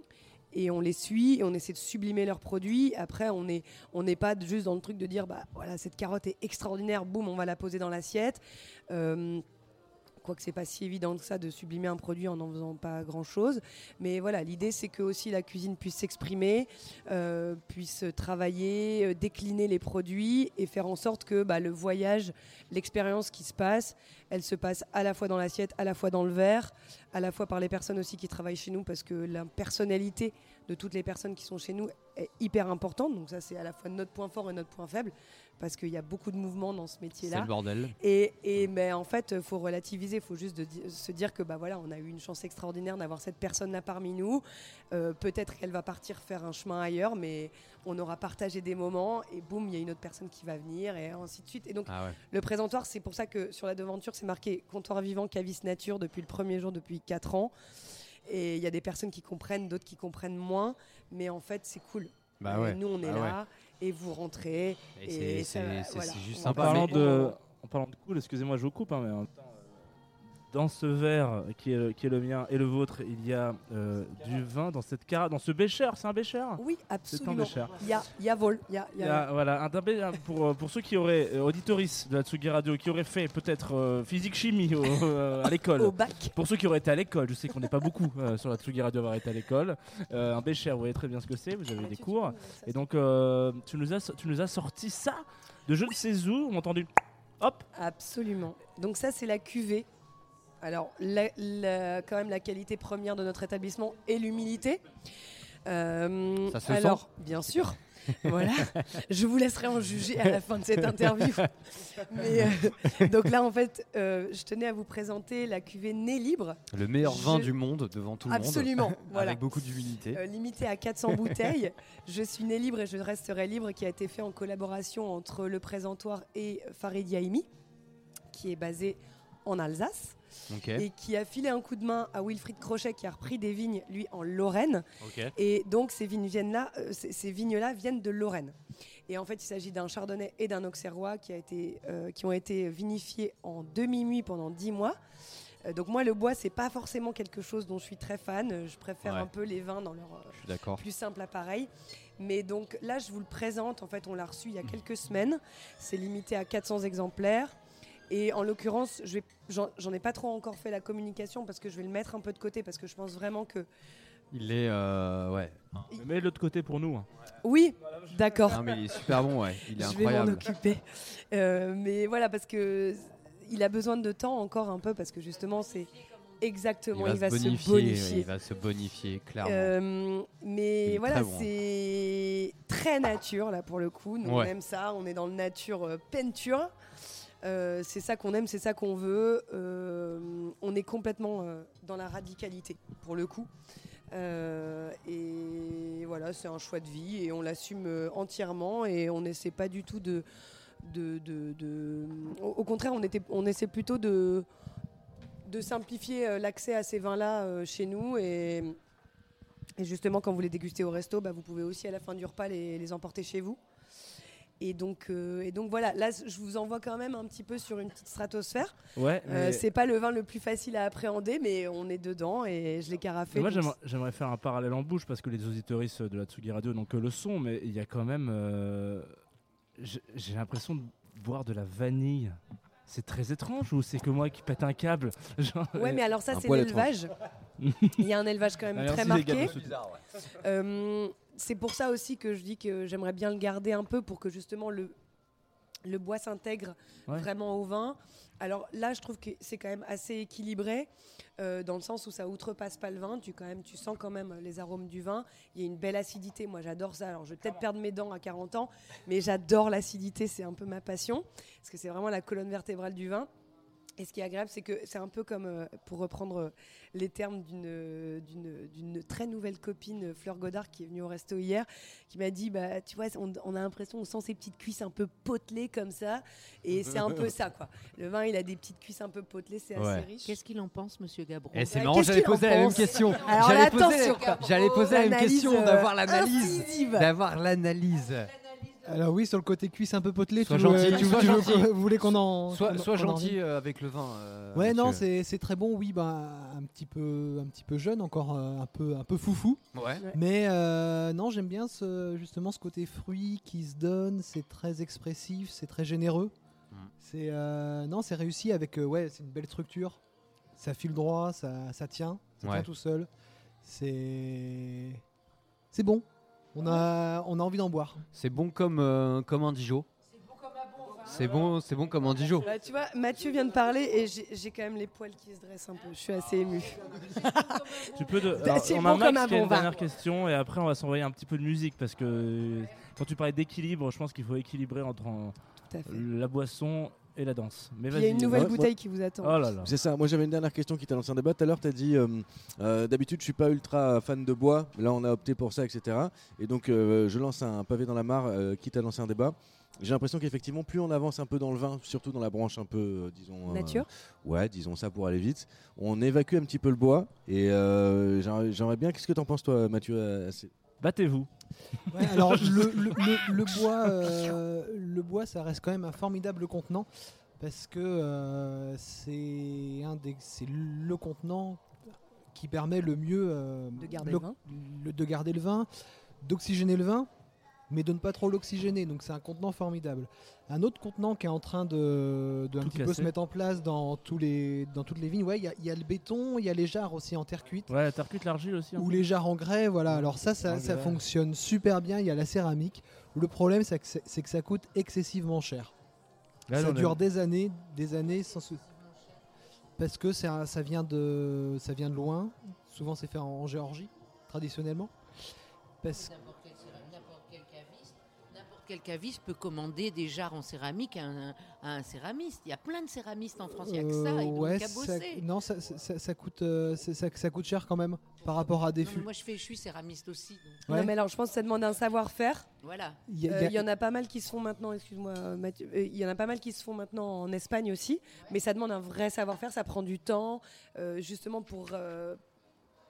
et on les suit, et on essaie de sublimer leurs produits. Après, on n'est on pas juste dans le truc de dire, bah voilà, cette carotte est extraordinaire, boum, on va la poser dans l'assiette. Euh, Quoique c'est pas si évident que ça de sublimer un produit en n'en faisant pas grand chose. Mais voilà, l'idée c'est que aussi la cuisine puisse s'exprimer, euh, puisse travailler, euh, décliner les produits et faire en sorte que bah, le voyage, l'expérience qui se passe, elle se passe à la fois dans l'assiette, à la fois dans le verre, à la fois par les personnes aussi qui travaillent chez nous parce que la personnalité de toutes les personnes qui sont chez nous est hyper importante. Donc ça c'est à la fois notre point fort et notre point faible parce qu'il y a beaucoup de mouvements dans ce C'est métier-là. le bordel. Et, et mais en fait, il faut relativiser, il faut juste de se dire que bah voilà, on a eu une chance extraordinaire d'avoir cette personne-là parmi nous. Euh, Peut-être qu'elle va partir faire un chemin ailleurs, mais on aura partagé des moments et boum, il y a une autre personne qui va venir et ainsi de suite. Et donc Ah ouais. le présentoir, c'est pour ça que sur la devanture, c'est marqué comptoir vivant, cavis nature depuis le premier jour, depuis 4 ans. Et il y a des personnes qui comprennent, d'autres qui comprennent moins, mais en fait, c'est cool. Bah ouais. Nous, on est Ah ouais. là et vous rentrez. Et c'est- voilà. juste sympa, En passe parlant, de, en parlant de cool, excusez-moi, je vous coupe, hein, mais en même temps, euh, dans ce verre qui est, qui est le mien et le vôtre, il y a euh, du vin dans cette cara, dans ce bécher. C'est un bécher Oui, C'est un absolument. bécher. Il y a, y a vol. Y a, y a- voilà, un, pour, euh, pour ceux qui auraient, euh, auditoris de la Tsugi Radio, qui auraient fait peut-être euh, physique-chimie à l'école. au bac. Pour ceux qui auraient été à l'école, je sais qu'on n'est pas beaucoup sur la Tsugi Radio à avoir été à l'école. Un bécher, vous voyez très bien ce que c'est, vous avez eu des cours. Et donc, tu, nous as, tu nous as sorti ça de je ne sais où, on a entendu hop, Absolument. Donc ça, c'est la cuvée. Alors, la- la- quand même, la qualité première de notre établissement est l'humilité. Euh, Ça se alors, bien sûr. voilà. [LAUGHS] Je vous laisserai en juger à la fin de cette interview. Mais, euh, donc là, en fait, euh, je tenais à vous présenter la cuvée Nez Libre. Le meilleur vin du monde devant tout le Absolument, monde. voilà. Avec beaucoup d'humilité. Limité à 400 bouteilles. Je suis née libre et je resterai libre, qui a été fait en collaboration entre le présentoir et Farid Yaimi, qui est basé en Alsace, Et qui a filé un coup de main à Wilfried Crochet, qui a repris des vignes, lui, en Lorraine. Et donc, ces vignes viennent là, euh, ces, ces vignes-là viennent de Lorraine. Et en fait, il s'agit d'un chardonnay et d'un auxerrois qui, a été, euh, qui ont été vinifiés en demi-nuit pendant 10 mois. Euh, donc moi, le bois, c'est pas forcément quelque chose dont je suis très fan. Je préfère Ouais. un peu les vins dans leur euh, plus simple appareil. Mais donc là, je vous le présente. En fait, on l'a reçu il y a quelques semaines. C'est limité à 400 exemplaires. Et en l'occurrence, je vais- j'en ai pas trop encore fait la communication parce que je vais le mettre un peu de côté parce que je pense vraiment que Il est. euh, ouais. Mais de l'autre côté pour nous. hein. oui, d'accord. Non, mais il est super bon, ouais. Il est je vais m'en incroyable. occuper. Euh, mais voilà, parce que il a besoin de temps encore un peu parce que justement, c'est exactement, il va, se bonifier. se bonifier. Il va se bonifier, clairement. Euh, Il mais voilà, très bon, hein. c'est très nature là pour le coup. Nous on aime ça, on est dans le nature euh, peinture. Euh, c'est ça qu'on aime, c'est ça qu'on veut. Euh, on est complètement euh, dans la radicalité pour le coup. Et voilà, c'est un choix de vie et on l'assume entièrement et on n'essaie pas du tout de. de, de- de- Au, contraire, on, était, on essaie plutôt de, de simplifier l'accès à ces vins-là chez nous et, justement, quand vous les dégustez au resto, bah, vous pouvez aussi à la fin du repas les emporter chez vous. Et donc, euh, et donc voilà, là je vous envoie quand même un petit peu sur une petite stratosphère. Ouais. Euh, mais- c'est pas le vin le plus facile à appréhender, mais on est dedans et je l'ai carafé. Mais moi, donc j'aimerais- faire un parallèle en bouche parce que les auditoristes de la Tsugi Radio n'ont que le son, mais il y a quand même. euh, j'ai l'impression de boire de la vanille. C'est très étrange ou c'est que moi qui pète un câble? [LAUGHS] Genre, Ouais, mais alors ça, c'est l'élevage. Il y a un élevage quand même Alors, très marqué. me soutiennent. C'est pour ça aussi que je dis que j'aimerais bien le garder un peu pour que justement le, le bois s'intègre Ouais. vraiment au vin. Alors là, je trouve que c'est quand même assez équilibré euh, dans le sens où ça outrepasse pas le vin. Tu, quand même, tu sens quand même les arômes du vin. Il y a une belle acidité. Moi, j'adore ça. Alors, je vais peut-être perdre mes dents à 40 ans, mais j'adore l'acidité. C'est un peu ma passion parce que c'est vraiment la colonne vertébrale du vin. Et ce qui est agréable, c'est que c'est un peu comme, euh, pour reprendre euh, les termes d'une, euh, d'une, d'une très nouvelle copine, Fleur Godard, qui est venue au resto hier, qui m'a dit, bah, tu vois, on, on a l'impression, on sent ses petites cuisses un peu potelées comme ça. Et [LAUGHS] c'est un peu ça, quoi. Le vin, il a des petites cuisses un peu potelées, c'est Ouais. assez riche. Qu'est-ce qu'il en pense, monsieur Gabron Et c'est marrant, [LAUGHS] j'allais poser la même question. Alors J'allais poser, attention, quoi. j'allais poser la même question d'avoir l'analyse. D'avoir l'analyse. Alors oui, sur le côté cuisse un peu potelé, Sois tu, veux- gentil, tu, sois tu veux- gentil. vous voulez qu'on en... Sois, gentil euh, avec le vin. euh, Ouais, non, monsieur. c'est c'est très bon, oui, ben, un, petit peu, un petit peu jeune, encore euh, un peu, un peu foufou. Ouais. Mais euh, non, j'aime bien ce, justement ce côté fruit qui se donne, c'est très expressif, c'est très généreux. Mm. C'est euh, non, c'est réussi avec euh, ouais, c'est une belle structure. Ça file droit, ça, ça tient, ça Ouais. tient tout seul. C'est c'est bon. On a on a envie d'en boire. C'est bon comme, euh, comme un Dijon. C'est bon, c'est bon comme un Dijon. Bah, tu vois, Mathieu vient de parler et j'ai quand même les poils qui se dressent un peu. Je suis assez émue. [LAUGHS] Tu peux de... Alors, on bon a Max comme un qui a bon une dernière question et après on va s'envoyer un petit peu de musique parce que euh, quand tu parlais d'équilibre, je pense qu'il faut équilibrer entre en- la boisson et la danse. Mais Il y a vas-y. une nouvelle Ouais, bouteille qui vous attend. Oh là là. C'est ça, moi j'avais une dernière question qui t'a lancé un débat. Tout à l'heure, tu as dit euh, euh, d'habitude, je suis pas ultra fan de bois. Là, on a opté pour ça, etc. Et donc, euh, je lance un pavé dans la mare, euh, quitte à lancer un débat. J'ai l'impression qu'effectivement, plus on avance un peu dans le vin, surtout dans la branche un peu, euh, disons. euh, Nature. ouais, disons ça pour aller vite. On évacue un petit peu le bois. Et euh, j'aimerais bien, qu'est-ce que t'en penses, toi, Mathieu à- à ces- Battez-vous. Ouais, alors [LAUGHS] le, le- le- le bois, euh, le bois, ça reste quand même un formidable contenant parce que euh, c'est un des, c'est le contenant qui permet le mieux euh, De garder l'o- le vin. le- de garder le vin, d'oxygéner le vin, mais de ne pas trop l'oxygéner. Donc c'est un contenant formidable. Un autre contenant qui est en train de, de un petit peu se mettre en place dans tous les, dans toutes les vignes. Ouais, il y a- il y, a le béton, il y a les jarres aussi en terre cuite. Ouais, t'as recute l'argile aussi. Ou les jarres en grès, voilà. Alors ça, ça, En fonctionne super bien. Il y a la céramique. Le problème, c'est que, que ça coûte excessivement cher. Là, ça a- dure des années, des années sans souci. Parce que ça, ça, vient de, ça vient de loin. Souvent, c'est fait en Géorgie, traditionnellement. Parce N'importe quel caviste peut commander des jarres en céramique à un, à un céramiste. Il y a plein de céramistes en France, il n'y a que ça. Euh, Ils n'ont ouais, qu'à ça- bosser. non, ça, ça- ça- ça coûte, euh, ça, coûte cher quand même par rapport à des Non, fûts. moi, je, fais, je suis céramiste aussi. donc Ouais. Non, mais alors, je pense que ça demande un savoir-faire. Voilà. Il y a- Euh, il y a- Il y en a pas mal qui se font maintenant, excuse-moi euh, Mathieu, euh, il y en a pas mal qui se font maintenant en Espagne aussi, mais ça demande un vrai savoir-faire, ça prend du temps, euh, justement pour...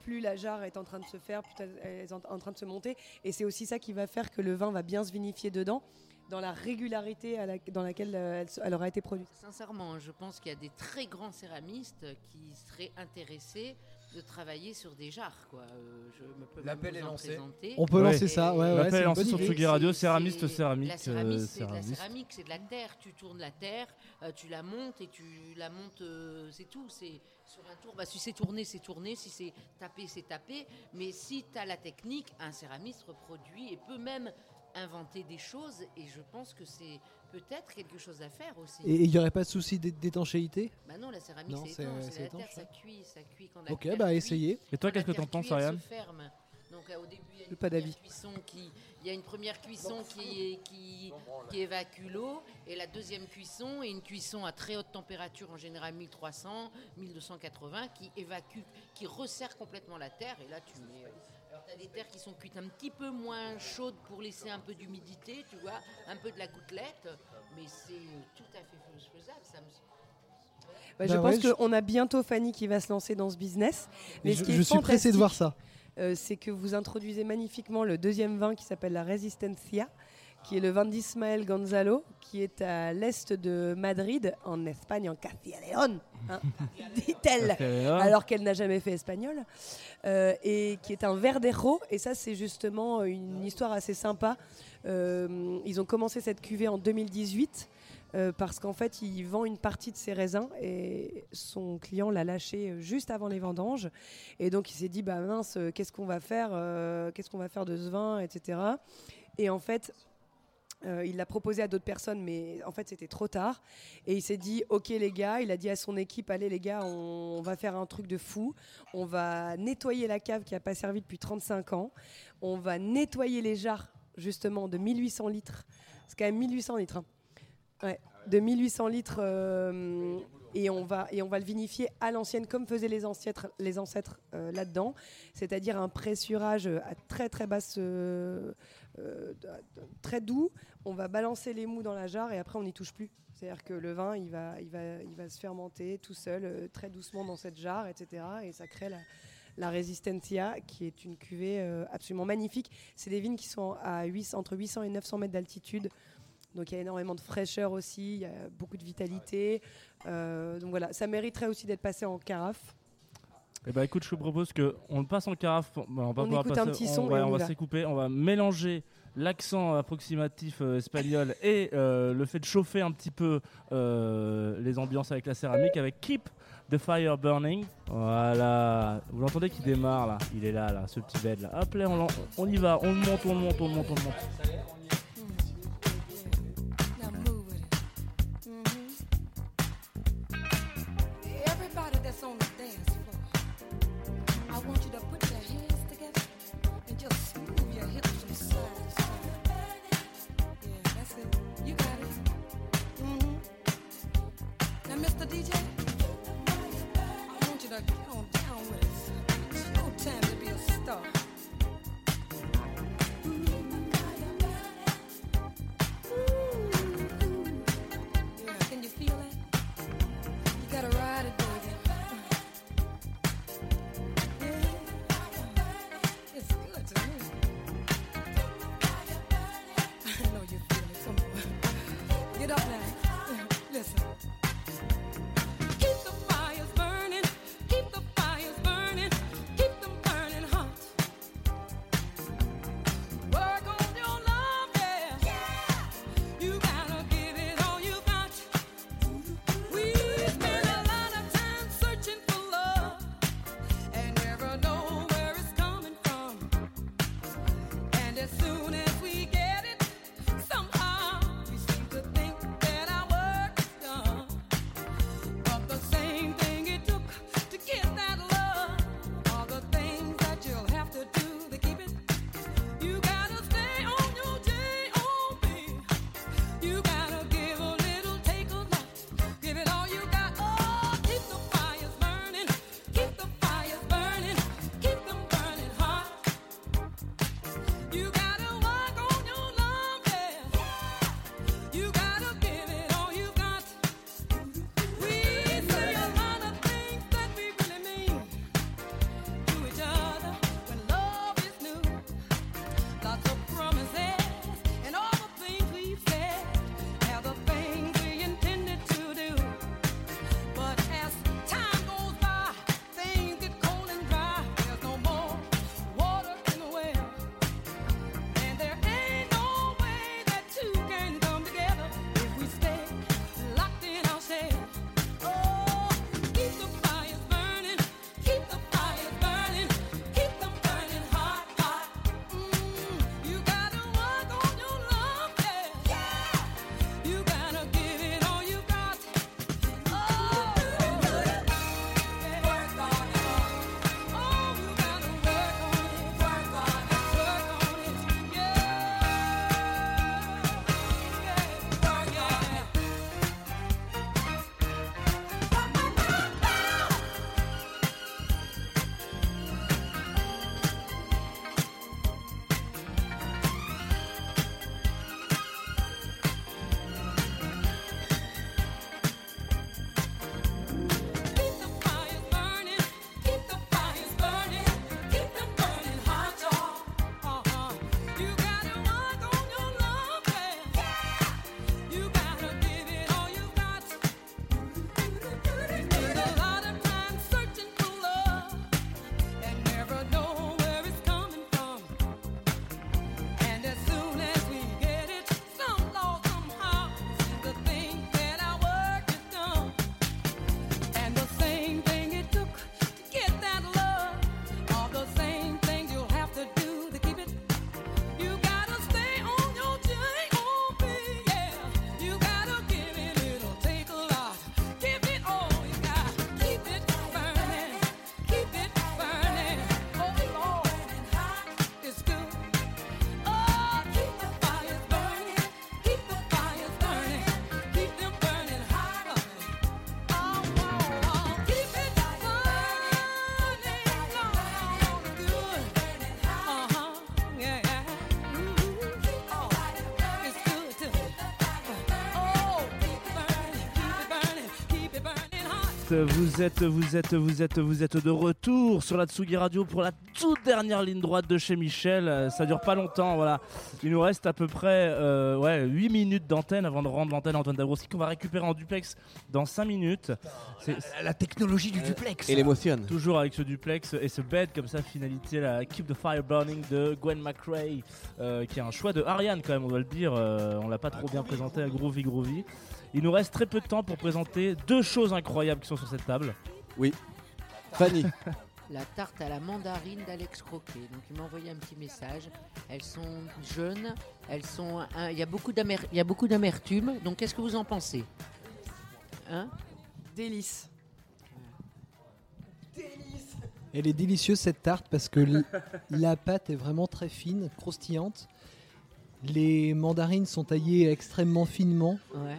euh, plus la jarre est en train de se faire, plus elle est en, en train de se monter. Et c'est aussi ça qui va faire que le vin va bien se vinifier dedans, dans la régularité à la- dans laquelle euh, elle, aura été produite. Sincèrement, je pense qu'il y a des très grands céramistes qui seraient intéressés de travailler sur des jarres. Quoi. Euh, je me peux L'appel est lancé. présenter. On peut Ouais. lancer ça, ouais, L'appel est lancé sur. Tsugi Radio, céramiste, céramique, La céramique, euh, c'est de la céramique, c'est de la terre. Tu tournes la terre, euh, tu la montes et tu la montes, euh, c'est tout. C'est sur un tour. Bah, si c'est tourné, c'est tourné. Si c'est tapé, c'est tapé. Mais si tu as la technique, un céramiste reproduit et peut même inventer des choses. Et je pense que c'est peut-être quelque chose à faire aussi. Et il n'y aurait pas de souci d'é- d'étanchéité? Bah non, la céramique c'est étanche, c'est c'est la étanche, terre, ça cuit, ça cuit quand la Ok, terre bah cuit, essayez. Et toi, qu'est-ce que t'en penses, Ariane? ferme. Donc euh, au début, il y a une Pas première d'avis. cuisson qui, il y a une première cuisson qui, est- qui, qui évacue l'eau et la deuxième cuisson est une cuisson à très haute température, en général 1300, 1280, qui évacue, qui resserre complètement la terre et là tu mets. euh, Alors tu as des terres qui sont cuites un petit peu moins chaudes pour laisser un peu d'humidité, tu vois, un peu de la gouttelette, mais c'est tout à fait faisable. Ça me... Bah, je pense je- qu'on a bientôt Fanny qui va se lancer dans ce business. Mais je ce qui est je suis pressé de voir ça. Euh, c'est que vous introduisez magnifiquement le deuxième vin qui s'appelle la Resistencia, qui est le vin d'Ismael Gonzalo, qui est à l'est de Madrid, en Espagne, en Castilla León, hein, [LAUGHS] dit-elle, alors qu'elle n'a jamais fait espagnol, euh, et qui est un Verdejo. Et ça, c'est justement une histoire assez sympa. Euh, ils ont commencé cette cuvée en 2018. Euh, parce qu'en fait, il vend une partie de ses raisins et son client l'a lâché euh, juste avant les vendanges. Et donc, il s'est dit, bah mince, euh, qu'est-ce qu'on va faire Qu'est-ce qu'on va faire de ce vin, etc. Et en fait, il l'a proposé à d'autres personnes, mais en fait c'était trop tard. Et il s'est dit, ok les gars, il a dit à son équipe, allez les gars, on, on va faire un truc de fou. On va nettoyer la cave qui n'a pas servi depuis 35 ans. On va nettoyer les jarres, justement, de 1800 litres. C'est quand même 1800 litres. hein. De 1800 litres. euh, et, on va, et on va le vinifier à l'ancienne, comme faisaient les ancêtres, les ancêtres euh, là-dedans. C'est-à-dire un pressurage euh, à très très basse, très doux. On va balancer les mous dans la jarre et après on n'y touche plus. C'est-à-dire que le vin, il va, il va, il va se fermenter tout seul, très doucement dans cette jarre, etc. Et ça crée la, la Resistencia, qui est une cuvée absolument magnifique. C'est des vignes qui sont à 800 entre 800 et 900 mètres d'altitude. Donc il y a énormément de fraîcheur aussi, il y a beaucoup de vitalité. Euh, donc voilà, ça mériterait aussi d'être passé en carafe. Eh ben écoute, je te propose que on le passe en carafe. Bah, on va On pouvoir écoute passer- un petit on- son et ouais, on on va s'écouper, on va mélanger l'accent approximatif euh, espagnol et euh, le fait de chauffer un petit peu euh, les ambiances avec la céramique avec Keep the Fire Burning. Voilà, vous l'entendez qui démarre là, il est là là, ce petit bed là. Hop là, on, on y va, on le monte, on le monte, on le monte, on le monte. Êtes, vous êtes, vous êtes, vous êtes, vous êtes de retour sur la Tsugi Radio pour la toute dernière ligne droite de chez Michel. Euh, Ça dure pas longtemps, voilà. Il nous reste à peu près euh, ouais, 8 minutes d'antenne avant de rendre l'antenne à Antoine Dabrowski qu'on va récupérer en duplex dans 5 minutes. C'est La technologie du duplex. Et l'émotion. toujours avec ce duplex et ce bed comme ça, finalité, la Keep the Fire Burning de Gwen McRae, euh, qui est un choix de Ariane quand même, on doit le dire. Euh, on l'a pas trop bien présenté à Groovy Groovy. Il nous reste très peu de temps pour présenter deux choses incroyables qui sont sur cette table. Fanny, [LAUGHS] La tarte à la mandarine d'Alex Croquet. Donc il m'a envoyé un petit message. Elles sont jeunes, elles sont. Il y a beaucoup d'amer- il y a beaucoup d'amertume. Donc qu'est-ce que vous en pensez? Hein? Délice. Elle est délicieuse cette tarte parce que [LAUGHS] la pâte est vraiment très fine, croustillante. Les mandarines sont taillées extrêmement finement Ouais.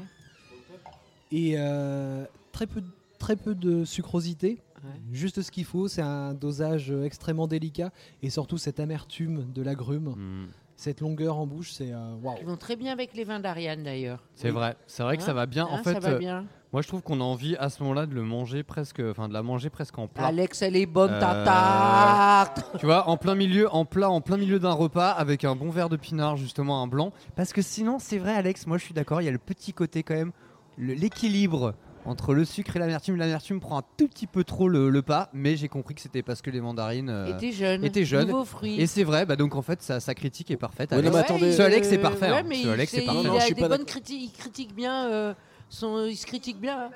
Et euh, très, peu, très peu de sucrosité. ouais. Juste ce qu'il faut, c'est un dosage euh, extrêmement délicat et surtout cette amertume de l'agrume, Hmm, cette longueur en bouche, c'est euh, waouh. Ils vont très bien avec les vins d'Ariane d'ailleurs. C'est vrai, c'est vrai que Hein ça va bien. Hein, en fait, ça va euh, bien. moi je trouve qu'on a envie à ce moment-là de le manger presque, enfin de la manger presque en plat. Alex, elle est bonne ta Euh, tarte. Tu vois, en plein milieu, en plat, en plein milieu d'un repas avec un bon verre de pinard, justement un blanc. Parce que sinon, c'est vrai, Alex, moi je suis d'accord, il y a le petit côté quand même, l'équilibre entre le sucre et l'amertume. L'amertume prend un tout petit peu trop le, le pas, mais j'ai compris que c'était parce que les mandarines. euh, Et t'es jeune. et t'es jeune. Nouveau fruit. Et c'est vrai, bah donc en fait, sa, sa critique est parfaite. Ouais, Alex. non, mais attendez. Ce Alex, c'est euh, parfait, ouais, hein. mais Ce Alex, c'est il- parfait. Il Non, je a des bonnes critiques. Il critique bien. euh, son, il se critique bien. hein.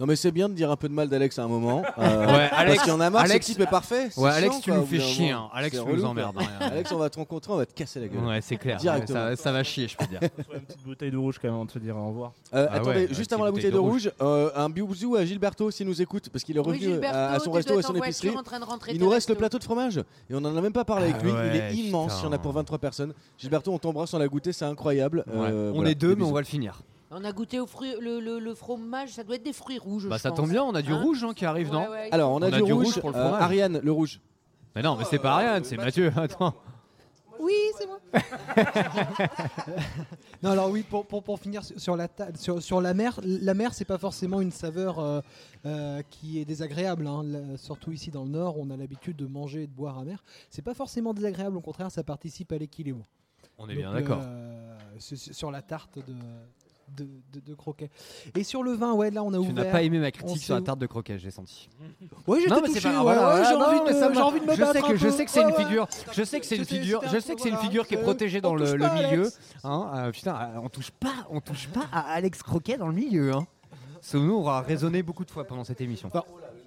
Non mais c'est bien de dire un peu de mal d'Alex à un moment. [LAUGHS] euh, Ouais, Alex, parce qu'il y en a marre, Alex- ce type est parfait. Ouais, Alex, chiant, tu quoi, nous fais chier. hein. Alex, tu nous emmerdes. hein. Alex, on va te rencontrer, on va te casser la gueule. Ouais, c'est clair. Directement. Ça, ça va chier, je peux dire. [LAUGHS] Une petite bouteille de rouge quand même avant de se dire au revoir. Euh, Ah attendez, ouais, juste avant la bouteille de rouge, euh, un bisou à Gilberto s'il nous écoute, parce qu'il est Oui, revenu Gilberto, à, à son resto et son épicerie. Il nous reste le plateau de fromage et on en a même pas parlé avec Ah lui. il est immense, il y en a pour 23 personnes. Gilberto, on t'embrasse, on l'a goûté, c'est incroyable. Euh, on est deux, mais on va le finir. On a goûté au fruit, le, le- le fromage, ça doit être des fruits rouges. Bah je ça pense. tombe bien, on a du Hein rouge hein, qui arrive, Ouais, non ouais. Alors, on a, On a du, du rouge, rouge pour le euh, fromage. Ariane, le rouge. Mais non, mais c'est pas Ariane, c'est Mathieu. [LAUGHS] Attends. Oui, c'est moi. [LAUGHS] non, alors oui, pour, pour, pour finir sur- la, ta- sur, sur la mer, la mer, c'est pas forcément une saveur euh, euh, qui est désagréable. hein. La- surtout ici dans le Nord, on a l'habitude de manger et de boire à mer. C'est pas forcément désagréable, au contraire, ça participe à l'équilibre. On est Donc, bien d'accord. euh, sur la tarte de, de, de- de croquet. Et sur le vin, ouais, là, on a Tu ouvert. n'as pas aimé ma critique sur la tarte de croquet, j'ai senti. Ouais, j'étais touché, pas grave, ouais, voilà, ouais, j'ai envie, de- me- j'ai envie de me je battre sais que un je peu. sais que c'est une figure, je sais que c'est une figure, je sais que c'est une voilà. figure qui est protégée dans le, milieu. Hein, euh, putain, euh, on touche pas, on touche pas à Alex Croquet dans le milieu. Hein. Ce mot aura résonné beaucoup de fois pendant cette émission.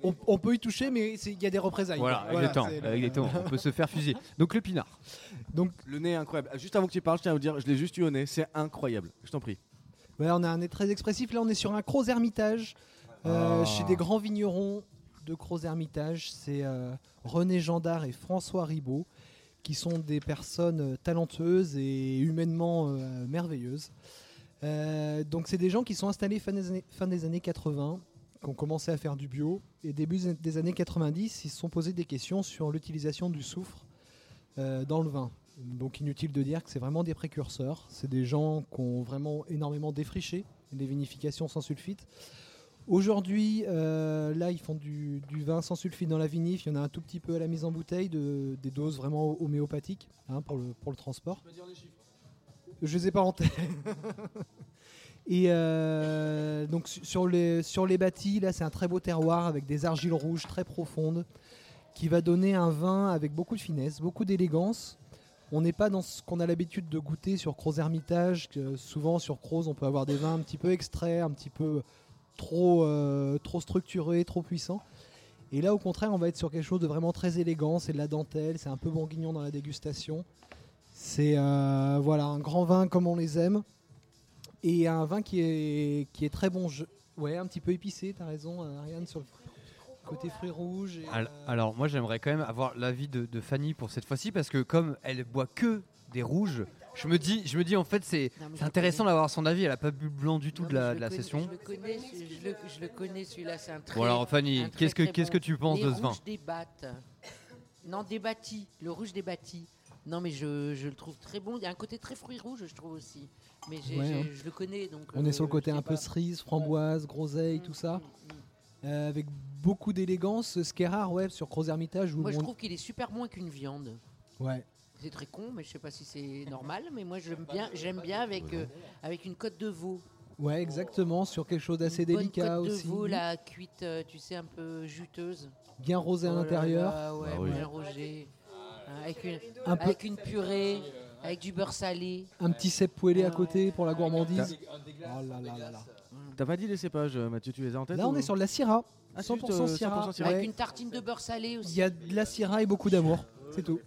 On, on peut y toucher, mais il y a des représailles. Voilà, exactement, c'est le- exactement. On peut se faire fusiller. [LAUGHS] Donc le pinard. Donc, Le nez est incroyable. Juste avant que tu parles, je tiens à vous dire, je l'ai juste eu au nez, c'est incroyable. Je t'en prie. On a un nez très expressif. Là, on est sur un Gros Hermitage euh, Ah. chez des grands vignerons de Gros Hermitage. C'est euh, René Gendard et François Ribaud qui sont des personnes euh, talentueuses et humainement euh, merveilleuses. Donc, c'est des gens qui sont installés fin des années, fin des années 80, qui ont commencé à faire du bio. Et début des années 90, ils se sont posés des questions sur l'utilisation du soufre dans le vin. Donc inutile de dire que c'est vraiment des précurseurs. C'est des gens qui ont vraiment énormément défriché les vinifications sans sulfite. Aujourd'hui, euh, là, ils font du, du vin sans sulfite dans la vinif. Il y en a un tout petit peu à la mise en bouteille, de, des doses vraiment homéopathiques hein, pour, le, pour le transport. Je les ai pas en tête. [LAUGHS] Et euh, donc su- sur les, sur les bâtis, là, c'est un très beau terroir avec des argiles rouges très profondes qui va donner un vin avec beaucoup de finesse, beaucoup d'élégance. On n'est pas dans ce qu'on a l'habitude de goûter sur Croz Hermitage. souvent sur Croz, on peut avoir des vins un petit peu extraits, un petit peu trop, euh, trop structurés, trop puissants. Et là, au contraire, on va être sur quelque chose de vraiment très élégant. C'est de la dentelle, c'est un peu bourguignon dans la dégustation. C'est euh, voilà un grand vin comme on les aime. Et un vin qui est, qui est très bon. Je- Ouais, un petit peu épicé, t'as raison, euh, Ariane, sur le côté fruits rouges. et, euh, Alors moi j'aimerais quand même avoir l'avis de, de Fanny pour cette fois-ci parce que comme elle boit que des rouges, je me dis, je me dis en fait c'est intéressant d'avoir son avis. Elle a pas bu le blanc du tout Non, de la, je de la connais- session. Je le connais, je le, je le connais celui-là, c'est un très. Bon alors Fanny, qu'est-ce que très qu'est-ce bon. que tu penses Les de ce vin débattent. Non, débattis. Le rouge débattis. Non, mais je, je le trouve très bon. Il y a un côté très fruit rouge, je trouve aussi. Mais Ouais, hein. je le connais donc. on est euh, sur le côté je sais un peu pas. cerise, framboise, groseille, tout ça. Euh, avec beaucoup d'élégance, ce qui est rare ouais, sur Gros Hermitage. Où Moi, je on- trouve qu'il est super moins qu'une viande. Ouais. C'est très con, mais je sais pas si c'est normal. Mais moi, j'aime bien, j'aime bien avec, euh, avec une côte de veau. Ouais, exactement, sur quelque chose d'assez Bonne délicat côte aussi. de veau, la cuite, euh, tu sais, un peu juteuse. Bien rosé à Oh l'intérieur. ouais, Ah oui. bien rosé. Hein, Avec une, Un peu- avec une purée, avec du beurre salé. Un petit cèpe poêlé à côté pour la gourmandise. Oh là là là là. T'as pas dit les cépages, euh, Mathieu, tu les as en tête Là, on ou- est sur de la Syrah. Ah, c'est 100% juste, euh, Syrah. 100% Syrah. Avec Ouais. une tartine de beurre salé aussi. Il y a de la Syrah et beaucoup d'amour. C'est tout.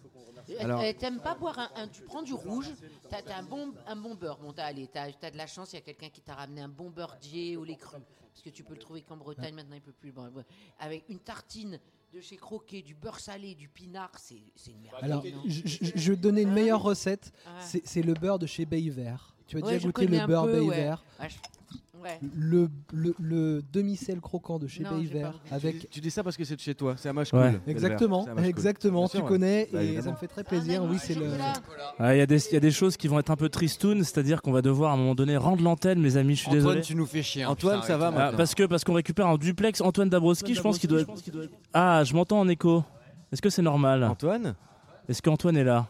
Alors- Euh, T'aimes pas boire un, un- Tu prends du rouge, t'as as un bon, un bon beurre. Bon, t'as allez, t'as as de la chance, il y a quelqu'un qui t'a ramené un bon beurre dié au lait cru. Parce que tu peux le trouver qu'en Bretagne, maintenant il peut plus. Bon, bon. avec une tartine de chez Croquet, du beurre salé, du pinard, c'est c'est une merveille. Alors, non je, je- je vais te donner une meilleure recette. Ah. C'est c'est le beurre de chez Bay Vert. Tu as Ouais, déjà je goûté connais le un beurre peu, ouais. Ah, je- ouais. Le, le, le demi-sel croquant de chez Non, pas avec. tu dis ça parce que c'est de chez toi, c'est à Mâche Ouais. Cool, Exactement, exactement. Tu connais Bah, et ça me fait très plaisir. Oui, c'est le. Ah, Il y, a des- il y a des choses qui vont être un peu tristounes, c'est-à-dire qu'on va devoir à un moment donné rendre l'antenne, mes amis, je suis Antoine, désolé. tu nous fais chier. hein, Antoine, putain, ça va. Ah, maintenant. parce que parce qu'on récupère en duplex Antoine Dabrowski, je pense qu'il doit. Ah, je m'entends en écho. Est-ce que c'est normal? Antoine Est-ce qu'Antoine est là?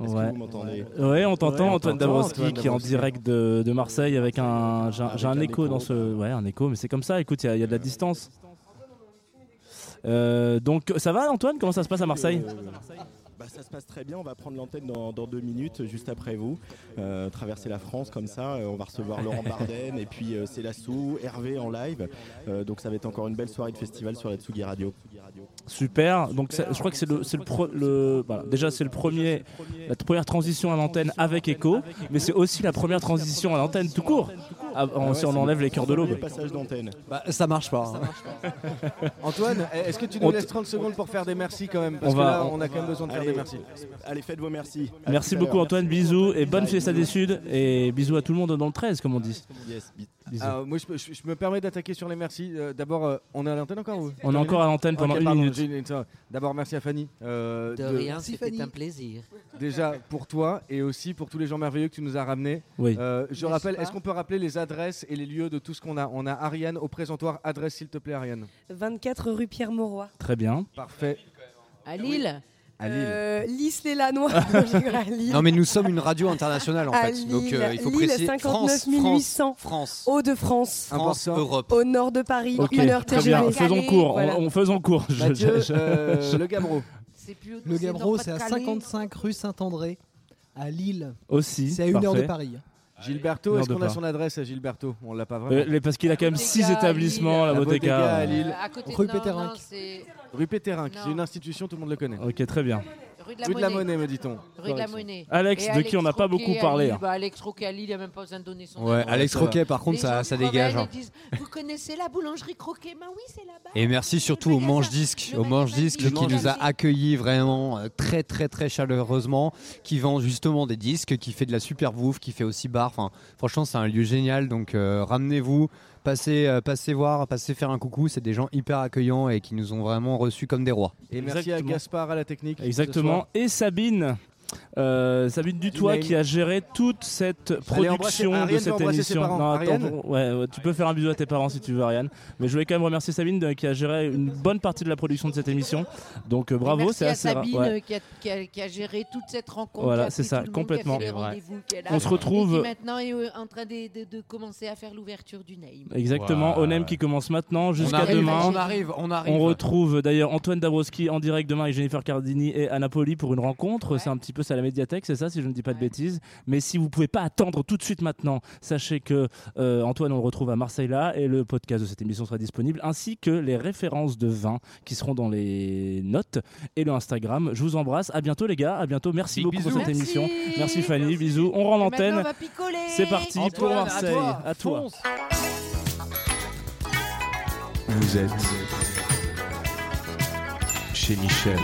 Est-ce que Ouais. vous m'entendez Ouais, on t'entend, Ouais, Antoine Dabrowski, qui est en direct de, de Marseille avec un. J'ai un- écho dans ce. Ouais, un écho, mais c'est comme ça, écoute, il y, a- il y a de la distance. Euh, donc, ça va, Antoine? Comment ça se passe à Marseille? Euh, bah, ça se passe très bien, on va prendre l'antenne dans, dans deux minutes, juste après vous. Euh, traverser la France comme ça, euh, on va recevoir Laurent [LAUGHS] Barden et puis euh, Célassou, Hervé en live. Euh, donc ça va être encore une belle soirée de festival sur la Tsugi Radio. Super. Donc, ça- je crois que c'est le, pro- le- voilà, déjà c'est le premier, la première transition à l'antenne avec Echo, mais c'est aussi la première transition à l'antenne tout court. Ah, on- Ah ouais, si on enlève le les cœurs de l'aube. premier passage d'antenne. Bah, ça marche pas. hein. [LAUGHS] Antoine, est-ce que tu nous laisses te- 30 secondes pour faire des merci quand même? Parce On que va- là, on- on a quand même besoin de faire Allez, des merci. Allez, faites vos merci. Merci beaucoup. Antoine, bisous et bonne fiesta des. Suds et bisous à tout le monde dans le 13 comme on dit. Yes, Alors, moi, je, peux- je- je me permets d'attaquer sur les merci. Euh, D'abord, euh, on est à l'antenne encore ou On est encore à l'antenne pendant une pardon, minute. D'abord, merci à Fanny. euh, De de- rien, c'était un plaisir. Déjà pour toi et aussi pour tous les gens merveilleux que tu nous as ramenés. Oui. Euh, je rappelle, est-ce qu'on peut rappeler les adresses et les lieux de tout ce qu'on a? On a Ariane au présentoir. Adresse s'il te plaît, Ariane. 24 rue Pierre-Mauroy. Très bien. Parfait. À Lille À Lille. Euh, Lys [LAUGHS] les Lille. Non, mais nous sommes une radio internationale en À fait. Donc euh, il faut Lille, préciser 59 France, 800. France, France, Hauts-de-France. France, Important. Europe. Au nord de Paris. Ok, Une heure très TGV. bien. Faisons court. Voilà. On, on- faisons court. Je- Mathieu, je- euh, je- le Gabro. Le Gabro, c'est à Pas-de-Calais. 55 rue Saint-André, à Lille. Aussi. C'est à une heure de parfait. Paris. Gilberto, est-ce qu'on a son adresse à Gilberto On l'a pas vraiment. Euh, parce qu'il a quand même 6 établissements, la La Bottega à euh, Lille. À côté Rue Péterinck. c'est Rue Péterin, qui Non. est une institution, tout le monde le connaît. Ok, très bien. Rue de la Rue de la Monnaie. Monnaie, me dit-on. Rue de la Monnaie. Alex, Et de qui on n'a pas Roquet beaucoup à parlé, Lille, hein. bah, Alex Roquet à Lille, il n'a même pas besoin de donner son Ouais, nom. Alex ça va. Roquet, par contre, Les ça, gens ça qui dégage. reviennent hein. et disent, Vous connaissez la boulangerie Croquet? Bah oui, c'est là-bas. Et merci surtout au Manche Disque, au Manche magasin Disque qui nous a accueillis vraiment euh, très très très chaleureusement, qui vend justement des disques, qui fait de la super bouffe, qui fait aussi bar. Enfin, franchement, c'est un lieu génial. Donc euh, ramenez-vous, passez, euh, passez voir, passez faire un coucou. C'est des gens hyper accueillants et qui nous ont vraiment reçus comme des rois. Et merci à. Gaspard à la technique. Exactement. Et Sabine. Euh, Sabine Dutoit qui a géré toute cette embrasser- production Ariane de cette émission. parents. attends, Ariane ouais, ouais, tu peux faire un bisou à tes parents si tu veux, Ariane. Mais je voulais quand même remercier Sabine de- qui a géré une bonne partie de la production de cette émission. Donc euh, Et bravo, c'est à assez. Sabine Ouais. euh, qui, a, qui a- qui a géré toute cette rencontre. Voilà, c'est ça, tout le monde, complètement. On se et retrouve- qui maintenant est euh, en train de, de- de commencer à faire l'ouverture du Name. Exactement. Ouais. Onem qui commence maintenant jusqu'à arrive, demain. on arrive, on arrive. On retrouve d'ailleurs Antoine Dabrowski en direct demain avec Jennifer Cardini et Anna Poli pour une rencontre. Ouais. C'est un petit peu ça à la médiathèque, c'est ça si je ne dis pas de bêtises. Mais si vous pouvez pas attendre tout de suite maintenant, sachez que euh, Antoine on le retrouve à Marseille là et le podcast de cette émission sera disponible ainsi que les références de vin qui seront dans les notes et le Instagram. Je vous embrasse. À bientôt les gars. À bientôt. Merci Big beaucoup pour cette Merci. émission. Merci Fanny. Bisous. On rend l'antenne. C'est parti pour Antoine, à Marseille. toi. À toi. Vous êtes chez Michel.